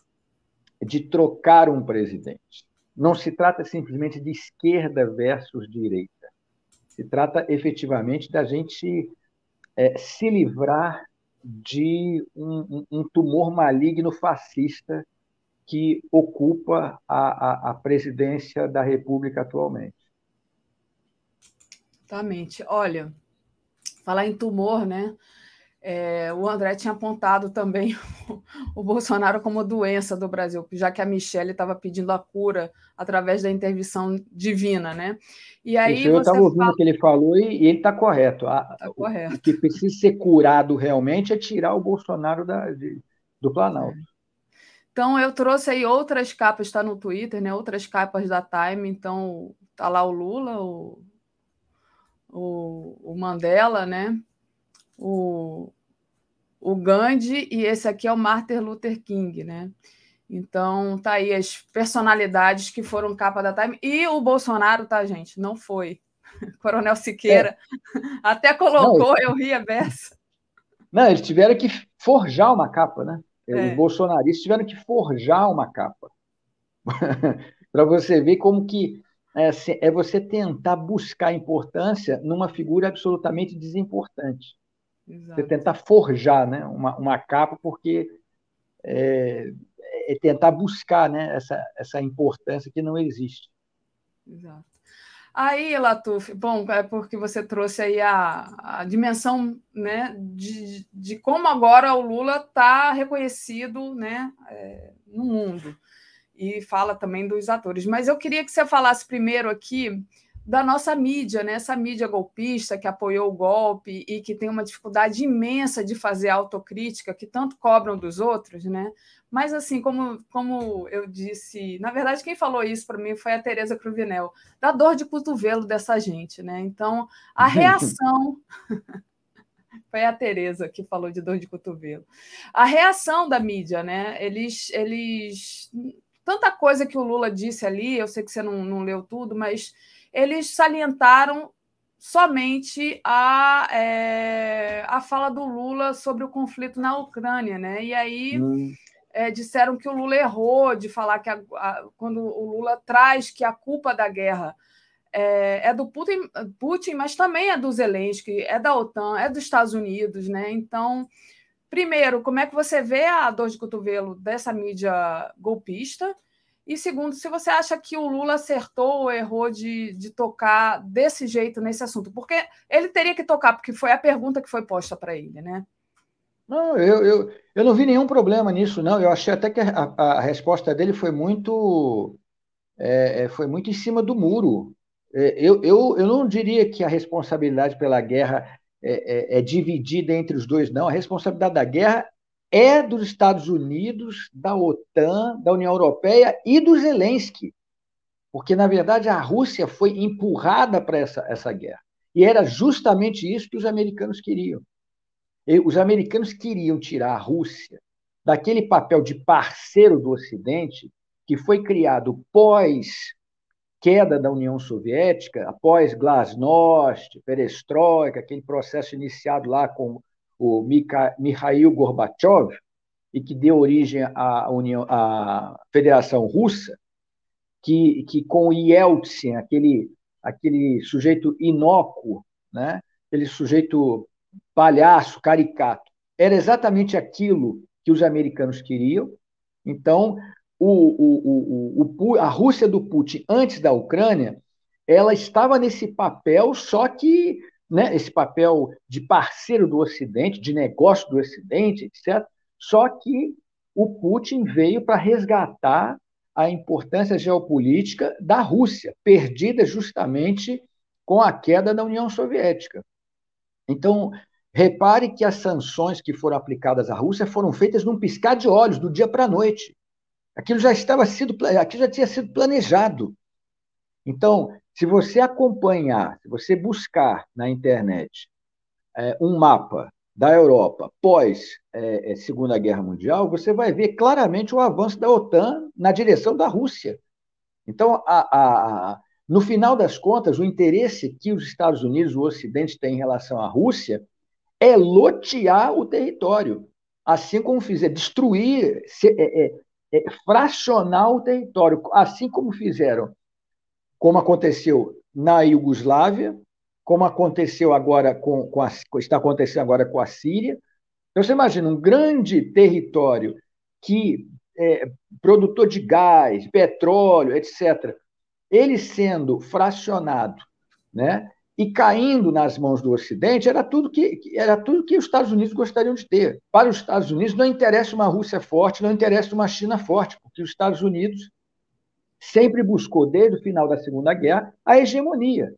Speaker 8: de trocar um presidente, não se trata simplesmente de esquerda versus direita, se trata efetivamente da gente é, se livrar de um, um, tumor maligno fascista que ocupa a, a, a presidência da República atualmente.
Speaker 6: Exatamente. Olha, falar em tumor, né? É, o André tinha apontado também o Bolsonaro como doença do Brasil, já que a Michelle estava pedindo a cura através da intervenção divina, né?
Speaker 8: E aí Isso, eu estava ouvindo fala... o que ele falou e, ele está correto. Tá correto. O que precisa ser curado realmente é tirar o Bolsonaro da, de, do Planalto. É.
Speaker 6: Então, eu trouxe aí outras capas, está no Twitter, né? Outras capas da Time. Então, tá lá o Lula, o, o, o Mandela, né? O, o Gandhi e esse aqui é o Martin Luther King, né? Então, tá aí as personalidades que foram capa da Time. E o Bolsonaro, tá, gente? Não foi. Coronel Siqueira, é. até colocou, não, eu ria beça.
Speaker 8: Não, eles tiveram que forjar uma capa, né? É. Os bolsonaristas tiveram que forjar uma capa. Para você ver como que é, é você tentar buscar importância numa figura absolutamente desimportante. Exato. Você tentar forjar né, uma, uma capa, porque é, é, tentar buscar né, essa, essa importância que não existe.
Speaker 6: Exato. Aí, Latuf, bom, é porque você trouxe aí a, a dimensão né, de, de como agora o Lula está reconhecido né, é, no mundo. E fala também dos atores. Mas eu queria que você falasse primeiro aqui da nossa mídia, né? essa mídia golpista que apoiou o golpe e que tem uma dificuldade imensa de fazer autocrítica, que tanto cobram dos outros, né? Mas, assim, como, como eu disse, na verdade, quem falou isso para mim foi a Tereza Cruvinel, da dor de cotovelo dessa gente, né? Então, a reação. foi a Tereza que falou de dor de cotovelo. A reação da mídia, né? Eles. eles tanta coisa que o Lula disse ali, eu sei que você não, não leu tudo, mas eles salientaram somente a, é, a fala do Lula sobre o conflito na Ucrânia, né? E aí hum é, disseram que o Lula errou de falar que a, a, quando o Lula traz que a culpa da guerra é, é, do Putin, Putin, mas também é do Zelensky, é da OTAN, é dos Estados Unidos, né? Então, primeiro, como é que você vê a dor de cotovelo dessa mídia golpista? E segundo, se você acha que o Lula acertou ou errou de, de tocar desse jeito nesse assunto, porque ele teria que tocar, porque foi a pergunta que foi posta para ele, né?
Speaker 8: Não, eu, eu, eu não vi nenhum problema nisso, não. Eu achei até que a, a resposta dele foi muito, é, é, foi muito em cima do muro. É, eu, eu, eu não diria que a responsabilidade pela guerra é, é, é dividida entre os dois, não. A responsabilidade da guerra é dos Estados Unidos, da OTAN, da União Europeia e do Zelensky. Porque, na verdade, a Rússia foi empurrada para essa, essa guerra. E era justamente isso que os americanos queriam os americanos queriam tirar a Rússia daquele papel de parceiro do Ocidente que foi criado pós queda da União Soviética, após Glasnost, Perestroika, aquele processo iniciado lá com o Mikhail Gorbachev e que deu origem à União, à Federação Russa, que, que com Yeltsin, aquele aquele sujeito inócuo, né? Aquele sujeito palhaço, caricato. Era exatamente aquilo que os americanos queriam. Então, o, o, o, a Rússia do Putin, antes da Ucrânia, ela estava nesse papel, só que né, esse papel de parceiro do Ocidente, de negócio do Ocidente, etc. Só que o Putin veio para resgatar a importância geopolítica da Rússia, perdida justamente com a queda da União Soviética. Então, Repare que as sanções que foram aplicadas à Rússia foram feitas num piscar de olhos, do dia para a noite. Aquilo já estava sido, aquilo já tinha sido planejado. Então, se você acompanhar, se você buscar na internet é, um mapa da Europa pós é, é Segunda Guerra Mundial, você vai ver claramente o avanço da OTAN na direção da Rússia. Então, a, a, no final das contas, o interesse que os Estados Unidos, o Ocidente, tem em relação à Rússia é lotear o território, assim como fizer, destruir, é, é, é, fracionar o território, assim como fizeram, como aconteceu na Iugoslávia, como aconteceu agora com, com a, está acontecendo agora com a Síria. Então, você imagina um grande território que é produtor de gás, petróleo, etc., ele sendo fracionado, né? E caindo nas mãos do Ocidente era tudo que era tudo que os Estados Unidos gostariam de ter. Para os Estados Unidos não interessa uma Rússia forte, não interessa uma China forte, porque os Estados Unidos sempre buscou desde o final da Segunda Guerra a hegemonia.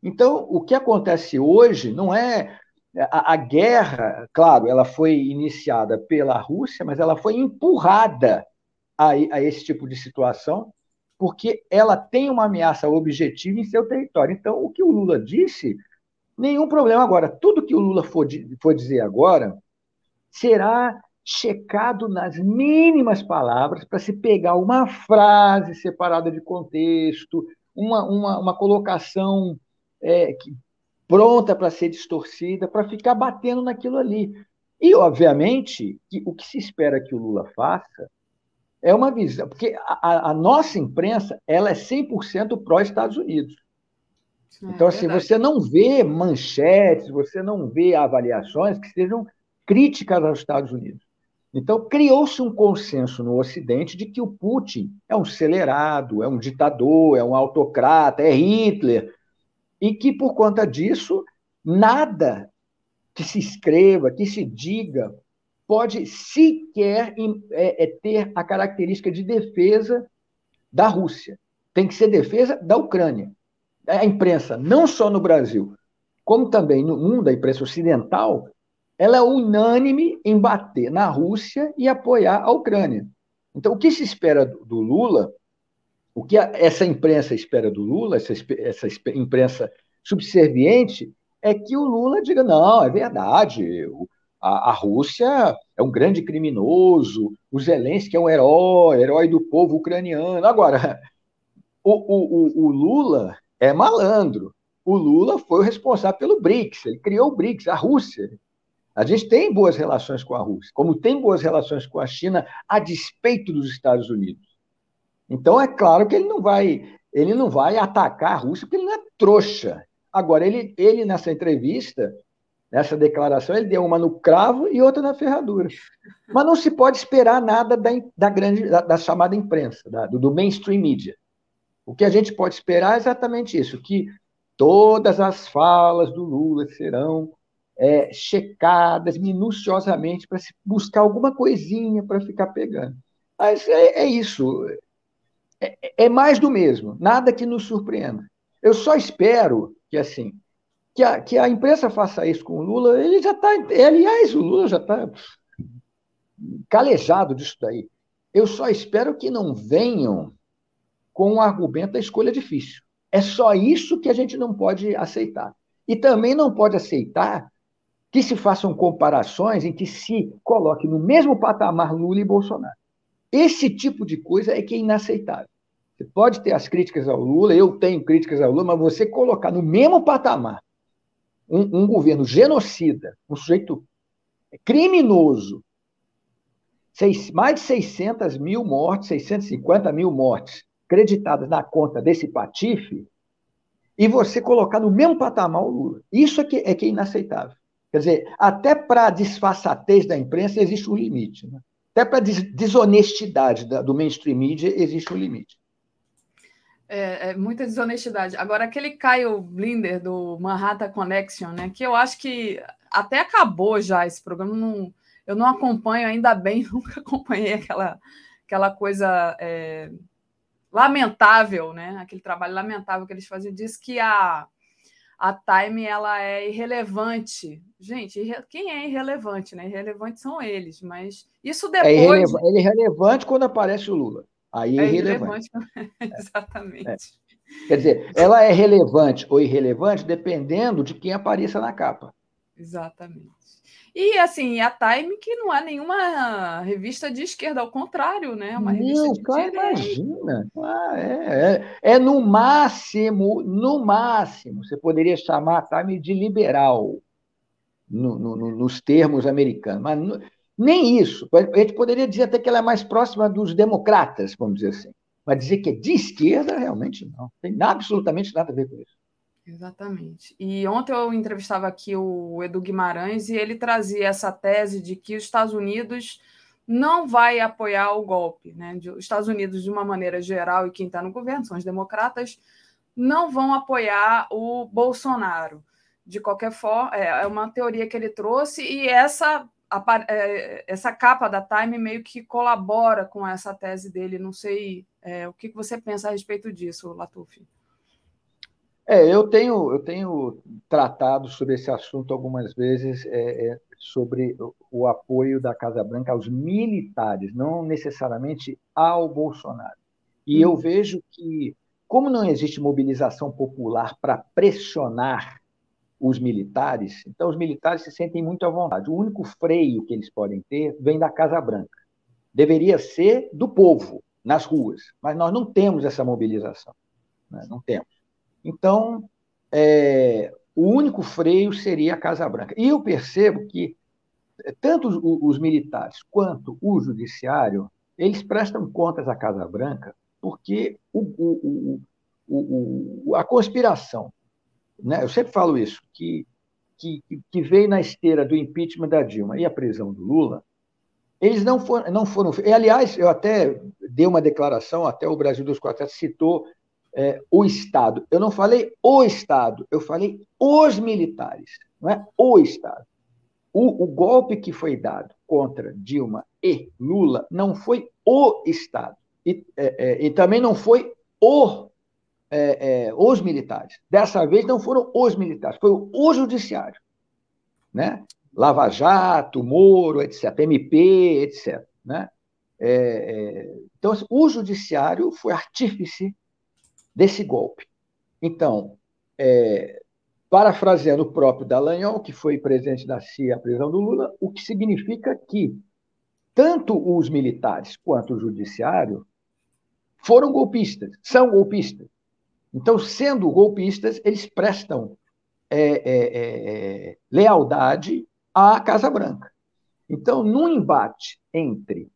Speaker 8: Então, o que acontece hoje não é a, a guerra, claro, ela foi iniciada pela Rússia, mas ela foi empurrada a, a esse tipo de situação porque ela tem uma ameaça objetiva em seu território. Então, o que o Lula disse, nenhum problema. Agora, tudo que o Lula for, for dizer agora será checado nas mínimas palavras para se pegar uma frase separada de contexto, uma, uma, uma colocação é, que, pronta para ser distorcida, para ficar batendo naquilo ali. E, obviamente, que o que se espera que o Lula faça é uma visão, porque a, a nossa imprensa ela é 100% pró-Estados Unidos. É, então, assim, você não vê manchetes, você não vê avaliações que sejam críticas aos Estados Unidos. Então, criou-se um consenso no Ocidente de que o Putin é um acelerado, é um ditador, é um autocrata, é Hitler, e que, por conta disso, nada que se escreva, que se diga, pode sequer é, é, ter a característica de defesa da Rússia. Tem que ser defesa da Ucrânia. A imprensa, não só no Brasil, como também no mundo, a imprensa ocidental, ela é unânime em bater na Rússia e apoiar a Ucrânia. Então, o que se espera do Lula, o que essa imprensa espera do Lula, essa, essa imprensa subserviente, é que o Lula diga: não, é verdade, a, a Rússia é um grande criminoso, o Zelensky é um herói, herói do povo ucraniano. Agora, o, o, o, Lula é malandro. O Lula foi o responsável pelo BRICS, ele criou o BRICS, a Rússia. A gente tem boas relações com a Rússia, como tem boas relações com a China, a despeito dos Estados Unidos. Então é claro que ele não vai, ele não vai atacar a Rússia, porque ele não é trouxa. Agora, ele, ele nessa entrevista, nessa declaração, ele deu uma no cravo e outra na ferradura. Mas não se pode esperar nada da, da grande, da, da chamada imprensa, da, do, do mainstream media. O que a gente pode esperar é exatamente isso, que todas as falas do Lula serão é, checadas minuciosamente para se buscar alguma coisinha para ficar pegando. Mas é, é isso. É, é, mais do mesmo, nada que nos surpreenda. Eu só espero que assim que a, que a imprensa faça isso com o Lula, ele já está. Aliás, o Lula já está calejado disso daí. Eu só espero que não venham com o argumento da escolha difícil. É só isso que a gente não pode aceitar. E também não pode aceitar que se façam comparações em que se coloque no mesmo patamar Lula e Bolsonaro. Esse tipo de coisa é que é inaceitável. Você pode ter as críticas ao Lula, eu tenho críticas ao Lula, mas você colocar no mesmo patamar um, um governo genocida, um sujeito criminoso, seis, mais de 600 mil mortes, 650 mil mortes creditadas na conta desse patife, e você colocar no mesmo patamar o Lula. Isso é que é, que é inaceitável. Quer dizer, até para a disfarçatez da imprensa existe um limite. Né? Até para a desonestidade do mainstream media existe um limite.
Speaker 6: É, é, muita desonestidade. Agora, aquele Caio Blinder do Manhattan Connection, né? Que eu acho que até acabou já esse programa. Não, eu não acompanho, ainda bem, nunca acompanhei aquela, aquela coisa é, lamentável, né? Aquele trabalho lamentável que eles faziam. Diz que a, a Time ela é irrelevante. Gente, quem é irrelevante, né? Irrelevante são eles, mas isso é depois. É
Speaker 8: irrelevante, ele é irrelevante quando aparece o Lula. Aí é, é irrelevante.
Speaker 6: Exatamente. É.
Speaker 8: Quer dizer, ela é relevante ou irrelevante dependendo de quem apareça na capa.
Speaker 6: Exatamente. E assim, a Time, que não é nenhuma revista de esquerda, ao contrário, né? É uma revista não, de
Speaker 8: cara, imagina. Ah, é, é, é, no máximo, no máximo, você poderia chamar a Time de liberal, no, no, nos termos americanos. Mas nem isso. A gente poderia dizer até que ela é mais próxima dos democratas, vamos dizer assim. Mas dizer que é de esquerda, realmente não. Tem absolutamente nada a ver com isso.
Speaker 6: Exatamente. E ontem eu entrevistava aqui o Edu Guimarães e ele trazia essa tese de que os Estados Unidos não vai apoiar o golpe. Né? Os Estados Unidos, de uma maneira geral, e quem está no governo são os democratas, não vão apoiar o Bolsonaro. De qualquer forma, é, é uma teoria que ele trouxe, e essa essa capa da Time meio que colabora com essa tese dele. Não sei é, o que você pensa a respeito disso, Latuf.
Speaker 8: É, eu tenho, eu tenho tratado sobre esse assunto algumas vezes, é, é, sobre o apoio da Casa Branca aos militares, não necessariamente ao Bolsonaro. E hum. eu vejo que, como não existe mobilização popular para pressionar os militares, então os militares se sentem muito à vontade. O único freio que eles podem ter vem da Casa Branca. Deveria ser do povo, nas ruas, mas nós não temos essa mobilização. Né? Não temos. Então, é, o único freio seria a Casa Branca. E eu percebo que tanto os, os militares quanto o judiciário eles prestam contas à Casa Branca porque o, o, o, a conspiração, né? eu sempre falo isso, que, que, que veio na esteira do impeachment da Dilma e a prisão do Lula, eles não foram, não foram. E, aliás, eu até dei uma declaração, até o Brasil dos Quatro citou é, o Estado. Eu não falei o Estado, eu falei os militares, não é o Estado. O, o golpe que foi dado contra Dilma e Lula não foi o Estado. E, é, é, e também não foi o, é, é, os militares. Dessa vez não foram os militares, foi o judiciário. Né? Lava Jato, Moro, etc., MP, etc. Né? É, é, então, assim, o judiciário foi artífice desse golpe. Então, parafraseando o próprio Dallagnol, que foi presidente da CIA à prisão do Lula, o que significa que tanto os militares quanto o judiciário foram golpistas, são golpistas. Então, sendo golpistas, eles prestam é, é, é, lealdade à Casa Branca. Então, num embate entre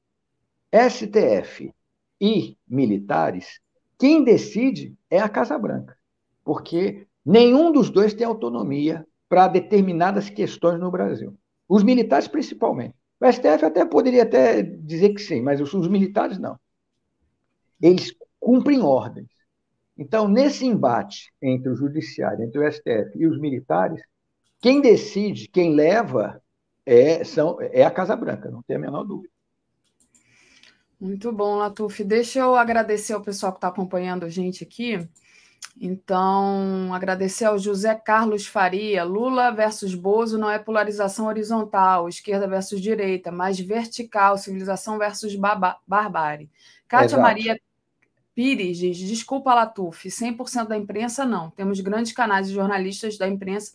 Speaker 8: STF e militares, quem decide é a Casa Branca, porque nenhum dos dois tem autonomia para determinadas questões no Brasil. Os militares, principalmente. O STF até poderia até dizer que sim, mas os militares não. Eles cumprem ordens. Então, nesse embate entre o judiciário, entre o STF e os militares, quem decide, quem leva é, são, é a Casa Branca, não tem a menor dúvida.
Speaker 6: Muito bom, Latuf. Deixa eu agradecer ao pessoal que está acompanhando a gente aqui. Então, agradecer ao José Carlos Faria. Lula versus Bozo não é polarização horizontal, esquerda versus direita, mas vertical, civilização versus barbárie. Kátia Exato. Maria Pires diz: desculpa, Latuf, 100% da imprensa não. Temos grandes canais de jornalistas da imprensa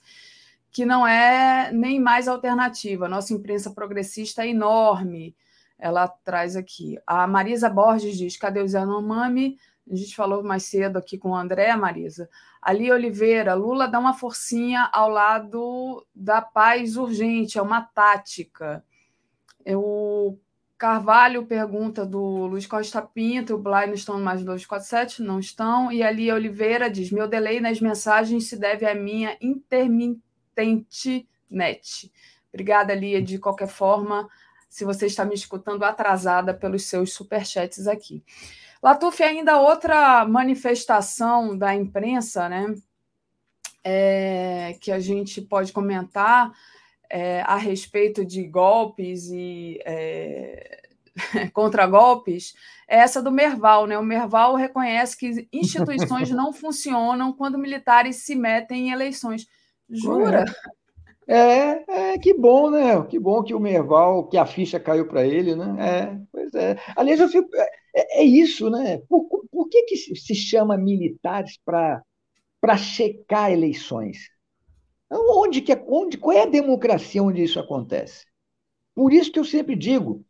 Speaker 6: que não é nem mais alternativa. Nossa imprensa progressista é enorme. Ela traz aqui. A Marisa Borges diz: cadê o Zé Nomami? a gente falou mais cedo aqui com o André, Marisa. Ali Oliveira, Lula dá uma forcinha ao lado da paz urgente, é uma tática. O Carvalho pergunta do Luiz Costa Pinto, o Blay não estão mais 247, não estão. E ali Oliveira diz: meu delay nas mensagens se deve à minha intermitente net. Obrigada, Lia, de qualquer forma, se você está me escutando atrasada pelos seus superchats aqui. Latuf, ainda outra manifestação da imprensa, né, é, que a gente pode comentar é, a respeito de golpes e é, contra-golpes, é essa do Merval. Né? O Merval reconhece que instituições não funcionam quando militares se metem em eleições. Jura?
Speaker 8: É, é, que bom, né? Que bom que o Merval, que a ficha caiu para ele, né? É, pois é. Aliás, eu fico, é, é, é isso, né? Por, por que, que se chama militares para checar eleições? Onde que, é, onde, qual é a democracia onde isso acontece? Por isso que eu sempre digo,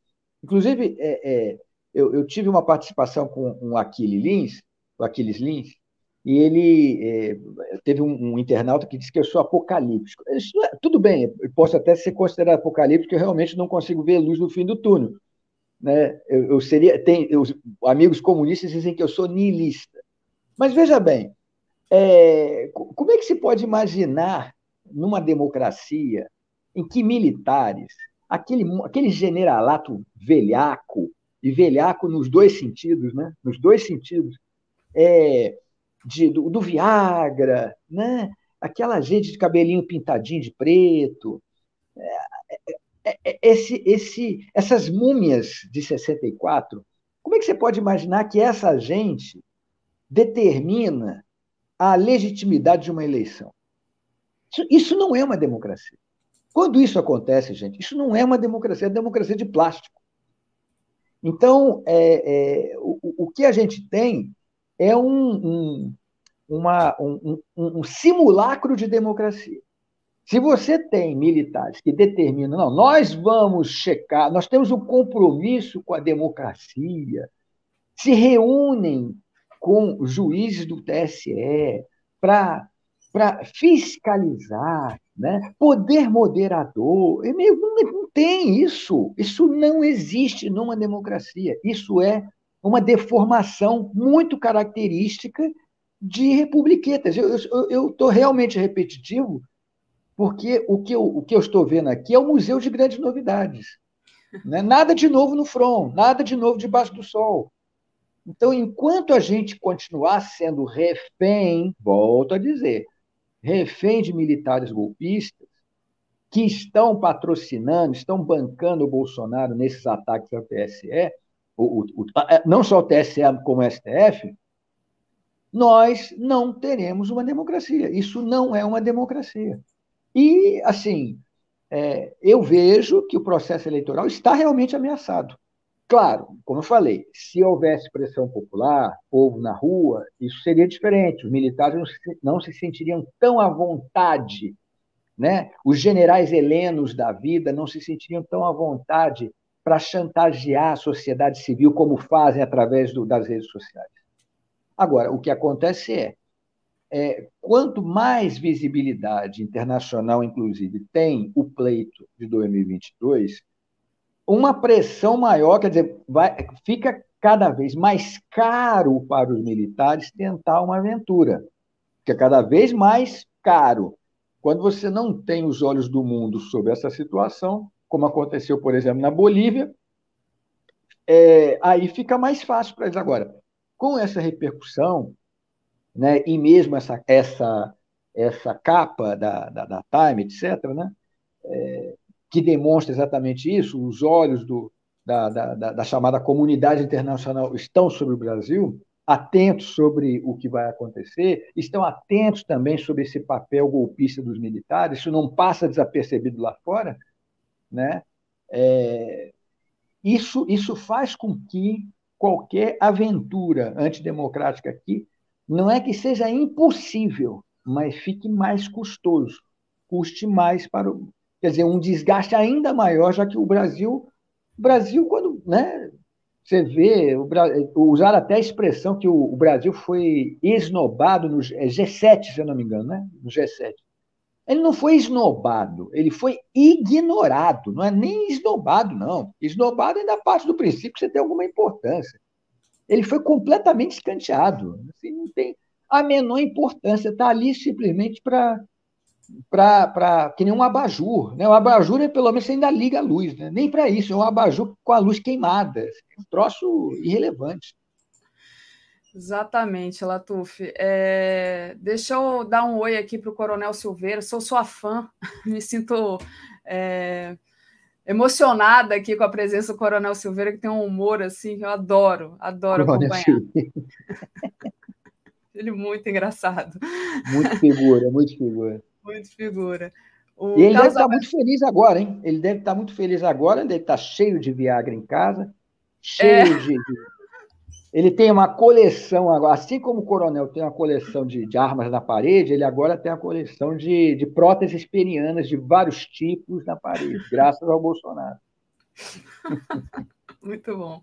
Speaker 8: inclusive, é, é, eu, eu, tive uma participação com Aquiles Lins, o Aquiles Lins, e ele é, teve um, um, internauta que disse que eu sou apocalíptico. Isso, tudo bem, eu posso até ser considerado apocalíptico, eu realmente não consigo ver luz no fim do túnel né? Eu, eu seria, tem, amigos comunistas dizem que eu sou niilista. Mas veja bem, é, como é que se pode imaginar numa democracia em que militares, aquele, aquele generalato velhaco, e velhaco nos dois sentidos, né? nos dois sentidos, é, de, do, do Viagra, né? aquela gente de cabelinho pintadinho de preto, é, é, é, esse, esse, essas múmias de 64, como é que você pode imaginar que essa gente determina a legitimidade de uma eleição? Isso, isso não é uma democracia. Quando isso acontece, gente, isso não é uma democracia, é democracia de plástico. Então, é, é, o, o, que a gente tem é um, um, uma, um, um simulacro de democracia. Se você tem militares que determinam, não, nós vamos checar, nós temos um compromisso com a democracia, se reúnem com juízes do TSE para para fiscalizar, né? poder moderador. Não, tem isso. Isso não existe numa democracia. Isso é uma deformação muito característica de republiquetas. Eu estou realmente repetitivo, porque o que, eu, o que eu estou vendo aqui é o museu de grandes novidades. Né? Nada de novo no front, nada de novo debaixo do sol. Então, enquanto a gente continuar sendo refém, volto a dizer, refém de militares golpistas que estão patrocinando, estão bancando o Bolsonaro nesses ataques ao TSE, o, o, é, não só o TSE como o STF, nós não teremos uma democracia. Isso não é uma democracia. E, assim, é, eu vejo que o processo eleitoral está realmente ameaçado. Claro, como eu falei, se houvesse pressão popular, povo na rua, isso seria diferente. Os militares não se, não se sentiriam tão à vontade, né? Os generais helenos da vida não se sentiriam tão à vontade para chantagear a sociedade civil como fazem através do, das redes sociais. Agora, o que acontece é, é, quanto mais visibilidade internacional, inclusive, tem o pleito de 2022, uma pressão maior, quer dizer, vai, fica cada vez mais caro para os militares tentar uma aventura. Fica cada vez mais caro. Quando você não tem os olhos do mundo sobre essa situação, como aconteceu, por exemplo, na Bolívia, é, aí fica mais fácil para eles. Agora, com essa repercussão, né, e mesmo essa, essa, essa capa da, da, da Time, etc., né, é, que demonstra exatamente isso, os olhos do, da, da, da, chamada comunidade internacional estão sobre o Brasil, atentos sobre o que vai acontecer, estão atentos também sobre esse papel golpista dos militares, isso não passa desapercebido lá fora, né? É, isso, isso faz com que qualquer aventura antidemocrática aqui não é que seja impossível, mas fique mais custoso, custe mais para o, quer dizer, um desgaste ainda maior, já que o Brasil, Brasil quando, né, você vê, o, usar até a expressão que o, o Brasil foi esnobado no G7, é se eu não me engano, né? no G7. Ele não foi esnobado, ele foi ignorado, não é nem esnobado, não. Esnobado ainda parte do princípio que você tem alguma importância ele foi completamente escanteado. Assim, não tem a menor importância, está ali simplesmente para para que nem um abajur. Né? O abajur, é, pelo menos, você ainda liga a luz. Né? Nem para isso, é um abajur com a luz queimada. É um troço irrelevante.
Speaker 6: Exatamente, Latuf. É... Deixa eu dar um oi aqui para o Coronel Silveira. Sou sua fã, me sinto é emocionada aqui com a presença do Coronel Silveira, que tem um humor assim que eu adoro, adoro Coronel acompanhar. Ele é muito engraçado.
Speaker 8: Muito figura, muito figura.
Speaker 6: Muito figura.
Speaker 8: O e ele deve estar muito feliz agora, hein? Ele deve estar muito feliz agora, ele deve estar cheio de Viagra em casa, cheio é. de, ele tem uma coleção agora, assim como o coronel tem uma coleção de, de armas na parede, ele agora tem a coleção de, de próteses penianas de vários tipos na parede, graças ao Bolsonaro.
Speaker 6: Muito bom.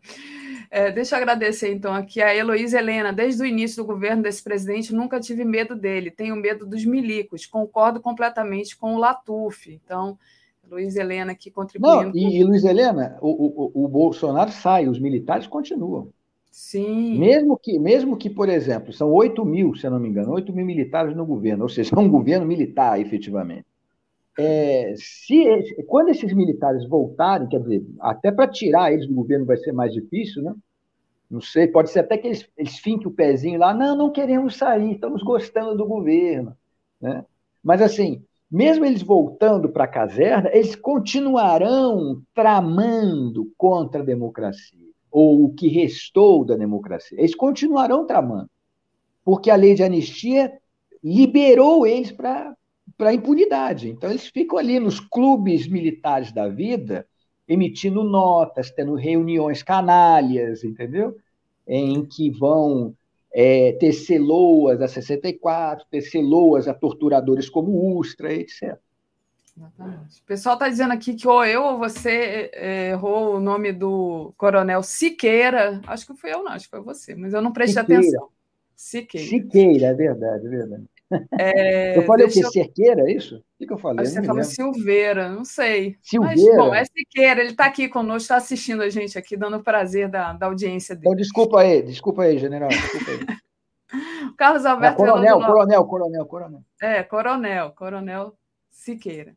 Speaker 6: É, deixa eu agradecer, então, aqui a Heloísa Helena. Desde o início do governo desse presidente, nunca tive medo dele. Tenho medo dos milicos. Concordo completamente com o Latuf. Então, Luiz Helena aqui contribuindo.
Speaker 8: Não, e, e Luiz Helena, o, o, o Bolsonaro sai, os militares continuam.
Speaker 6: Sim.
Speaker 8: Mesmo que, mesmo que, por exemplo, são 8 mil, se eu não me engano, 8 mil militares no governo, ou seja, é um governo militar, efetivamente. É, se, quando esses militares voltarem, quer dizer, até para tirar eles do governo vai ser mais difícil, né? Não sei, pode ser até que eles, eles finquem o pezinho lá, não, não queremos sair, estamos gostando do governo. Né? Mas, assim, mesmo eles voltando para a caserna, eles continuarão tramando contra a democracia ou o que restou da democracia. Eles continuarão tramando, porque a lei de anistia liberou eles para a impunidade. Então, eles ficam ali nos clubes militares da vida, emitindo notas, tendo reuniões canalhas, entendeu? Em que vão é, tecer loas a 64, tecer loas a torturadores como Ustra, etc.
Speaker 6: Exatamente. O pessoal está dizendo aqui que ou eu ou você é, errou o nome do coronel Siqueira. Acho que foi eu, não, acho que foi você, mas eu não prestei Siqueira. atenção.
Speaker 8: Siqueira. Siqueira, é verdade, é verdade. É, eu falei o quê? Eu... Cerqueira, é isso? O que eu falei?
Speaker 6: Você falou Silveira, não sei.
Speaker 8: Silveira? Mas, bom,
Speaker 6: é Siqueira, ele está aqui conosco, está assistindo a gente aqui, dando prazer da, da audiência dele.
Speaker 8: Então, desculpa aí, desculpa aí, general, desculpa aí.
Speaker 6: Carlos Alberto.
Speaker 8: É, coronel, coronel, coronel, coronel.
Speaker 6: É, coronel, coronel Siqueira.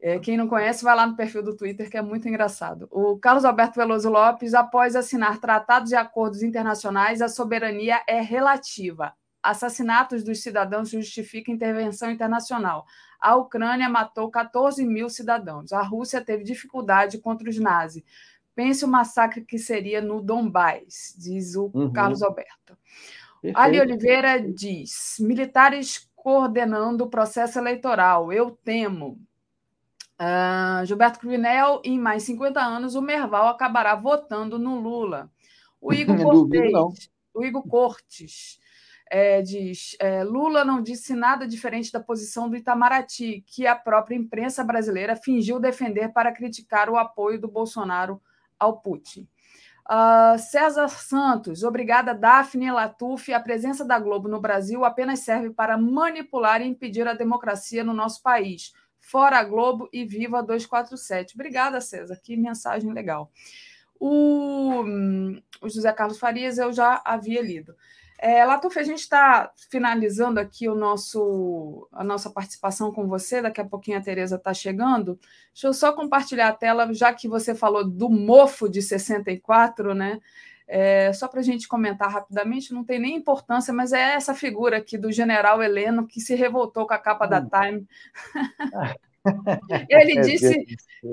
Speaker 6: É, quem não conhece, vai lá no perfil do Twitter, que é muito engraçado. O Carlos Alberto Veloso Lopes, após assinar tratados e acordos internacionais, a soberania é relativa. Assassinatos dos cidadãos justificam intervenção internacional. A Ucrânia matou 14 mil cidadãos. A Rússia teve dificuldade contra os nazis. Pense o massacre que seria no Donbás, diz o uhum. Carlos Alberto. Perfeito. Ali Oliveira diz: militares coordenando o processo eleitoral. Eu temo. Uh, Gilberto Cruvinel, em mais 50 anos, o Merval acabará votando no Lula. O Igor Cortes, o Igor Cortes é, diz: é, Lula não disse nada diferente da posição do Itamaraty, que a própria imprensa brasileira fingiu defender para criticar o apoio do Bolsonaro ao Putin. Uh, César Santos, obrigada, Daphne Latuf. A presença da Globo no Brasil apenas serve para manipular e impedir a democracia no nosso país. Fora a Globo e viva 247. Obrigada, César. Que mensagem legal. O, hum, o José Carlos Farias eu já havia lido. É, Latuf, a gente está finalizando aqui o nosso, a nossa participação com você. Daqui a pouquinho a Tereza está chegando. Deixa eu só compartilhar a tela, já que você falou do mofo de 64, né? É, só para a gente comentar rapidamente, não tem nem importância, mas é essa figura aqui do general Heleno que se revoltou com a capa da hum. Time. Ele disse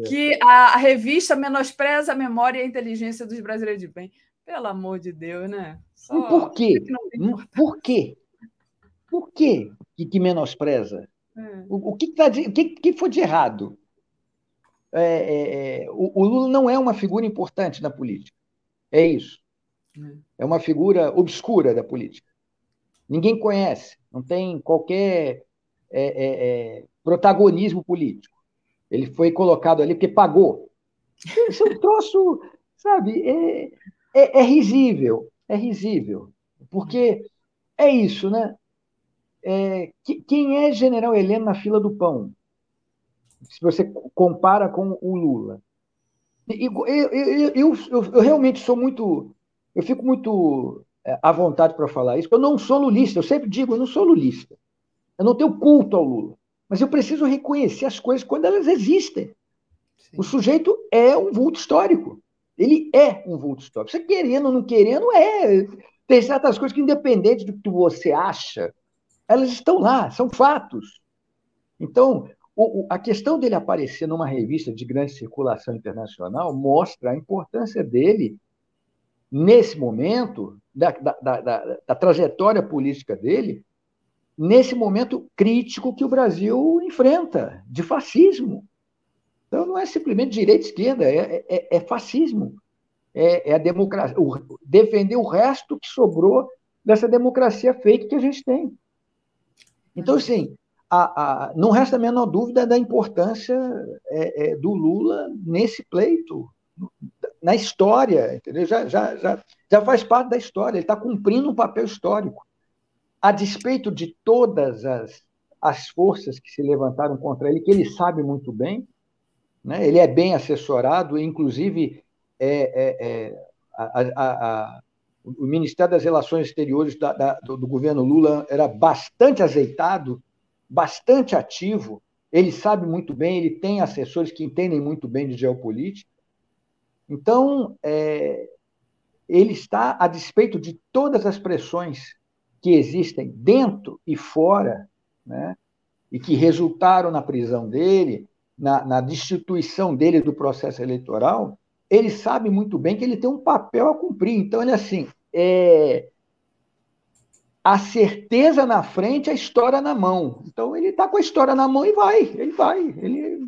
Speaker 6: que a revista menospreza a memória e a inteligência dos brasileiros de bem. Pelo amor de Deus, né?
Speaker 8: Só... E por quê? Hum, por quê? Por quê que, que menospreza? É. O, o, que, tá de, o que, que foi de errado? É, é, é, o, o, Lula não é uma figura importante na política. É isso. É. é uma figura obscura da política. Ninguém conhece, não tem qualquer é, protagonismo político. Ele foi colocado ali porque pagou. Isso é um troço, sabe? É, é, é risível, é risível, porque é isso, né? É, quem é General Heleno na fila do pão? Se você compara com o Lula. Eu, eu, eu, eu realmente sou muito. Eu fico muito é, à vontade para falar isso, eu não sou lulista, eu sempre digo, eu não sou lulista. Eu não tenho culto ao Lula. Mas eu preciso reconhecer as coisas quando elas existem. Sim. O sujeito é um vulto histórico. Ele é um histórico. Você querendo ou não querendo, é. Tem certas coisas que, independente do que você acha, elas estão lá, são fatos. Então, o, a questão dele aparecer numa revista de grande circulação internacional mostra a importância dele nesse momento, da, da, da, da trajetória política dele, nesse momento crítico que o Brasil enfrenta, de fascismo. Então, não é simplesmente direita e esquerda, é, é, é fascismo. É, é, a democracia, o, defender o resto que sobrou dessa democracia fake que a gente tem. Então, assim, a, a, não resta a menor dúvida da importância é, é, do Lula nesse pleito, na história, entendeu? Já, já, já, já faz parte da história, ele está cumprindo um papel histórico. A despeito de todas as, as forças que se levantaram contra ele, que ele sabe muito bem, né? Ele é bem assessorado, inclusive é, é, é a, a, a, o Ministério das Relações Exteriores da, da, do, do, governo Lula era bastante azeitado, bastante ativo. Ele sabe muito bem, ele tem assessores que entendem muito bem de geopolítica. Então, é, ele está, a despeito de todas as pressões que existem dentro e fora, né, e que resultaram na prisão dele, na, na destituição dele do processo eleitoral, ele sabe muito bem que ele tem um papel a cumprir. Então, ele assim, é, a certeza na frente, a história na mão. Então, ele está com a história na mão e vai, ele vai. Ele,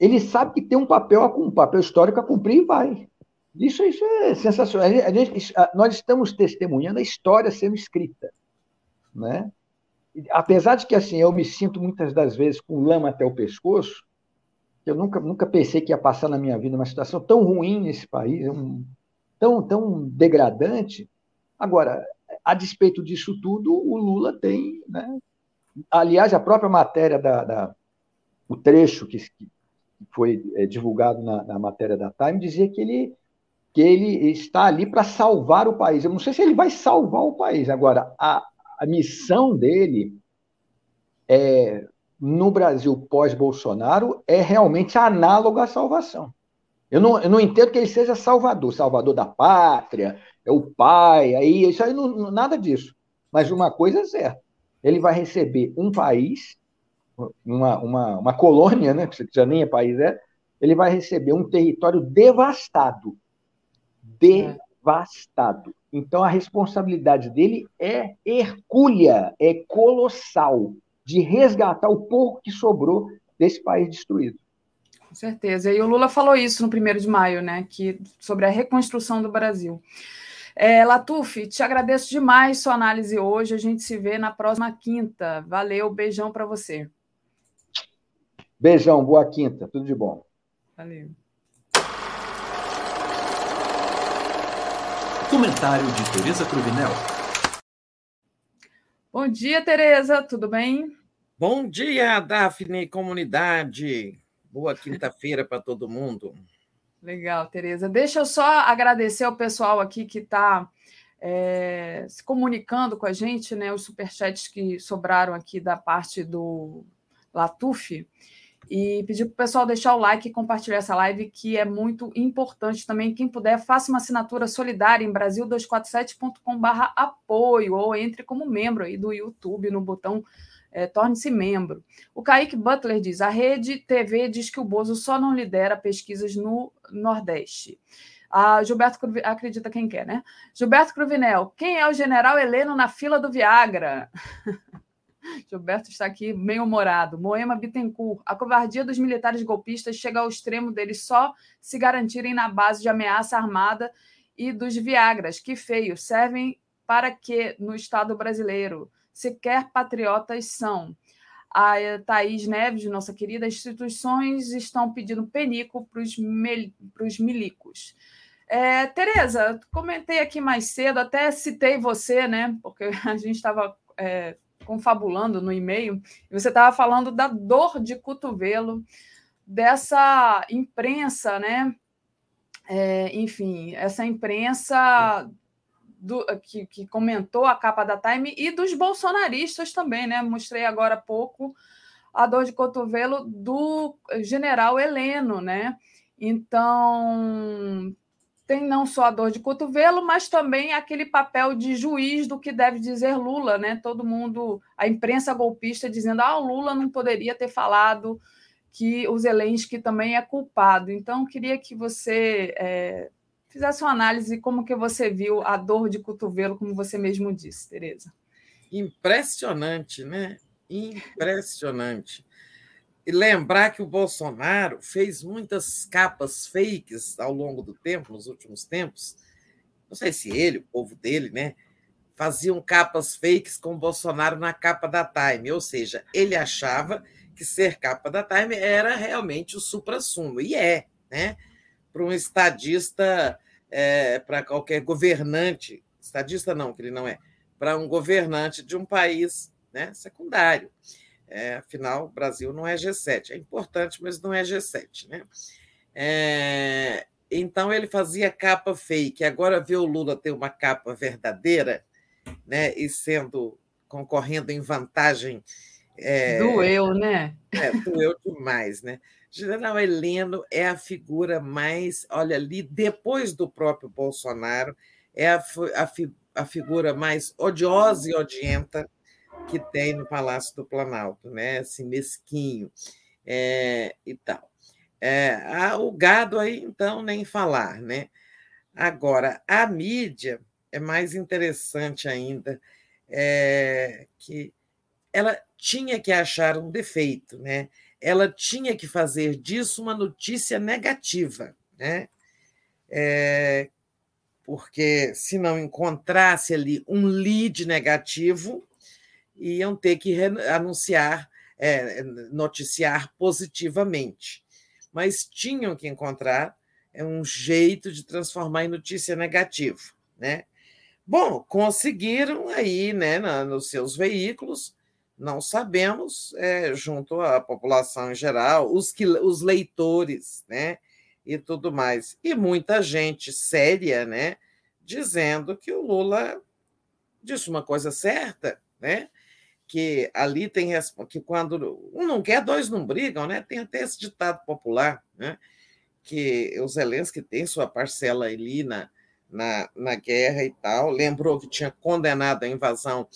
Speaker 8: ele sabe que tem um papel, a, um papel histórico a cumprir e vai. Isso, isso é sensacional. A gente, nós estamos testemunhando a história sendo escrita. Né? Apesar de que assim eu me sinto muitas das vezes com lama até o pescoço, eu nunca, nunca pensei que ia passar na minha vida uma situação tão ruim nesse país, um, tão, tão degradante. Agora, a despeito disso tudo, o Lula tem. Né? Aliás, a própria matéria da. da o trecho que, que foi é, divulgado na, na, matéria da Time dizia que ele, que ele está ali para salvar o país. Eu não sei se ele vai salvar o país. Agora, a, a missão dele é, no Brasil pós-Bolsonaro é realmente análoga à salvação. Eu não, eu não entendo que ele seja salvador, salvador da pátria, é o pai, aí isso aí não, nada disso. Mas uma coisa é certa, ele vai receber um país, uma, uma, uma colônia, né, que já nem é país é, ele vai receber um território devastado. Devastado. Então a responsabilidade dele é hercúlea, é colossal, de resgatar o pouco que sobrou desse país destruído.
Speaker 6: Com certeza. E o Lula falou isso no primeiro de maio, né? Que, sobre a reconstrução do Brasil. É, Latuf, te agradeço demais sua análise hoje. A gente se vê na próxima quinta. Valeu, beijão para você.
Speaker 8: Beijão, boa quinta, tudo de bom.
Speaker 6: Valeu.
Speaker 2: Comentário de Tereza Cruvinel.
Speaker 6: Bom dia, Tereza, tudo bem?
Speaker 9: Bom dia, Daphne, comunidade. Boa quinta-feira para todo mundo.
Speaker 6: Legal, Tereza. Deixa eu só agradecer ao pessoal aqui que está é, se comunicando com a gente, né? Os superchats que sobraram aqui da parte do Latuf. E pedir para o pessoal deixar o like e compartilhar essa live, que é muito importante também. Quem puder, faça uma assinatura solidária em brasil247.com/barra apoio ou entre como membro aí do YouTube no botão é, torne-se membro. O Kaique Butler diz: a rede TV diz que o Bozo só não lidera pesquisas no Nordeste. A Gilberto Cruvinel, acredita quem quer, né? Gilberto Cruvinel, quem é o general Heleno na fila do Viagra? Gilberto está aqui meio humorado. Moema Bittencourt. A covardia dos militares golpistas chega ao extremo deles só se garantirem na base de ameaça armada e dos Viagras, que feio, servem para que no Estado brasileiro? sequer patriotas são. A Thaís Neves, nossa querida, instituições estão pedindo penico para os milicos. É, Tereza, comentei aqui mais cedo, até citei você, né? Porque a gente estava é, confabulando no e-mail, e você estava falando da dor de cotovelo dessa imprensa, né? É, enfim, essa imprensa do, que, que, comentou a capa da Time e dos bolsonaristas também, né? Mostrei agora há pouco a dor de cotovelo do general Heleno, né? Então, tem não só a dor de cotovelo, mas também aquele papel de juiz do que deve dizer Lula, né? Todo mundo, a imprensa golpista dizendo: ah, o Lula não poderia ter falado que o Zelensky também é culpado. Então, queria que você é, fizesse uma análise como que você viu a dor de cotovelo, como você mesmo disse, Tereza.
Speaker 9: Impressionante, né? Impressionante. E lembrar que o Bolsonaro fez muitas capas fakes ao longo do tempo, nos últimos tempos. Não sei se ele, o povo dele, né? Faziam capas fakes com o Bolsonaro na capa da Time, ou seja, ele achava que ser capa da Time era realmente o supra-sumo, e é, né? para um estadista, é, para qualquer governante, estadista não, que ele não é, para um governante de um país né, secundário. É, afinal, o Brasil não é G7. É importante, mas não é G7. Né? É, então, ele fazia capa fake. Agora, ver o Lula ter uma capa verdadeira né, e sendo concorrendo em vantagem.
Speaker 6: É, doeu, né?
Speaker 9: É, doeu demais, né? General Heleno é a figura mais, olha ali, depois do próprio Bolsonaro, é a, a, a figura mais odiosa e odienta que tem no Palácio do Planalto, né? Assim, mesquinho é, e tal. É, o gado aí, então, nem falar, né? Agora, a mídia é mais interessante ainda, é, que ela tinha que achar um defeito, né? ela tinha que fazer disso uma notícia negativa, né? É, porque se não encontrasse ali um lead negativo, iam ter que anunciar, é, noticiar positivamente. Mas tinham que encontrar é, um jeito de transformar em notícia negativa, né? Bom, conseguiram aí, né, nos seus veículos, não sabemos, é, junto à população em geral, os, que, os leitores, né, e tudo mais. E muita gente séria, né, dizendo que o Lula disse uma coisa certa, né, que ali tem que quando um não quer, dois não brigam, né? Tem até esse ditado popular, né? Que o Zelensky tem sua parcela ali na, na, na guerra e tal. Lembrou que tinha condenado a invasão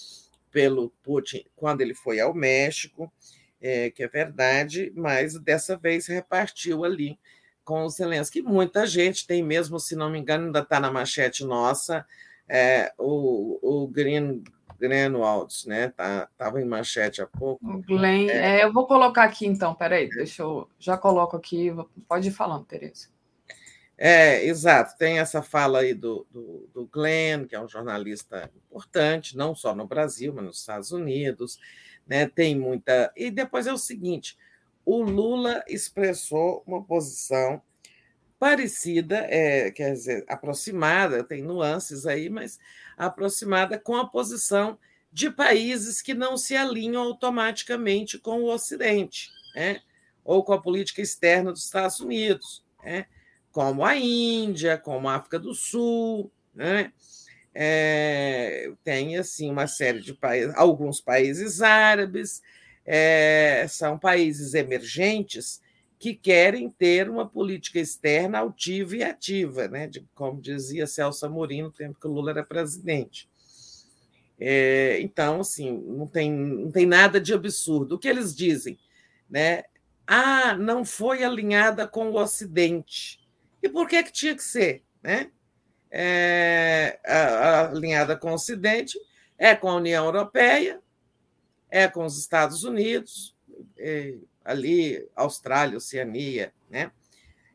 Speaker 9: pelo Putin quando ele foi ao México, é, que é verdade, mas dessa vez repartiu ali com o Zelensky. Muita gente tem mesmo, se não me engano, ainda está na manchete nossa, é, o, o Green Greenwald, né? Tá, tava em manchete há pouco.
Speaker 6: O Glenn, é. É, eu vou colocar aqui então, peraí, deixa eu já coloco aqui, pode ir falando, Tereza.
Speaker 9: É, exato, tem essa fala aí do, do, do Glenn, que é um jornalista importante, não só no Brasil, mas nos Estados Unidos, né? Tem muita. E depois é o seguinte: o Lula expressou uma posição parecida, é, quer dizer, aproximada, tem nuances aí, mas aproximada com a posição de países que não se alinham automaticamente com o Ocidente, né? ou com a política externa dos Estados Unidos, né? como a Índia, como a África do Sul, né? É, tem assim uma série de países, alguns países árabes, é, são países emergentes que querem ter uma política externa altiva e ativa, né? De, como dizia Celso Amorim no tempo que o Lula era presidente. É, então, assim, não tem, não tem nada de absurdo. O que eles dizem? Né? Ah, não foi alinhada com o Ocidente. E por que, que tinha que ser? Né? É, alinhada com o Ocidente é com a União Europeia, é com os Estados Unidos, é, ali, Austrália, Oceania, né?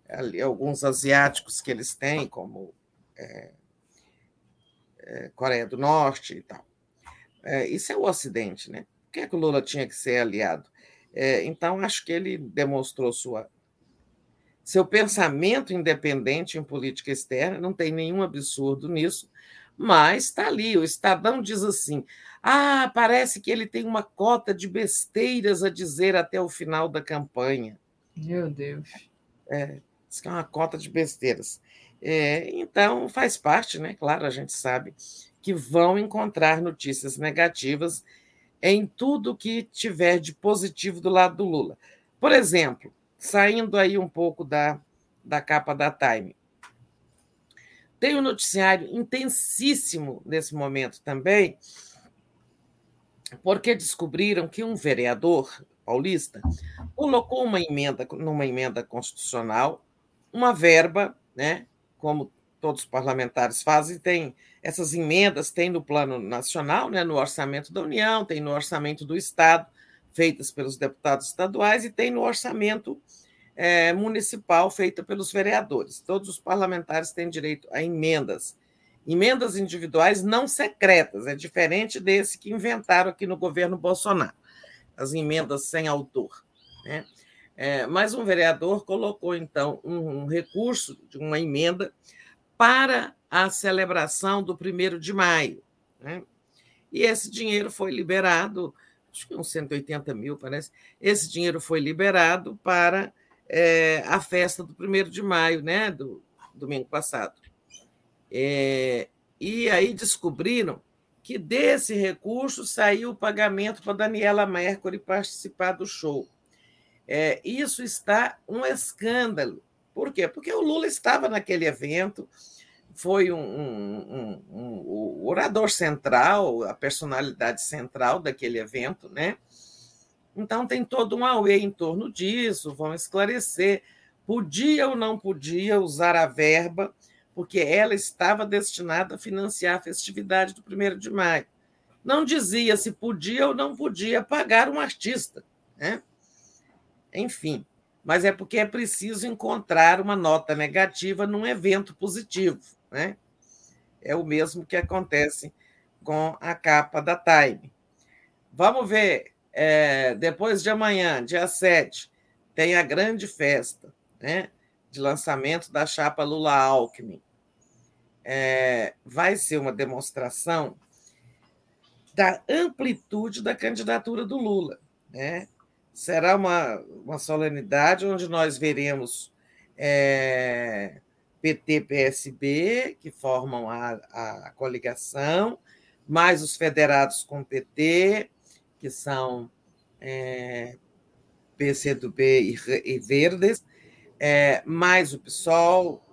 Speaker 9: Ali, alguns asiáticos que eles têm, como é, é, Coreia do Norte e tal. É, isso é o Ocidente, né? Por que, é que o Lula tinha que ser aliado? É, então, acho que ele demonstrou sua, seu pensamento independente em política externa, não tem nenhum absurdo nisso, mas está ali. O Estadão diz assim: ah, parece que ele tem uma cota de besteiras a dizer até o final da campanha.
Speaker 6: Meu Deus.
Speaker 9: É, diz que é uma cota de besteiras. É, então, faz parte, né? Claro, a gente sabe que vão encontrar notícias negativas em tudo que tiver de positivo do lado do Lula. Por exemplo, saindo aí um pouco da, da capa da Time. Tem um noticiário intensíssimo nesse momento também, porque descobriram que um vereador paulista colocou uma emenda numa emenda constitucional uma verba, né, como todos os parlamentares fazem, tem essas emendas tem no plano nacional, né, no orçamento da União, tem no orçamento do estado, feitas pelos deputados estaduais e tem no orçamento é, municipal feita pelos vereadores. Todos os parlamentares têm direito a emendas emendas individuais não secretas, é diferente desse que inventaram aqui no governo Bolsonaro, as emendas sem autor. Né? É, mas um vereador colocou, então, um, um recurso de uma emenda para a celebração do primeiro de maio. Né? E esse dinheiro foi liberado, acho que uns 180 mil, parece. Esse dinheiro foi liberado para é, a festa do primeiro de maio, né? Do domingo passado. É, e aí descobriram que desse recurso saiu o pagamento para Daniela Mercury participar do show. É, isso está um escândalo. Por quê? Porque o Lula estava naquele evento, foi um, um, um, um orador central, a personalidade central daquele evento, né? Então tem todo um auê em torno disso, vão esclarecer. Podia ou não podia usar a verba porque ela estava destinada a financiar a festividade do 1 de maio. Não dizia se podia ou não podia pagar um artista. Né? Enfim, mas é porque é preciso encontrar uma nota negativa num evento positivo. Né? É o mesmo que acontece com a capa da Time. Vamos ver, é, depois de amanhã, dia 7, tem a grande festa né, de lançamento da chapa Lula-Alckmin. É, vai ser uma demonstração da amplitude da candidatura do Lula. Né? Será uma, uma solenidade onde nós veremos é, PT, PSB, que formam a, a coligação, mais os federados com PT, que são é, PCdoB e, e Verdes, é, mais o PSOL,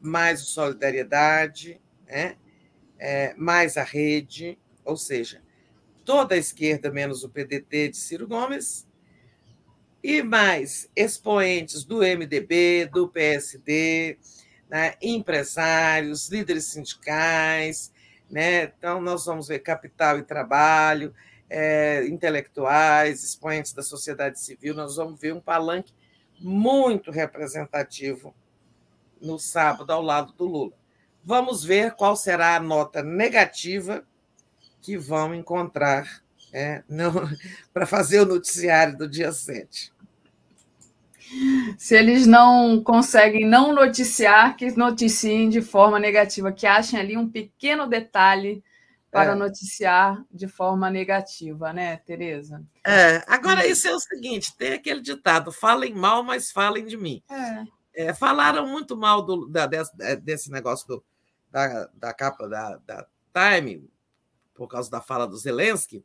Speaker 9: mais o Solidariedade, né? é, mais a rede, ou seja, toda a esquerda menos o PDT de Ciro Gomes, e mais expoentes do MDB, do PSD, né, empresários, líderes sindicais, né? Então nós vamos ver capital e trabalho, é, intelectuais, expoentes da sociedade civil, nós vamos ver um palanque muito representativo no sábado ao lado do Lula. Vamos ver qual será a nota negativa que vão encontrar é, para fazer o noticiário do dia 7.
Speaker 6: Se eles não conseguem não noticiar, que noticiem de forma negativa, que achem ali um pequeno detalhe para é. noticiar de forma negativa, né, Tereza?
Speaker 9: É, agora isso é o seguinte: tem aquele ditado: falem mal, mas falem de mim.
Speaker 6: É.
Speaker 9: É, falaram muito mal do, da, desse, é, desse, negócio do, da, da capa da, da Time, por causa da fala do Zelensky,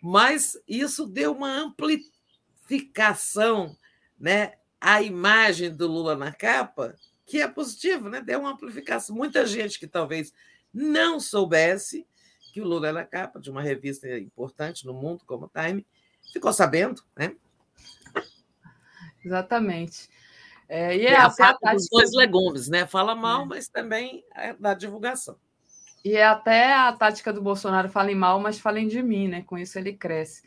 Speaker 9: mas isso deu uma amplificação né, à imagem do Lula na capa, que é positivo, né? deu uma amplificação. Muita gente que talvez não soubesse que o Lula era capa de uma revista importante no mundo como Time, ficou sabendo, né?
Speaker 6: Exatamente.
Speaker 9: É, e é, é a, a tática dos dois legumes, né? Fala mal, é. mas também é da divulgação.
Speaker 6: E é até a tática do Bolsonaro, falem mal, mas falem de mim, né? Com isso ele cresce.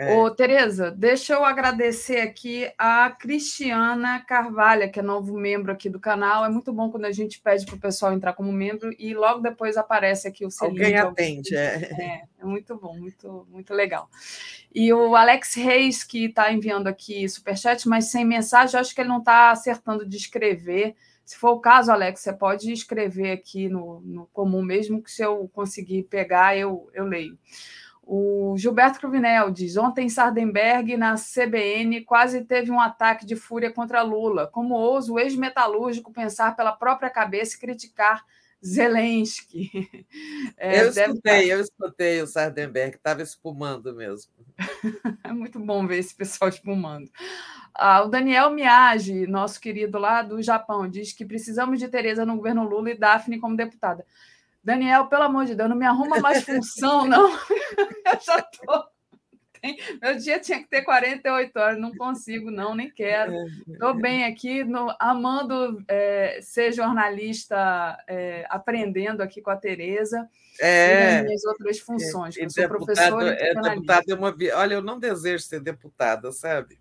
Speaker 6: É. Ô, Tereza, deixa eu agradecer aqui a Cristiana Carvalho, que é novo membro aqui do canal. É muito bom quando a gente pede para o pessoal entrar como membro e logo depois aparece aqui o
Speaker 9: selinho. Alguém atende,
Speaker 6: é. é. É muito bom, muito, muito legal. E o Alex Reis, que está enviando aqui superchat, mas sem mensagem, eu acho que ele não está acertando de escrever. Se for o caso, Alex, você pode escrever aqui no, no comum mesmo, que se eu conseguir pegar, eu, eu leio. O Gilberto Cruvinel diz: ontem Sardenberg, na CBN, quase teve um ataque de fúria contra Lula. Como ousa o ex-metalúrgico pensar pela própria cabeça e criticar Zelensky?
Speaker 9: É, eu escutei, deve... eu escutei o Sardenberg, estava espumando mesmo.
Speaker 6: é muito bom ver esse pessoal espumando. Ah, o Daniel Miyagi, nosso querido lá do Japão, diz que precisamos de Tereza no governo Lula e Daphne como deputada. Daniel, pelo amor de Deus, não me arruma mais função, não. Eu já estou. Meu dia tinha que ter 48 horas, não consigo, não, nem quero. Estou bem aqui, no, amando é, ser jornalista, é, aprendendo aqui com a Tereza
Speaker 9: é,
Speaker 6: e minhas outras funções. E, eu sou professora
Speaker 9: e é, deputado é uma Olha, eu não desejo ser deputada, sabe?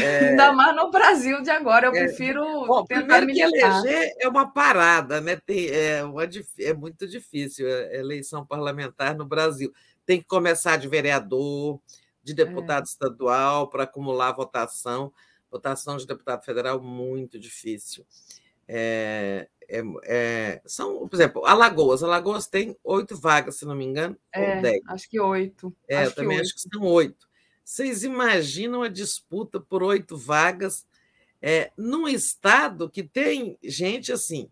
Speaker 6: É... Ainda mais no Brasil de agora, eu é... prefiro.
Speaker 9: Bom, primeiro que eleger é uma parada, né? Tem, é, uma, é muito difícil a eleição parlamentar no Brasil. Tem que começar de vereador, de é. deputado é. estadual, para acumular votação. Votação de deputado federal, muito difícil. É, é, é, são, por exemplo, Alagoas. Alagoas tem oito vagas, se não me engano.
Speaker 6: É, acho que oito.
Speaker 9: É,
Speaker 6: acho
Speaker 9: eu também acho que são oito. Vocês imaginam a disputa por oito vagas é, num estado que tem gente assim,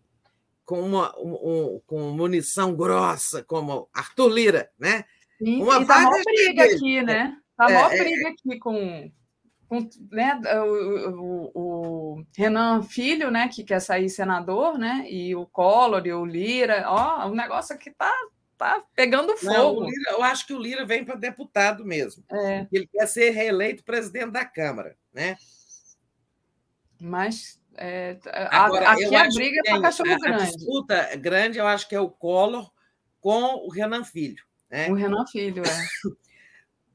Speaker 9: com, uma, um, com munição grossa, como Arthur Lira, né?
Speaker 6: Sim, uma tá maior briga dele. aqui, né? Tá é, maior é, briga aqui com, com né, o, o, o, Renan Filho, né, que quer sair senador, né? E o Collor e o Lira, ó, o negócio aqui tá tá pegando fogo.
Speaker 9: Não, Lira, eu acho que o Lira vem para deputado mesmo. É. Ele quer ser reeleito presidente da Câmara, né?
Speaker 6: Mas é, Agora, aqui a briga é para cachorro grande. A
Speaker 9: disputa grande, eu acho que é o Collor com o Renan Filho. Né?
Speaker 6: O Renan Filho, é.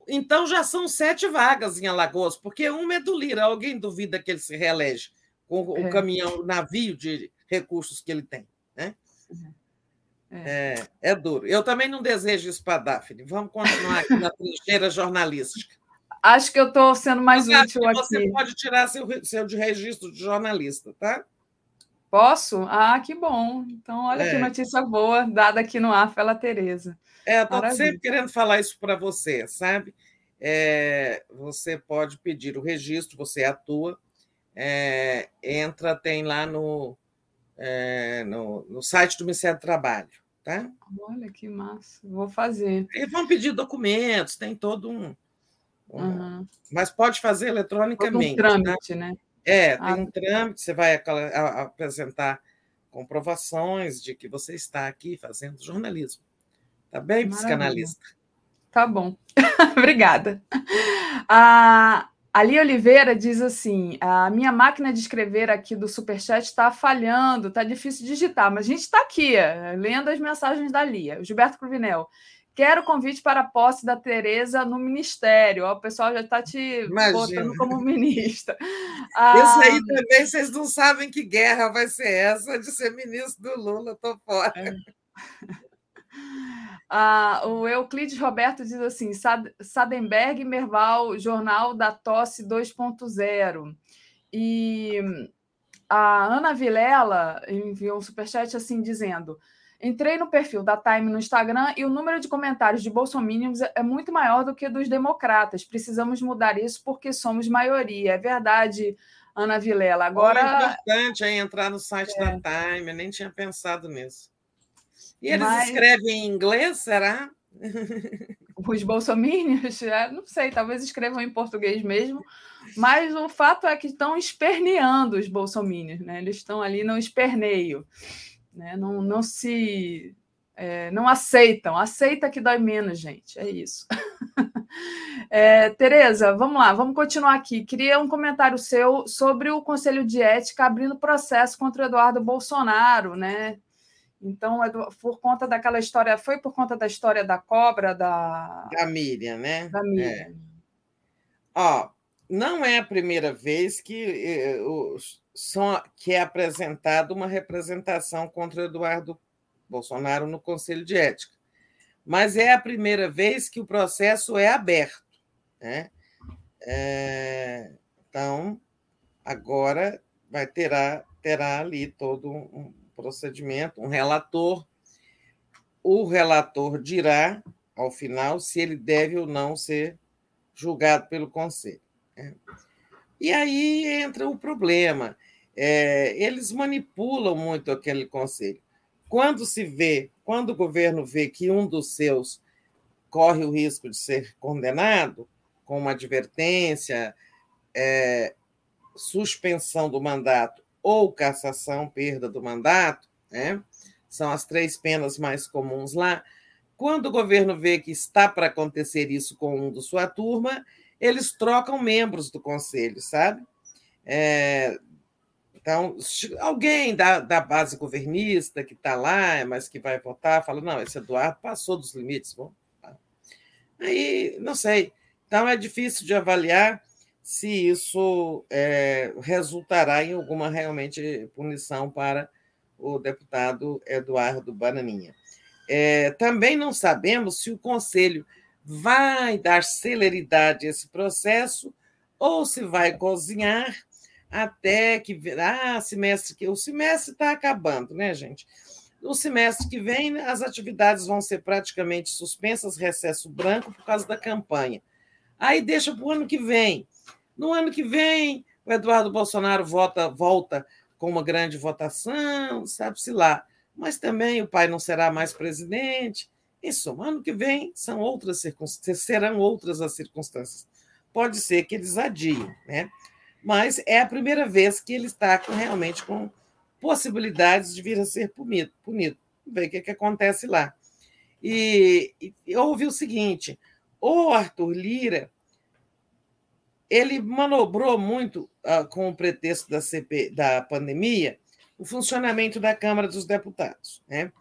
Speaker 9: Então já são sete vagas em Alagoas, porque uma é do Lira. Alguém duvida que ele se reelege com o é. caminhão, o navio de recursos que ele tem, né? Uhum. É. é, é duro. Eu também não desejo isso para a Daphne. Vamos continuar aqui na trincheira jornalística.
Speaker 6: Acho que eu estou sendo mais útil
Speaker 9: aqui. Você pode tirar seu, seu de registro de jornalista, tá?
Speaker 6: Posso? Ah, que bom. Então, olha é. que notícia boa, dada aqui no ar pela Tereza.
Speaker 9: É, estou sempre querendo falar isso para você, sabe? É, você pode pedir o registro, você atua, é, entra, tem lá no, é, no, no, site do Ministério do Trabalho. Tá?
Speaker 6: Olha que massa, vou fazer.
Speaker 9: E vão pedir documentos, tem todo um. um uhum. Mas pode fazer eletronicamente.
Speaker 6: Todo um trâmite, tá? né?
Speaker 9: É, tem ah. um trâmite, você vai apresentar comprovações de que você está aqui fazendo jornalismo. Tá bem, Maravilha. psicanalista?
Speaker 6: Tá bom. Obrigada. A Ali Oliveira diz assim: a minha máquina de escrever aqui do Superchat está falhando, está difícil de digitar, mas a gente está aqui, lendo as mensagens da Lia. Gilberto Cruvinel. Quero convite para a posse da Tereza no ministério. o pessoal já está te Imagina. botando como ministra.
Speaker 9: Ah, Isso aí também, vocês não sabem que guerra vai ser essa de ser ministro do Lula, estou fora. É.
Speaker 6: Ah, o Euclides Roberto diz assim: Sadenberg Merval, Jornal da Tosse 2.0. E a Ana Vilela enviou um superchat assim dizendo: Entrei no perfil da Time no Instagram e o número de comentários de bolsominions é muito maior do que dos democratas. Precisamos mudar isso porque somos maioria. É verdade, Ana Vilela. Agora.
Speaker 9: é importante é entrar no site é. da Time, eu nem tinha pensado nisso. E eles Mas... escrevem em inglês, será?
Speaker 6: Os bolsomínios, é, não sei, talvez escrevam em português mesmo, mas o fato é que estão esperneando os bolsomínios, né? Eles estão ali no esperneio, né? Não, não se é, não aceitam, aceita que dói menos, gente, é isso. É, Tereza, vamos lá, vamos continuar aqui. Queria um comentário seu sobre o Conselho de Ética abrindo processo contra o Eduardo Bolsonaro, né? Então, é por conta daquela história, foi por conta da história da cobra da.
Speaker 9: Da Miriam, né?
Speaker 6: Da Miriam. É.
Speaker 9: Ó, não é a primeira vez que, eh, são, que é apresentada uma representação contra Eduardo Bolsonaro no Conselho de Ética. Mas é a primeira vez que o processo é aberto. Né? É, então, agora vai terá, terá ali todo um procedimento, um relator. O relator dirá, ao final, se ele deve ou não ser julgado pelo Conselho. Né? E aí entra o problema. É, eles manipulam muito aquele conselho. Quando se vê, quando o governo vê que um dos seus corre o risco de ser condenado, com uma advertência, é, suspensão do mandato ou cassação, perda do mandato, né? são as três penas mais comuns lá. Quando o governo vê que está para acontecer isso com um da sua turma, eles trocam membros do conselho, sabe? É, então, alguém da, da base governista que está lá, mas que vai votar, fala: não, esse Eduardo passou dos limites. Bom. Aí, não sei. Então, é difícil de avaliar se isso é, resultará em alguma realmente punição para o deputado Eduardo Bananinha. É, também não sabemos se o Conselho vai dar celeridade a esse processo ou se vai cozinhar até que ah, semestre que o semestre está acabando, né, gente? No semestre que vem, as atividades vão ser praticamente suspensas, recesso branco por causa da campanha. Aí deixa para o ano que vem. No ano que vem, o Eduardo Bolsonaro vota, volta com uma grande votação, sabe-se lá. Mas também o pai não será mais presidente. Em suma, ano que vem são outras serão outras as circunstâncias. Pode ser que eles adiem, né? Mas é a primeira vez que ele está com, realmente com possibilidades de vir a ser punido. punido. Ver o que, que acontece lá. E, e houve o seguinte: o Arthur Lira ele manobrou muito, uh, com o pretexto da, CP, da pandemia, o funcionamento da Câmara dos Deputados. Né?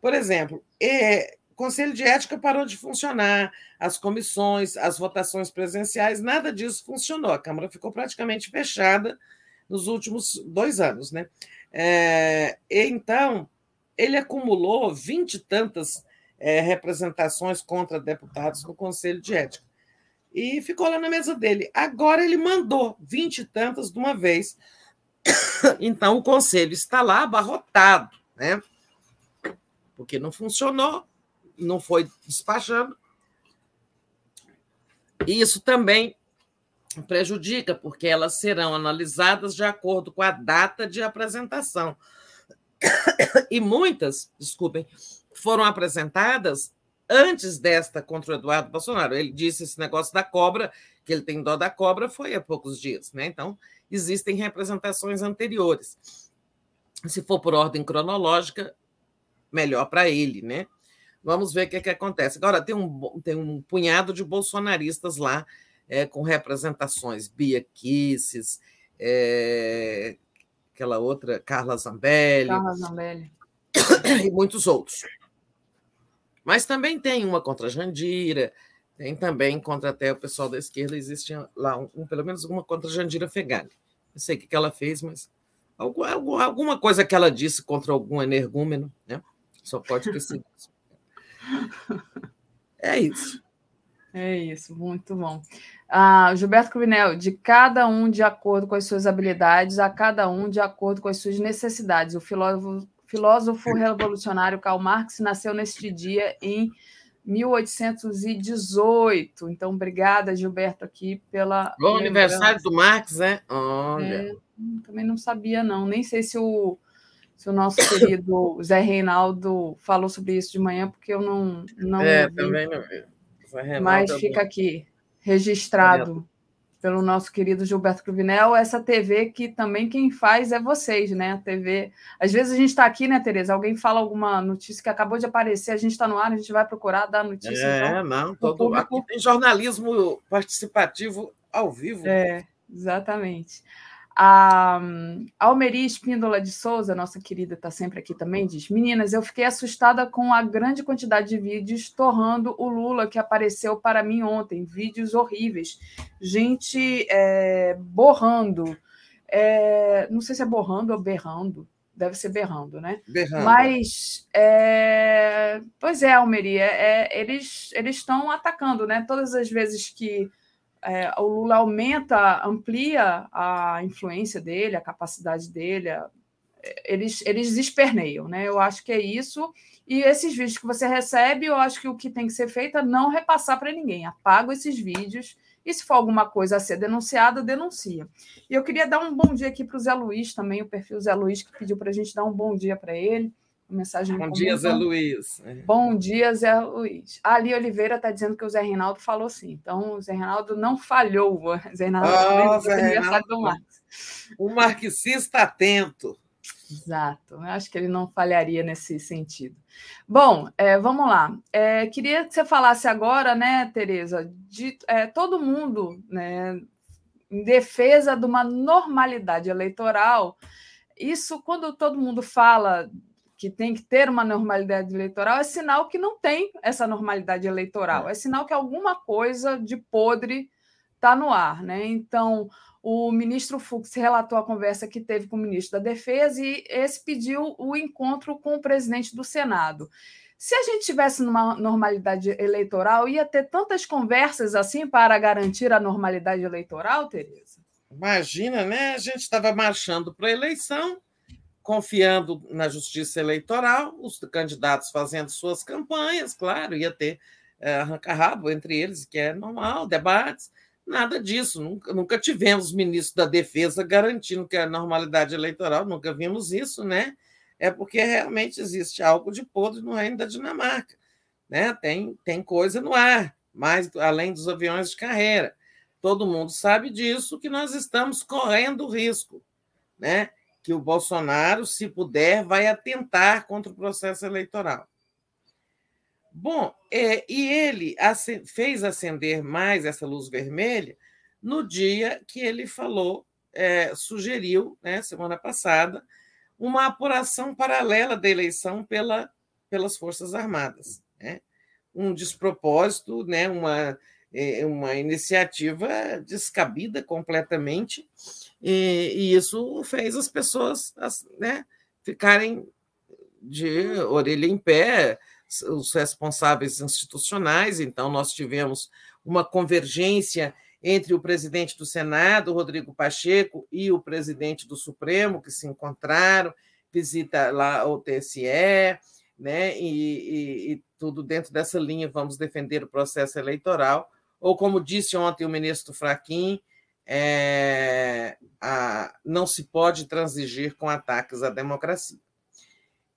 Speaker 9: Por exemplo, é, o Conselho de Ética parou de funcionar, as comissões, as votações presenciais, nada disso funcionou. A Câmara ficou praticamente fechada nos últimos dois anos. Né? É, então, ele acumulou vinte e tantas é, representações contra deputados no Conselho de Ética e ficou lá na mesa dele. Agora ele mandou vinte e tantas de uma vez Então, o conselho está lá abarrotado, né? Porque não funcionou, não foi despachando. E isso também prejudica, porque elas serão analisadas de acordo com a data de apresentação. E muitas, desculpem, foram apresentadas antes desta contra o Eduardo Bolsonaro. Ele disse esse negócio da cobra, que ele tem dó da cobra, foi há poucos dias, né? Então, existem representações anteriores. Se for por ordem cronológica, melhor para ele, né? Vamos ver o que, é que acontece. Agora, tem um, tem um punhado de bolsonaristas lá é, com representações, Bia Kisses, é, aquela outra, Carla Zambelli.
Speaker 6: Carla Zambelli.
Speaker 9: E muitos outros. Mas também tem uma contra a Jandira, tem também contra até o pessoal da esquerda, existe lá um, um, pelo menos uma contra a Jandira Fegali. Não sei o que ela fez, mas alguma coisa que ela disse contra algum energúmeno, né? Só pode ter sido isso. É isso.
Speaker 6: É isso, muito bom. Ah, Gilberto Cruvinel, de cada um de acordo com as suas habilidades, a cada um de acordo com as suas necessidades. O filósofo, filósofo revolucionário Karl Marx nasceu neste dia em 1818. Então, obrigada, Gilberto, aqui pela.
Speaker 9: O aniversário do Marx, né? Olha. É,
Speaker 6: também não sabia, não. Nem sei se o, se o nosso querido Zé Reinaldo falou sobre isso de manhã, porque eu não. não
Speaker 9: é, também não vi.
Speaker 6: Mas é fica aqui registrado pelo nosso querido Gilberto Cruvinel, essa TV que também quem faz é vocês, né? A TV. Às vezes a gente está aqui, né, Tereza? Alguém fala alguma notícia que acabou de aparecer, a gente está no ar, a gente vai procurar dar notícia.
Speaker 9: É, então, não, todo... aqui tem jornalismo participativo ao vivo.
Speaker 6: É, exatamente. A Almeri Espíndola de Souza, nossa querida, está sempre aqui também, diz: Meninas, eu fiquei assustada com a grande quantidade de vídeos torrando o Lula que apareceu para mim ontem. Vídeos horríveis. Gente é, borrando. É, não sei se é borrando ou berrando. Deve ser berrando, né?
Speaker 9: Berrando.
Speaker 6: Mas, é, pois é, Almeri, é, é, eles estão atacando, né? Todas as vezes que é, o Lula aumenta, amplia a influência dele, a capacidade dele, a, eles, eles esperneiam, né? Eu acho que é isso. E esses vídeos que você recebe, eu acho que o que tem que ser feito é não repassar para ninguém. Apaga esses vídeos e se for alguma coisa a ser denunciada, denuncia. E eu queria dar um bom dia aqui para o Zé Luiz também, o perfil Zé Luiz, que pediu para a gente dar um bom dia para ele mensagem.
Speaker 9: Bom dia, Zé Luiz.
Speaker 6: Bom dia, Zé Luiz. A Ali Oliveira está dizendo que o Zé Reinaldo falou sim. Então, o Zé Reinaldo não falhou. O Zé Reinaldo
Speaker 9: oh, Zé Reinaldo. do Marx. O marxista atento.
Speaker 6: Exato. Eu acho que ele não falharia nesse sentido. Bom, é, vamos lá. É, queria que você falasse agora, né, Tereza, de é, todo mundo, né, em defesa de uma normalidade eleitoral. Isso, quando todo mundo fala que tem que ter uma normalidade eleitoral, é sinal que não tem essa normalidade eleitoral, é, é sinal que alguma coisa de podre está no ar. Né? Então, o ministro Fux relatou a conversa que teve com o ministro da Defesa e esse pediu o encontro com o presidente do Senado. Se a gente tivesse numa normalidade eleitoral, ia ter tantas conversas assim para garantir a normalidade eleitoral, Tereza?
Speaker 9: Imagina, né? A gente estava marchando para a eleição, confiando na justiça eleitoral, os candidatos fazendo suas campanhas, claro, ia ter é, arranca-rabo entre eles, que é normal, debates, nada disso. Nunca, nunca tivemos ministro da Defesa garantindo que a normalidade eleitoral, nunca vimos isso, né? É porque realmente existe algo de podre no reino da Dinamarca. Né? Tem, tem coisa no ar, mais além dos aviões de carreira. Todo mundo sabe disso, que nós estamos correndo risco. Né? Que o Bolsonaro, se puder, vai atentar contra o processo eleitoral. Bom, é, e ele fez acender mais essa luz vermelha no dia que ele falou, é, sugeriu, né, semana passada, uma apuração paralela da eleição pela, pelas Forças Armadas. Né? Um despropósito, né, uma, é, uma iniciativa descabida completamente, e, e isso fez as pessoas né, ficarem de orelha em pé, os responsáveis institucionais. Então, nós tivemos uma convergência entre o presidente do Senado, Rodrigo Pacheco, e o presidente do Supremo, que se encontraram, visita lá o TSE, né? E, e, e, tudo dentro dessa linha, vamos defender o processo eleitoral. Ou, como disse ontem o ministro Fraquim, é, a, não se pode transigir com ataques à democracia.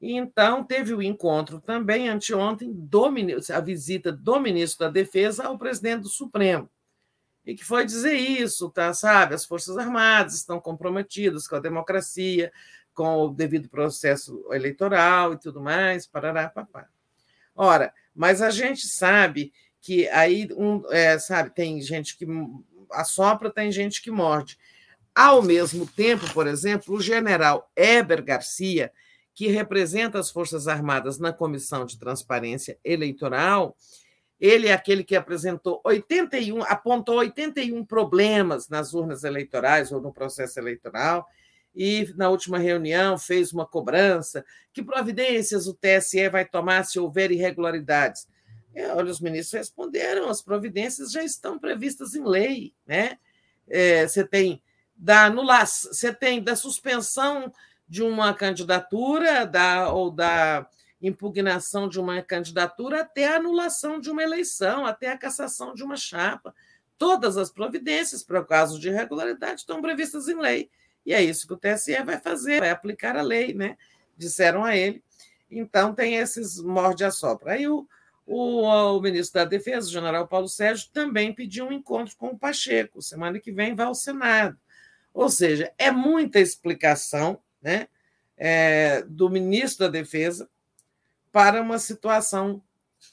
Speaker 9: E então teve o encontro também anteontem do a visita do ministro da Defesa ao presidente do Supremo e que foi dizer isso, tá? Sabe, as forças armadas estão comprometidas com a democracia, com o devido processo eleitoral e tudo mais, parará, papá. Ora, mas a gente sabe que aí, um, é, sabe, tem gente que assopra, tem gente que morde. Ao mesmo tempo, por exemplo, o general Eber Garcia, que representa as Forças Armadas na Comissão de Transparência Eleitoral, ele é aquele que apresentou 81, apontou 81 problemas nas urnas eleitorais ou no processo eleitoral, e na última reunião fez uma cobrança. Que providências o TSE vai tomar se houver irregularidades? É, olha, os ministros responderam: as providências já estão previstas em lei. Né? É, você tem da anulação, você tem da suspensão de uma candidatura da, ou da impugnação de uma candidatura até a anulação de uma eleição, até a cassação de uma chapa. Todas as providências para o caso de irregularidade estão previstas em lei. E é isso que o TSE vai fazer, vai aplicar a lei, né? Disseram a ele. Então, tem esses morde a sopra. Aí o, o, o, ministro da Defesa, o general Paulo Sérgio, também pediu um encontro com o Pacheco. Semana que vem vai ao Senado. Ou seja, é muita explicação né, é, do ministro da Defesa para uma situação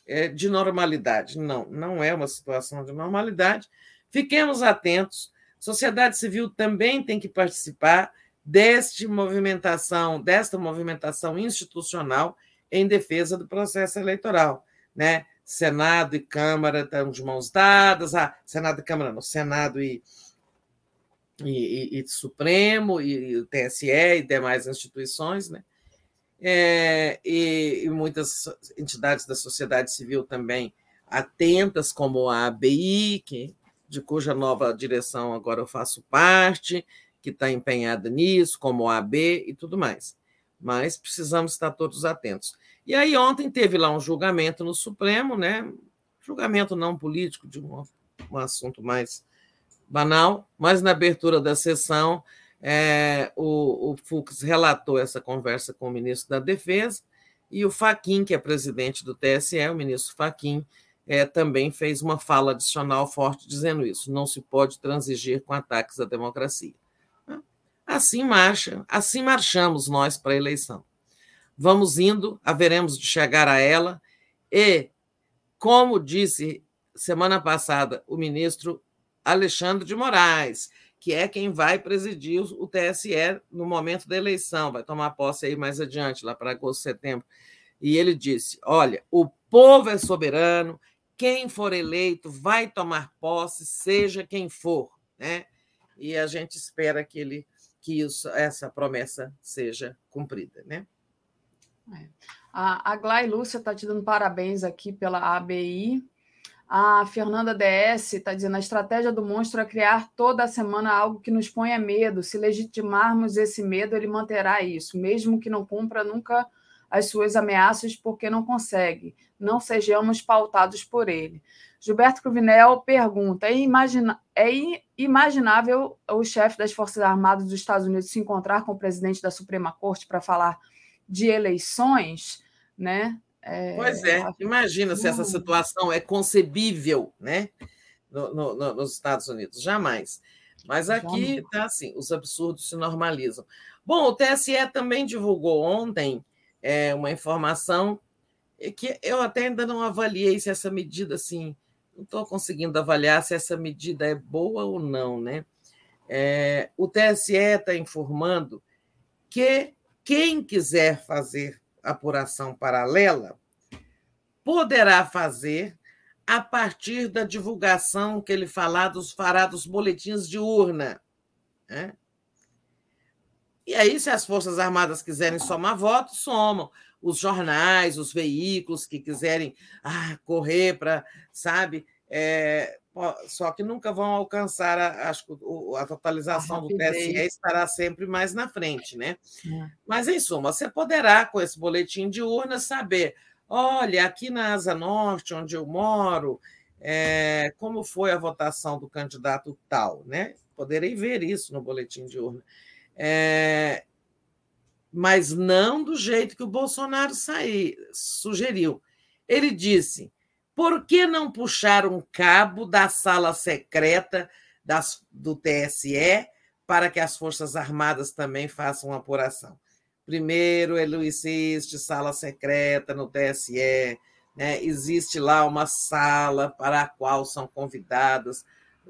Speaker 9: é, de normalidade. Não, não é uma situação de normalidade. Fiquemos atentos. Sociedade civil também tem que participar deste movimentação, desta movimentação institucional em defesa do processo eleitoral, né? Senado e Câmara estão de mãos dadas, ah, Senado e Câmara, não, Senado e, e, e, e Supremo e, e TSE e demais instituições, né? é, e, e, muitas entidades da sociedade civil também atentas, como a ABI, que, de cuja nova direção agora eu faço parte, que está empenhada nisso, como a AB e tudo mais. Mas precisamos estar todos atentos. E aí, ontem teve lá um julgamento no Supremo, né? julgamento não político, de um, um assunto mais banal, mas na abertura da sessão é, o, o Fux relatou essa conversa com o ministro da Defesa e o Faquim, que é presidente do TSE, o ministro Faquim, é, também fez uma fala adicional forte dizendo isso: não se pode transigir com ataques à democracia. Assim marcha, assim marchamos nós para a eleição. Vamos indo, haveremos de chegar a ela e, como disse semana passada o ministro Alexandre de Moraes, que é quem vai presidir o TSE no momento da eleição, vai tomar posse aí mais adiante, lá para agosto, setembro. E ele disse: olha, o povo é soberano, quem for eleito vai tomar posse, seja quem for, né? E a gente espera que ele que isso, essa promessa seja cumprida, né?
Speaker 6: É. A, a Glai Lúcia está te dando parabéns aqui pela ABI, a Fernanda DS está dizendo: a estratégia do monstro é criar toda semana algo que nos ponha medo. Se legitimarmos esse medo, ele manterá isso, mesmo que não cumpra nunca as suas ameaças, porque não consegue. Não sejamos pautados por ele. Gilberto Cruvinel pergunta: é, imagina, é imaginável o chefe das Forças Armadas dos Estados Unidos se encontrar com o presidente da Suprema Corte para falar de eleições? Né?
Speaker 9: É, pois é, imagina se essa situação é concebível né, no, no, no, nos Estados Unidos, jamais. Mas aqui está assim, os absurdos se normalizam. Bom, o TSE também divulgou ontem é, uma informação que eu até ainda não avaliei se essa medida, assim, não estou conseguindo avaliar se essa medida é boa ou não, né? É, o TSE está informando que quem quiser fazer apuração paralela, poderá fazer a partir da divulgação que ele falar dos, fará dos boletins de urna. Né? E aí, se as Forças Armadas quiserem somar votos, somam. Os jornais, os veículos que quiserem ah, correr para, sabe, é, só que nunca vão alcançar a, acho que a totalização do TSE estará sempre mais na frente, né? É. Mas, em suma, você poderá, com esse boletim de urna, saber: olha, aqui na Asa Norte, onde eu moro, é, como foi a votação do candidato tal, né? Poderei ver isso no boletim de urna. É, mas não do jeito que o Bolsonaro sair, sugeriu. Ele disse por que não puxar um cabo da sala secreta das, do TSE para que as Forças Armadas também façam apuração? Primeiro, ele existe sala secreta no TSE, né? existe lá uma sala para a qual são convidadas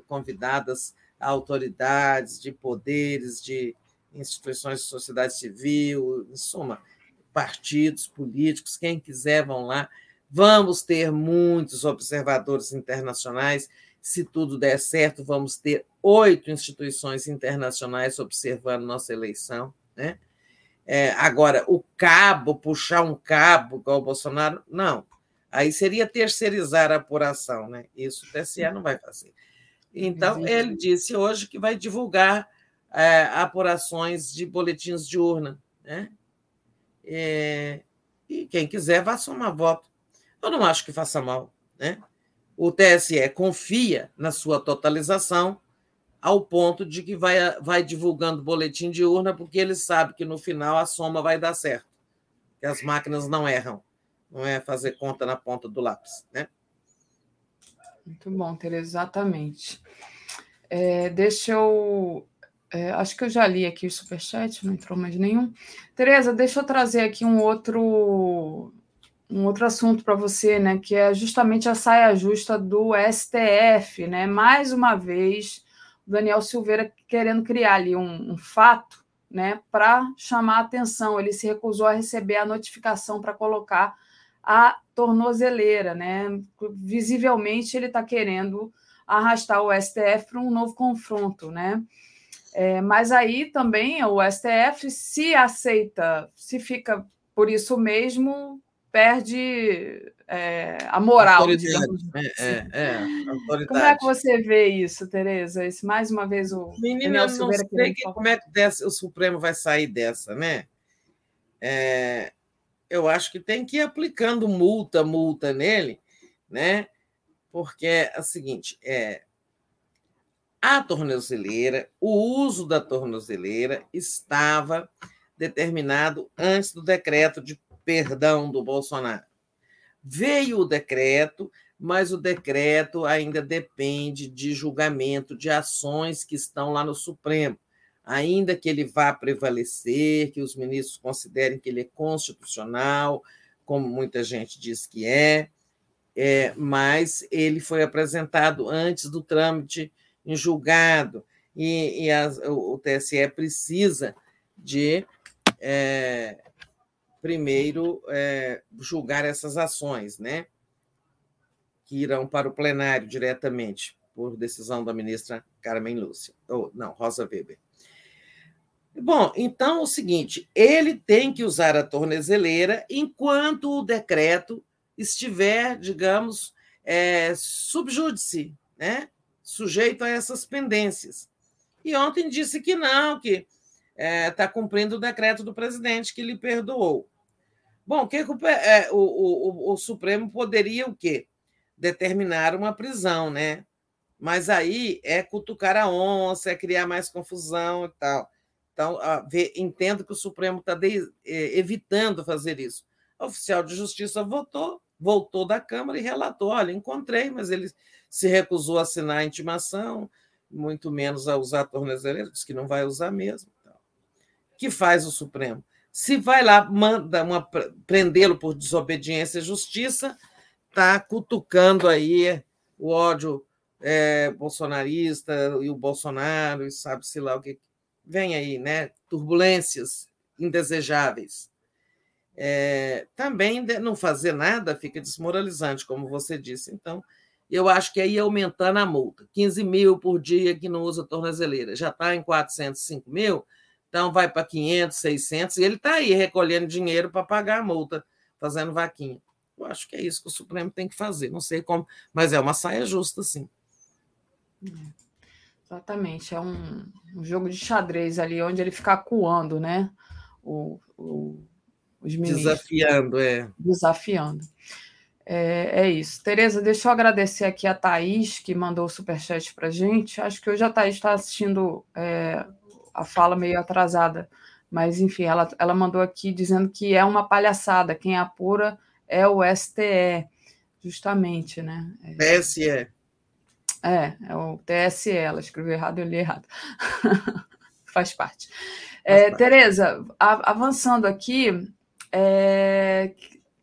Speaker 9: convidadas autoridades de poderes, de instituições de sociedade civil, em suma, partidos políticos, quem quiser vão lá. Vamos ter muitos observadores internacionais. Se tudo der certo, vamos ter oito instituições internacionais observando nossa eleição. Né? É, agora, o cabo, puxar um cabo igual o Bolsonaro, não. Aí seria terceirizar a apuração, né? Isso o TSE não vai fazer. Então, ele disse hoje que vai divulgar é, apurações de boletins de urna. Né? É, e quem quiser, vá somar voto. Eu não acho que faça mal. Né? O TSE confia na sua totalização ao ponto de que vai, vai divulgando boletim de urna, porque ele sabe que no final a soma vai dar certo, que as máquinas não erram, não é fazer conta na ponta do lápis. Né?
Speaker 6: Muito bom, Tereza, exatamente. É, deixa eu. É, acho que eu já li aqui o superchat, não entrou mais nenhum. Tereza, deixa eu trazer aqui um outro um outro assunto para você, né, que é justamente a saia justa do STF, né? Mais uma vez, Daniel Silveira querendo criar ali um, um fato, né, para chamar a atenção. Ele se recusou a receber a notificação para colocar a tornozeleira, né? Visivelmente ele está querendo arrastar o STF para um novo confronto, né? É, mas aí também o STF se aceita, se fica por isso mesmo, perde é, a moral. Digamos
Speaker 9: é, assim. é,
Speaker 6: como é que você vê isso, Tereza? Esse, mais uma vez o.
Speaker 9: Menina, eu não sei que, como é que dessa, o Supremo vai sair dessa, né? É, eu acho que tem que ir aplicando multa, multa nele, né? Porque é o seguinte, é, a tornozeleira, o uso da tornozeleira estava determinado antes do decreto de perdão do Bolsonaro. Veio o decreto, mas o decreto ainda depende de julgamento de ações que estão lá no Supremo. Ainda que ele vá prevalecer, que os ministros considerem que ele é constitucional, como muita gente diz que é, é mas ele foi apresentado antes do trâmite em julgado, e, e o TSE precisa de é, primeiro é, julgar essas ações, né? Que irão para o plenário diretamente, por decisão da ministra Carmen Lúcia, ou não, Rosa Weber. Bom, então é o seguinte: ele tem que usar a tornezeleira enquanto o decreto estiver, digamos, é, subjúdice, né? sujeito a essas pendências. E ontem disse que não, que está é, tá cumprindo o decreto do presidente que lhe perdoou. Bom, que, que é, o, o, o, Supremo poderia o quê? Determinar uma prisão, né? Mas aí é cutucar a onça, é criar mais confusão e tal. Então, vê, entendo que o Supremo está é, evitando fazer isso. O oficial de justiça votou, voltou da Câmara e relatou: olha, encontrei, mas ele se recusou a assinar a intimação, muito menos a usar a disse que não vai usar mesmo. O que faz o Supremo? Se vai lá, manda uma, prendê-lo por desobediência à justiça, está cutucando aí o ódio é, bolsonarista e o Bolsonaro, e sabe-se lá o que vem aí, né? Turbulências indesejáveis. É, também não fazer nada fica desmoralizante, como você disse. Então, eu acho que aí aumentando a multa. 15 mil por dia que não usa tornozeleira. Já está em 405 mil, então vai para 500, 600, e ele está aí recolhendo dinheiro para pagar a multa, fazendo vaquinha. Eu acho que é isso que o Supremo tem que fazer. Não sei como, mas é uma saia justa, sim.
Speaker 6: Exatamente, é um, um, jogo de xadrez ali, onde ele fica acuando, né? O, o, os
Speaker 9: ministros. Desafiando, é.
Speaker 6: Desafiando. É, é isso. Tereza, deixa eu agradecer aqui a Thaís, que mandou o superchat para gente. Acho que hoje a Thaís está assistindo é, a fala meio atrasada, mas enfim, ela, ela mandou aqui dizendo que é uma palhaçada, quem apura é o STE, justamente, né?
Speaker 9: É, TSE.
Speaker 6: É, é o TSE, ela escreveu errado, eu li errado. Faz parte. É, Tereza, avançando aqui, é,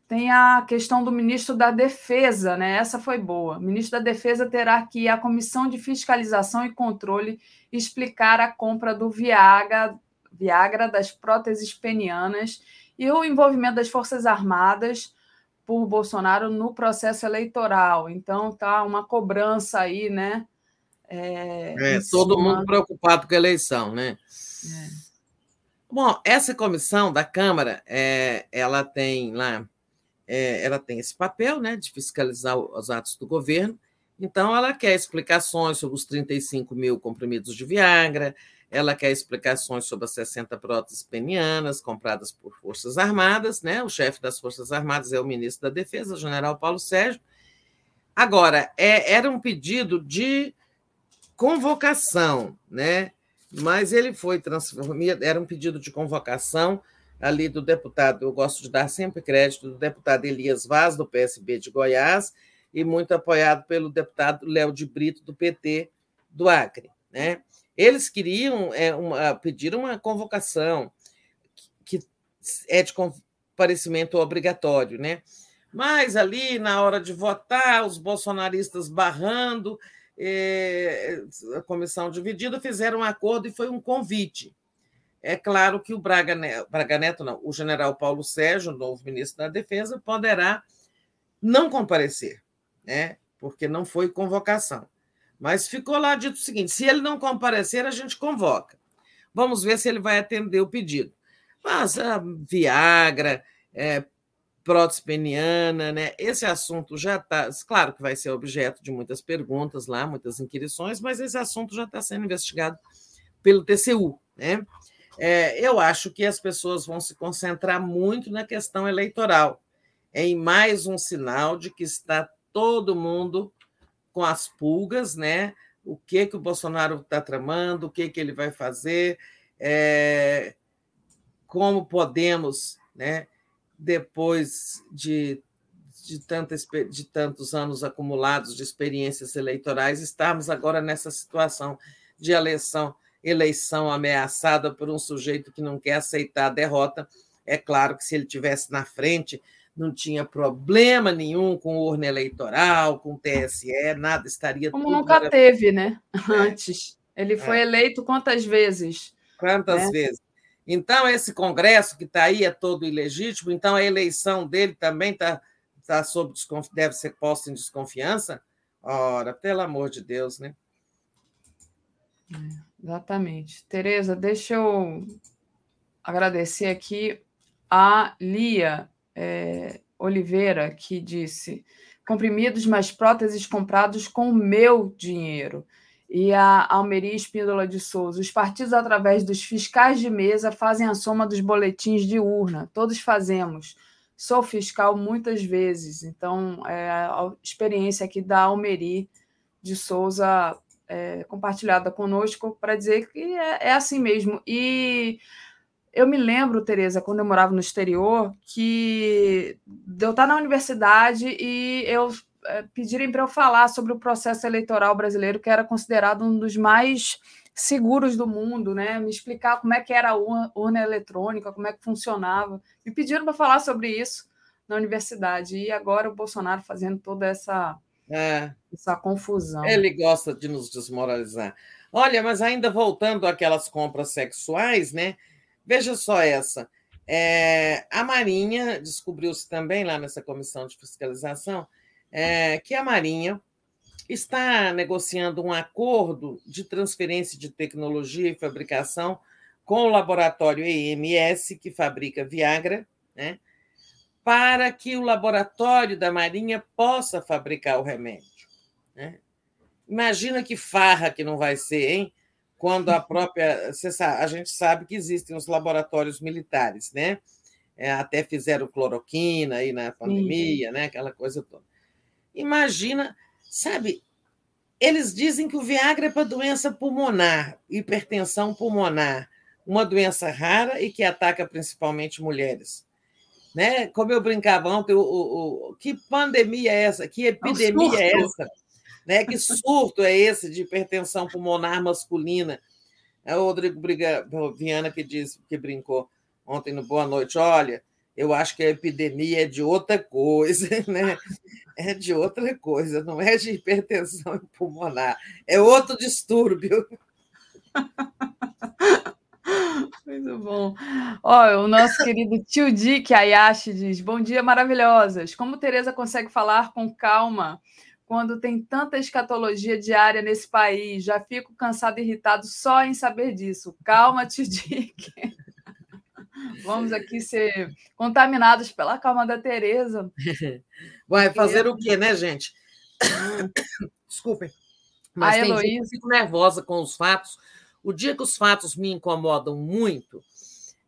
Speaker 6: tem a questão do ministro da Defesa, né? Essa foi boa. O ministro da Defesa terá que ir à Comissão de Fiscalização e Controle explicar a compra do Viagra, Viagra das próteses penianas e o envolvimento das Forças Armadas por Bolsonaro no processo eleitoral. Então, tá uma cobrança aí, né?
Speaker 9: É, é todo cima... mundo preocupado com a eleição, né? É. Bom, essa comissão da Câmara, é, ela tem lá, é, ela tem esse papel, né, de fiscalizar os atos do governo. Então, ela quer explicações sobre os 35 mil comprimidos de Viagra, ela quer explicações sobre as 60 próteses penianas compradas por Forças Armadas, né? O chefe das Forças Armadas é o ministro da Defesa, general Paulo Sérgio. Agora, é, era um pedido de convocação, né? Mas ele foi transformado, era um pedido de convocação ali do deputado, eu gosto de dar sempre crédito, do deputado Elias Vaz, do PSB de Goiás, e muito apoiado pelo deputado Léo de Brito, do PT do Acre. Né? Eles queriam é, uma, pedir uma convocação que é de comparecimento obrigatório, né? Mas ali, na hora de votar, os bolsonaristas barrando, é, a comissão dividida, fizeram um acordo e foi um convite. É claro que o Braga Braga Neto não, o general Paulo Sérgio, novo ministro da Defesa, poderá não comparecer, né? porque não foi convocação. Mas ficou lá dito o seguinte: se ele não comparecer, a gente convoca. Vamos ver se ele vai atender o pedido. Mas a Viagra, é, prótese peniana, né? Esse assunto já está. Claro que vai ser objeto de muitas perguntas lá, muitas inquirições, mas esse assunto já está sendo investigado pelo TCU. Né? É, eu acho que as pessoas vão se concentrar muito na questão eleitoral, em mais um sinal de que está todo mundo com as pulgas, né? O que que o Bolsonaro está tramando, o que que ele vai fazer, é, como podemos, né? Depois de de, tanta, de tantos anos acumulados de experiências eleitorais, estarmos agora nessa situação de eleição, eleição ameaçada por um sujeito que não quer aceitar a derrota. É claro que se ele tivesse na frente, não tinha problema nenhum com urna eleitoral, com TSE, nada estaria.
Speaker 6: Como nunca teve, né? É. Antes. Ele foi é. eleito quantas vezes?
Speaker 9: Quantas né? vezes? Então, esse Congresso que está aí é todo ilegítimo, então a eleição dele também está tá sob desconf... deve ser posta em desconfiança? Ora, pelo amor de Deus, né?
Speaker 6: É, exatamente. Tereza, deixa eu agradecer aqui a Lia é, Oliveira, que disse: comprimidos mais próteses comprados com o meu dinheiro. E a Almeria Espíndola de Souza. Os partidos, através dos fiscais de mesa, fazem a soma dos boletins de urna. Todos fazemos. Sou fiscal muitas vezes. Então, é a experiência aqui da Almeri de Souza é, compartilhada conosco para dizer que é, é assim mesmo. E eu me lembro, Tereza, quando eu morava no exterior, que eu estar na universidade e eu é, pedirem para eu falar sobre o processo eleitoral brasileiro, que era considerado um dos mais seguros do mundo, né? Me explicar como é que era a urna eletrônica, como é que funcionava. Me pediram para falar sobre isso na universidade. E agora o Bolsonaro fazendo toda essa, é. essa confusão.
Speaker 9: Ele gosta de nos desmoralizar. Olha, mas ainda voltando àquelas compras sexuais, né? Veja só essa. É, a Marinha descobriu-se também lá nessa comissão de fiscalização é, que a Marinha está negociando um acordo de transferência de tecnologia e fabricação com o laboratório EMS, que fabrica Viagra, né, para que o laboratório da Marinha possa fabricar o remédio. Né? Imagina que farra que não vai ser, hein? Quando a própria. Sabe, a gente sabe que existem os laboratórios militares, né? É, até fizeram cloroquina aí na pandemia, Sim. né? Aquela coisa toda. Imagina, sabe? Eles dizem que o Viagra é para doença pulmonar, hipertensão pulmonar, uma doença rara e que ataca principalmente mulheres. Né? Como eu brincava ontem, o, o, o que pandemia é essa? Que epidemia é, um é essa? Né? Que surto é esse de hipertensão pulmonar masculina? É o Rodrigo Briga, Viana que diz que brincou ontem no Boa Noite. Olha, eu acho que a epidemia é de outra coisa, né? É de outra coisa, não é de hipertensão pulmonar, é outro distúrbio.
Speaker 6: Muito bom. O nosso querido tio Dick Ayashi diz: Bom dia, maravilhosas. Como Tereza consegue falar com calma quando tem tanta escatologia diária nesse país? Já fico cansado e irritado só em saber disso. Calma, Dick. Vamos aqui ser contaminados pela calma da Tereza.
Speaker 9: Vai fazer o quê, né, gente? Desculpem. Mas a tem Heloísa... gente, fico nervosa com os fatos. O dia que os fatos me incomodam muito,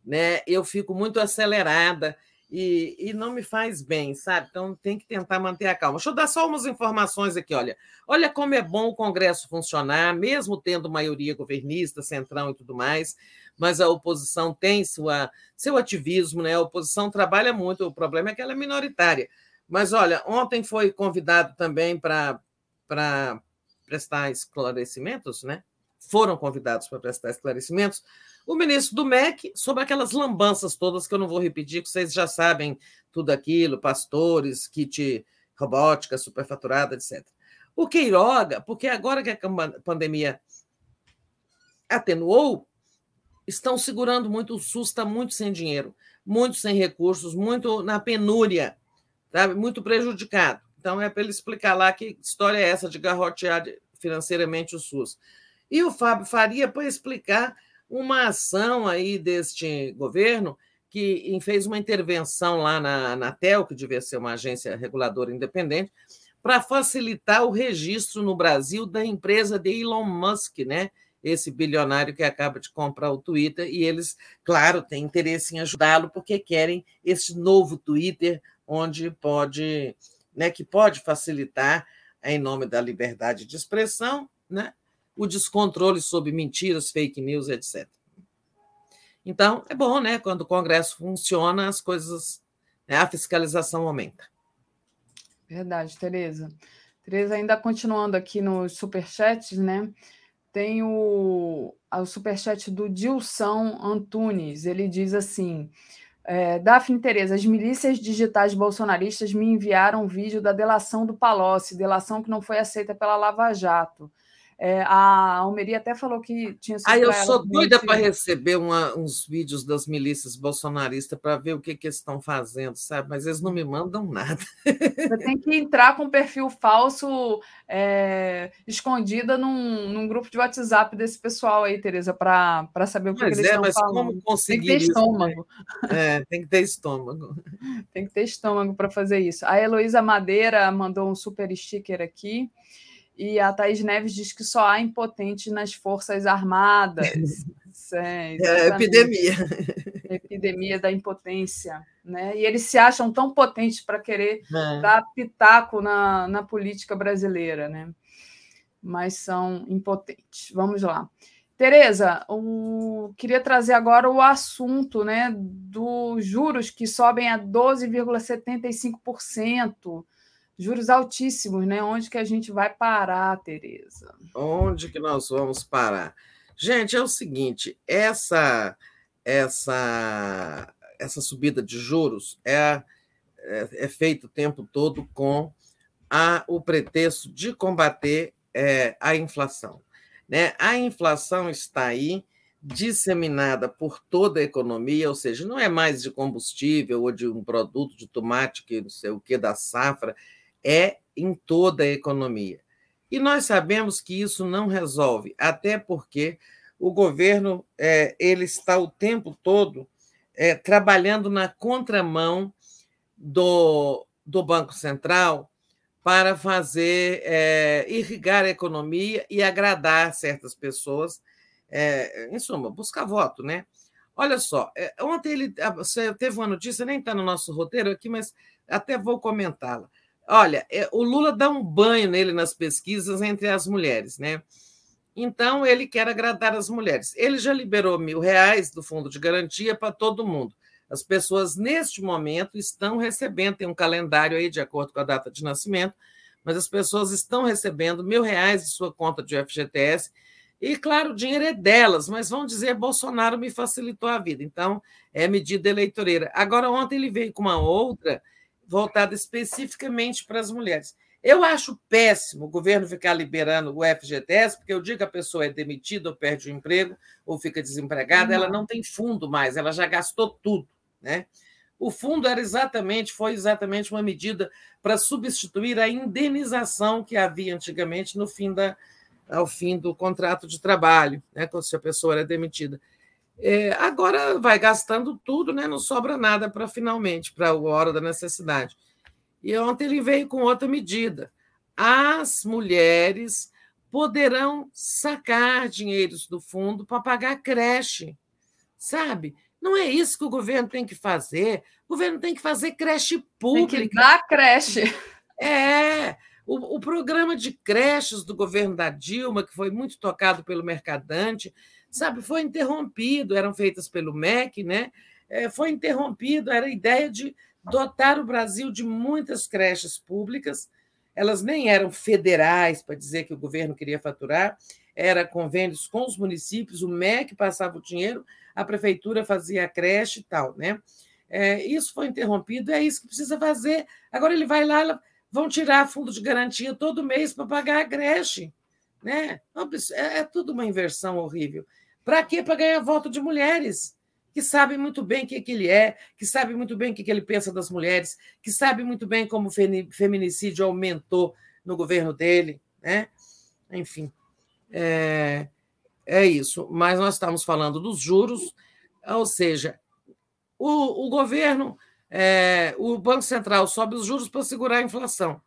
Speaker 9: né, eu fico muito acelerada e, e não me faz bem, sabe? Então tem que tentar manter a calma. Deixa eu dar só umas informações aqui, olha. Olha como é bom o Congresso funcionar, mesmo tendo maioria governista, centrão e tudo mais mas a oposição tem sua, seu ativismo, né? A oposição trabalha muito, o problema é que ela é minoritária. Mas olha, ontem foi convidado também para prestar esclarecimentos, né? Foram convidados para prestar esclarecimentos o ministro do MEC sobre aquelas lambanças todas que eu não vou repetir, que vocês já sabem tudo aquilo, pastores, kit robótica, superfaturada, etc. O Queiroga, porque agora que a pandemia atenuou, estão segurando muito, o SUS está muito sem dinheiro, muito sem recursos, muito na penúria, sabe? muito prejudicado. Então, é para ele explicar lá que história é essa de garrotear financeiramente o SUS. E o Fábio Faria para explicar uma ação aí deste governo que fez uma intervenção lá na Anatel, que devia ser uma agência reguladora independente, para facilitar o registro no Brasil da empresa de Elon Musk, né? esse bilionário que acaba de comprar o Twitter, e eles, claro, têm interesse em ajudá-lo, porque querem esse novo Twitter, onde pode, né, que pode facilitar, em nome da liberdade de expressão, né, o descontrole sobre mentiras, fake news, etc. Então, é bom, né? Quando o Congresso funciona, as coisas, né, a fiscalização aumenta.
Speaker 6: Verdade, Tereza. Tereza, ainda continuando aqui nos superchats, né? Tem o, o superchat do Dilson Antunes. Ele diz assim: é, Daphne Tereza, as milícias digitais bolsonaristas me enviaram um vídeo da delação do Palocci, delação que não foi aceita pela Lava Jato. É, a Almeria até falou que tinha
Speaker 9: sido. Ah, eu sou doida para receber uma, uns vídeos das milícias bolsonaristas para ver o que, que eles estão fazendo, sabe? Mas eles não me mandam nada.
Speaker 6: Você tem que entrar com um perfil falso é, escondida num, num, grupo de WhatsApp desse pessoal aí, Tereza, para saber o que, que eles é, estão mas falando. Como
Speaker 9: conseguir
Speaker 6: tem que ter
Speaker 9: isso,
Speaker 6: estômago.
Speaker 9: Né? É, tem que ter estômago.
Speaker 6: tem que ter estômago para fazer isso. A Heloísa Madeira mandou um super sticker aqui. E a Thaís Neves diz que só há impotentes nas Forças Armadas.
Speaker 9: é, é epidemia.
Speaker 6: Epidemia da impotência. Né? E eles se acham tão potentes para querer é. dar pitaco na, na política brasileira, né? mas são impotentes. Vamos lá. Tereza, o... queria trazer agora o assunto né, dos juros que sobem a 12,75% juros altíssimos, né? Onde que a gente vai parar, Tereza?
Speaker 9: Onde que nós vamos parar? Gente, é o seguinte, essa essa essa subida de juros é, é, é feita o tempo todo com a, o pretexto de combater é, a inflação. Né? A inflação está aí disseminada por toda a economia, ou seja, não é mais de combustível ou de um produto de tomate que não sei o que da safra, é em toda a economia. E nós sabemos que isso não resolve, até porque o governo é, ele está o tempo todo é, trabalhando na contramão do, do Banco Central para fazer é, irrigar a economia e agradar certas pessoas. É, em suma, buscar voto, né? Olha só, é, ontem ele você teve uma notícia, nem está no nosso roteiro aqui, mas até vou comentá-la. Olha, é, o Lula dá um banho nele nas pesquisas entre as mulheres, né? Então ele quer agradar as mulheres. Ele já liberou mil reais do fundo de garantia para todo mundo. As pessoas, neste momento, estão recebendo, tem um calendário aí de acordo com a data de nascimento, mas as pessoas estão recebendo mil reais de sua conta de FGTS. E, claro, o dinheiro é delas, mas vão dizer Bolsonaro me facilitou a vida. Então, é medida eleitoreira. Agora, ontem ele veio com uma outra voltada especificamente para as mulheres. Eu acho péssimo o governo ficar liberando o FGTS, porque eu digo que a pessoa é demitida ou perde o emprego ou fica desempregada, ela não tem fundo mais, ela já gastou tudo. Né? O fundo era exatamente, foi exatamente uma medida para substituir a indenização que havia antigamente no fim da, ao fim do contrato de trabalho, né, se a pessoa era demitida. É, agora vai gastando tudo, né, não sobra nada para finalmente, para a hora da necessidade. E ontem ele veio com outra medida. As mulheres poderão sacar dinheiros do fundo para pagar creche, sabe? Não é isso que o governo tem que fazer. O governo tem que fazer creche pública. Tem que
Speaker 6: dar creche.
Speaker 9: É. O, o, programa de creches do governo da Dilma, que foi muito tocado pelo Mercadante, sabe, foi interrompido, eram feitas pelo MEC, né? É, foi interrompido, era a ideia de dotar o Brasil de muitas creches públicas. Elas nem eram federais, para dizer que o governo queria faturar, era convênios com os municípios, o MEC passava o dinheiro, a prefeitura fazia a creche e tal, né? É, isso foi interrompido, é isso que precisa fazer. Agora ele vai lá, vão tirar fundo de garantia todo mês para pagar a creche, né? É, é tudo uma inversão horrível. Para quê? Para ganhar voto de mulheres que sabem muito bem o que, que ele é, que sabem muito bem o que, que ele pensa das mulheres, que sabem muito bem como o feminicídio aumentou no governo dele, né? Enfim, é, é isso. Mas nós estamos falando dos juros, ou seja, o, o governo, é, o Banco Central sobe os juros para segurar a inflação.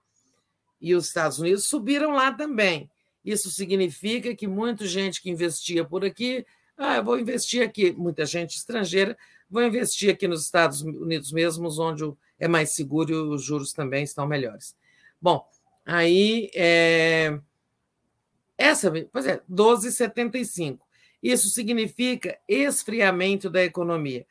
Speaker 9: E os Estados Unidos subiram lá também. Isso significa que muita gente que investia por aqui, ah, eu vou investir aqui, muita gente estrangeira, vou investir aqui nos Estados Unidos mesmos, onde é mais seguro e os juros também estão melhores. Bom, aí é, essa, pois é, 12,75. Isso significa esfriamento da economia.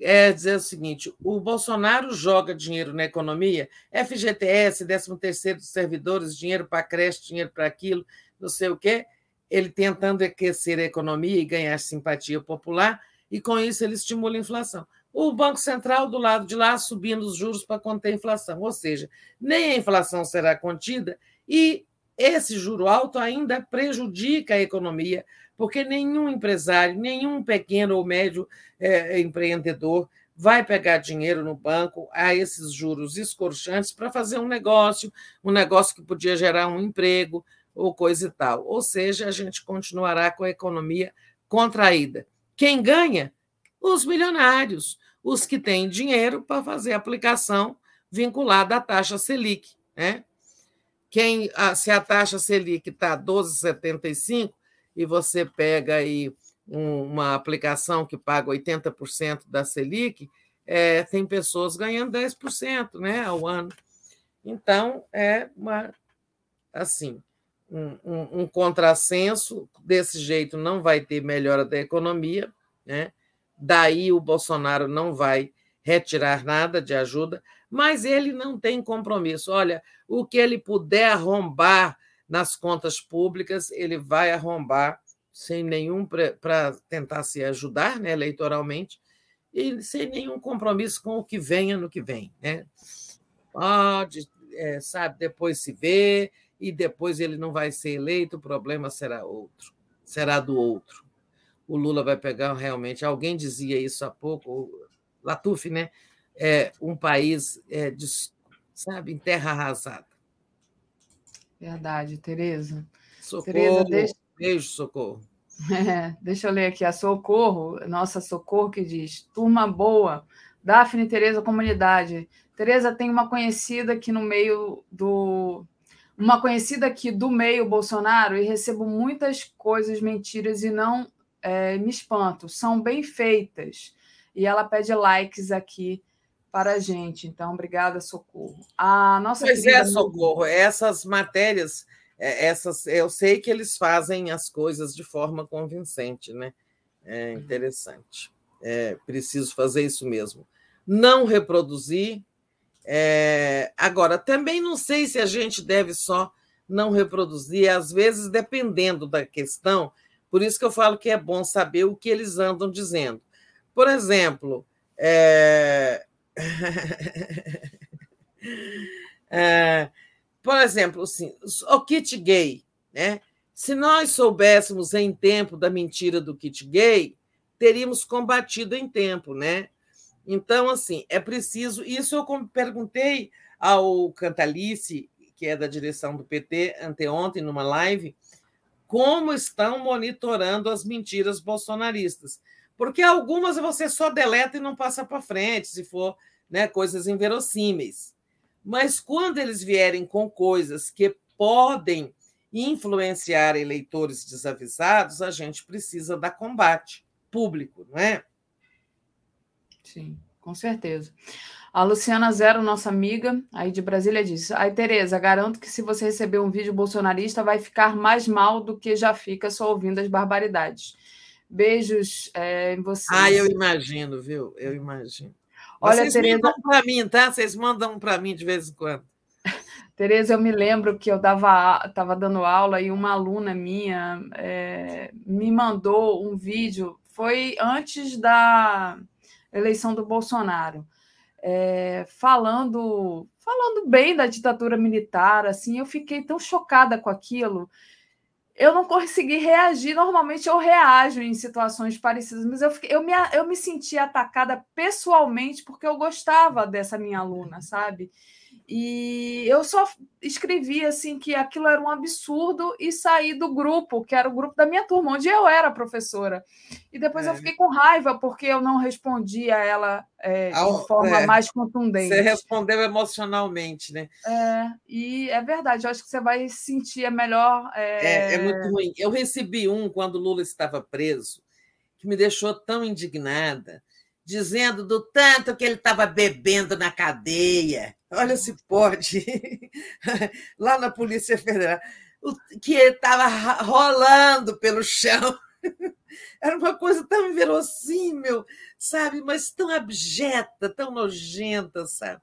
Speaker 9: É dizer o seguinte: o Bolsonaro joga dinheiro na economia, FGTS, 13 dos servidores, dinheiro para creche, dinheiro para aquilo, não sei o quê, ele tentando aquecer a economia e ganhar simpatia popular, e com isso ele estimula a inflação. O Banco Central, do lado de lá, subindo os juros para conter a inflação. Ou seja, nem a inflação será contida e esse juro alto ainda prejudica a economia, porque nenhum empresário, nenhum pequeno ou médio é, empreendedor vai pegar dinheiro no banco a esses juros escorchantes para fazer um negócio, um negócio que podia gerar um emprego ou coisa e tal. Ou seja, a gente continuará com a economia contraída. Quem ganha? Os milionários, os que têm dinheiro para fazer aplicação vinculada à taxa Selic. Né? Quem, se a taxa Selic está 12,75 e você pega aí uma aplicação que paga 80% da Selic, é, tem pessoas ganhando 10% né, ao ano. Então, é uma assim um, um, contrassenso, desse jeito não vai ter melhora da economia, né? daí o Bolsonaro não vai retirar nada de ajuda, mas ele não tem compromisso. Olha, o que ele puder arrombar nas contas públicas, ele vai arrombar sem nenhum para tentar se ajudar né, eleitoralmente e sem nenhum compromisso com o que venha no que vem. Né? Pode, é, sabe, depois se vê, e depois ele não vai ser eleito, o problema será outro, será do outro. O Lula vai pegar realmente, alguém dizia isso há pouco, Latuf, né? É um país é, de, sabe, em terra arrasada.
Speaker 6: Verdade, Tereza.
Speaker 9: Socorro. Tereza, deixa... Beijo, socorro.
Speaker 6: É, deixa eu ler aqui a Socorro, nossa Socorro, que diz: turma boa, Daphne, Tereza, comunidade. Tereza tem uma conhecida aqui no meio do. Uma conhecida aqui do meio Bolsonaro e recebo muitas coisas mentiras e não é, me espanto. São bem feitas. E ela pede likes aqui para a gente. Então, obrigada, Socorro. A nossa
Speaker 9: pois é, Socorro. Essas matérias, é, essas, eu sei que eles fazem as coisas de forma convincente, né? É interessante. É preciso fazer isso mesmo. Não reproduzir. É... Agora, também não sei se a gente deve só não reproduzir, às vezes, dependendo da questão. Por isso que eu falo que é bom saber o que eles andam dizendo. Por exemplo, é... é... por exemplo, assim, o kit gay, né? Se nós soubéssemos em tempo da mentira do kit gay, teríamos combatido em tempo, né? Então, assim, é preciso. Isso eu perguntei ao Cantalice, que é da direção do PT, anteontem, numa live, como estão monitorando as mentiras bolsonaristas. Porque algumas você só deleta e não passa para frente, se for né, coisas inverossímeis. Mas quando eles vierem com coisas que podem influenciar eleitores desavisados, a gente precisa dar combate público, não é?
Speaker 6: Sim, com certeza. A Luciana Zero, nossa amiga aí de Brasília, disse: Ai, Tereza, garanto que se você receber um vídeo bolsonarista, vai ficar mais mal do que já fica só ouvindo as barbaridades. Beijos é, em vocês.
Speaker 9: Ah, eu imagino, viu? Eu imagino. Olha, Vocês Tereza... mandam para mim, tá? Vocês mandam para mim de vez em quando.
Speaker 6: Tereza, eu me lembro que eu estava dando aula e uma aluna minha é, me mandou um vídeo, foi antes da eleição do Bolsonaro, é, falando falando bem da ditadura militar, assim, eu fiquei tão chocada com aquilo. Eu não consegui reagir. Normalmente eu reajo em situações parecidas, mas eu, fiquei, eu, me, eu me senti atacada pessoalmente porque eu gostava dessa minha aluna, sabe? E eu só escrevi assim que aquilo era um absurdo e saí do grupo, que era o grupo da minha turma, onde eu era professora. E depois é. eu fiquei com raiva porque eu não respondi a ela é, de forma é. mais contundente.
Speaker 9: Você respondeu emocionalmente, né?
Speaker 6: É, e é verdade, eu acho que você vai sentir a melhor.
Speaker 9: É, é muito ruim. Eu recebi um quando Lula estava preso, que me deixou tão indignada dizendo do tanto que ele estava bebendo na cadeia. Olha se pode. Lá na Polícia Federal. Que ele estava rolando pelo chão. Era uma coisa tão inverossímil, sabe? Mas tão abjeta, tão nojenta, sabe?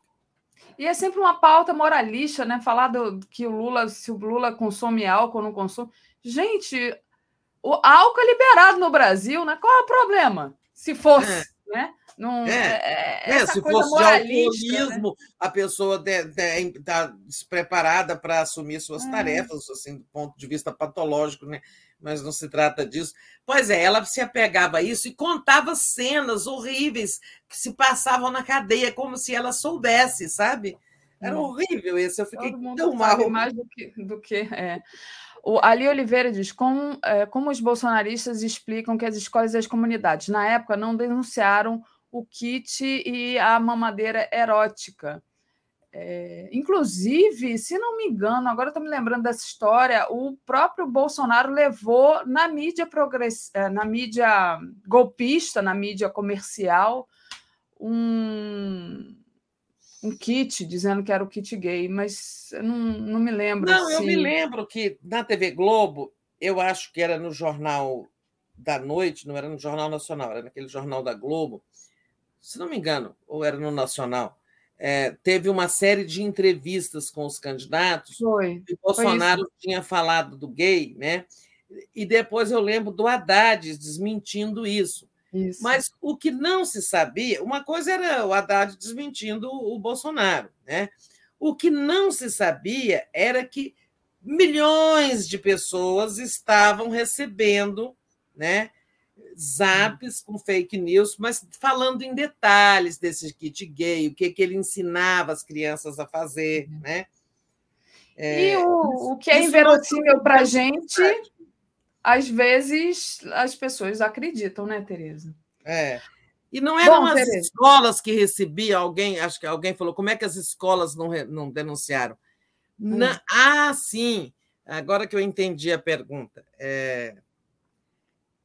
Speaker 6: E é sempre uma pauta moralista, né? Falar do, que o Lula, se o Lula consome álcool ou não consome. Gente, o álcool é liberado no Brasil, né? Qual é o problema? Se fosse. É né? Não,
Speaker 9: é, é, é se fosse de né? alcoolismo, né? a pessoa está despreparada para assumir suas é. tarefas, assim, do ponto de vista patológico, né? mas não se trata disso. Pois é, ela se apegava a isso e contava cenas horríveis que se passavam na cadeia, como se ela soubesse, sabe? Era horrível isso, eu fiquei tão mal.
Speaker 6: Mais do que. Do que é. O Ali Oliveira diz: como, é, como os bolsonaristas explicam que as escolas e as comunidades, na época, não denunciaram o kit e a mamadeira erótica. É, inclusive, se não me engano, agora estou me lembrando dessa história, o próprio Bolsonaro levou na mídia progress... É, na mídia golpista, na mídia comercial, um, um kit dizendo que era o kit gay, mas eu não, não me lembro.
Speaker 9: Não, eu me lembro que na TV Globo, eu acho que era no Jornal da Noite, não era no Jornal Nacional, era naquele Jornal da Globo, se não me engano, ou era no Nacional, é, teve uma série de entrevistas com os candidatos.
Speaker 6: Foi.
Speaker 9: E Bolsonaro foi tinha falado do gay, né? E depois eu lembro do Haddad desmentindo isso.
Speaker 6: Isso.
Speaker 9: Mas o que não se sabia, uma coisa era o Haddad desmentindo o Bolsonaro, né? O que não se sabia era que milhões de pessoas estavam recebendo, né? Zaps com fake news, mas falando em detalhes desse kit gay, o que, que ele ensinava as crianças a fazer, uhum. né?
Speaker 6: É, e o, o que é inverossímil para a gente às vezes as pessoas acreditam, né, Tereza?
Speaker 9: É. E não eram Bom, as Tereza. escolas que recebiam alguém, acho que alguém falou, como é que as escolas não, não denunciaram? Hum. Na, ah, sim, agora que eu entendi a pergunta. É,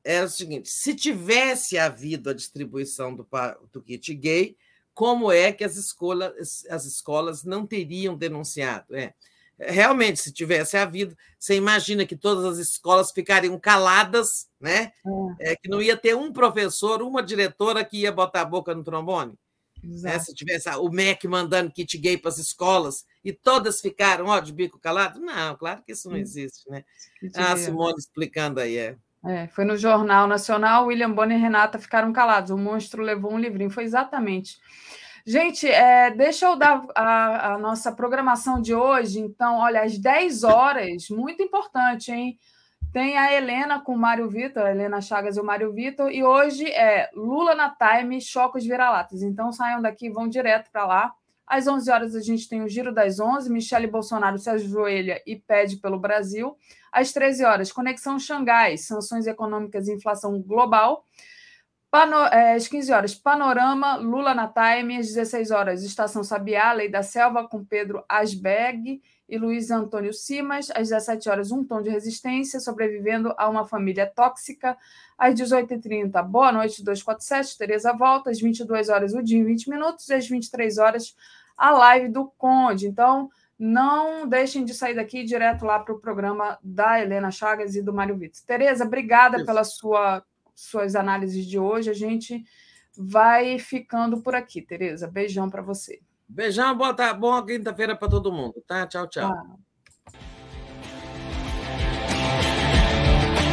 Speaker 9: era o seguinte: se tivesse havido a distribuição do, do kit gay, como é que as escolas, as escolas não teriam denunciado? É, realmente, se tivesse havido, você imagina que todas as escolas ficariam caladas, né? É. É, que não ia ter um professor, uma diretora que ia botar a boca no trombone. Né? Se tivesse o MEC mandando kit gay para as escolas e todas ficaram ó, de bico calado, não, claro que isso não existe, né? A Simone explicando aí, é.
Speaker 6: É, foi no Jornal Nacional, William Bonner e Renata ficaram calados. O monstro levou um livrinho. Foi exatamente. Gente, é, deixa eu dar a, a, nossa programação de hoje. Então, olha, às 10 horas, muito importante, hein? Tem a Helena com o Mário Vitor, a Helena Chagas e o Mário Vitor. E hoje é Lula na Time, Chocos Vira-Latas. Então, saiam daqui e vão direto para lá. Às 11 horas, a gente tem o Giro das 11. Michele Bolsonaro se ajoelha e pede pelo Brasil. Às 13 horas, Conexão Xangai, sanções econômicas e inflação global. Pano, é, às 15 horas, Panorama, Lula na Time. Às 16 horas, Estação Sabiá, Lei da Selva, com Pedro Asberg e Luiz Antônio Simas. Às 17 horas, Um Tom de Resistência, sobrevivendo a uma família tóxica. Às 18h30, Boa Noite 247, Tereza Volta. Às 22 horas, O Dia em 20 Minutos. E às 23 horas, a live do Conde. Então, não deixem de sair daqui direto lá para o programa da Helena Chagas e do Mário Vitor. Tereza, obrigada Isso. pelas sua, suas análises de hoje. A gente vai ficando por aqui, Tereza. Beijão para você.
Speaker 9: Beijão, boa, boa quinta-feira para todo mundo, tá? Tchau, tchau. Ah.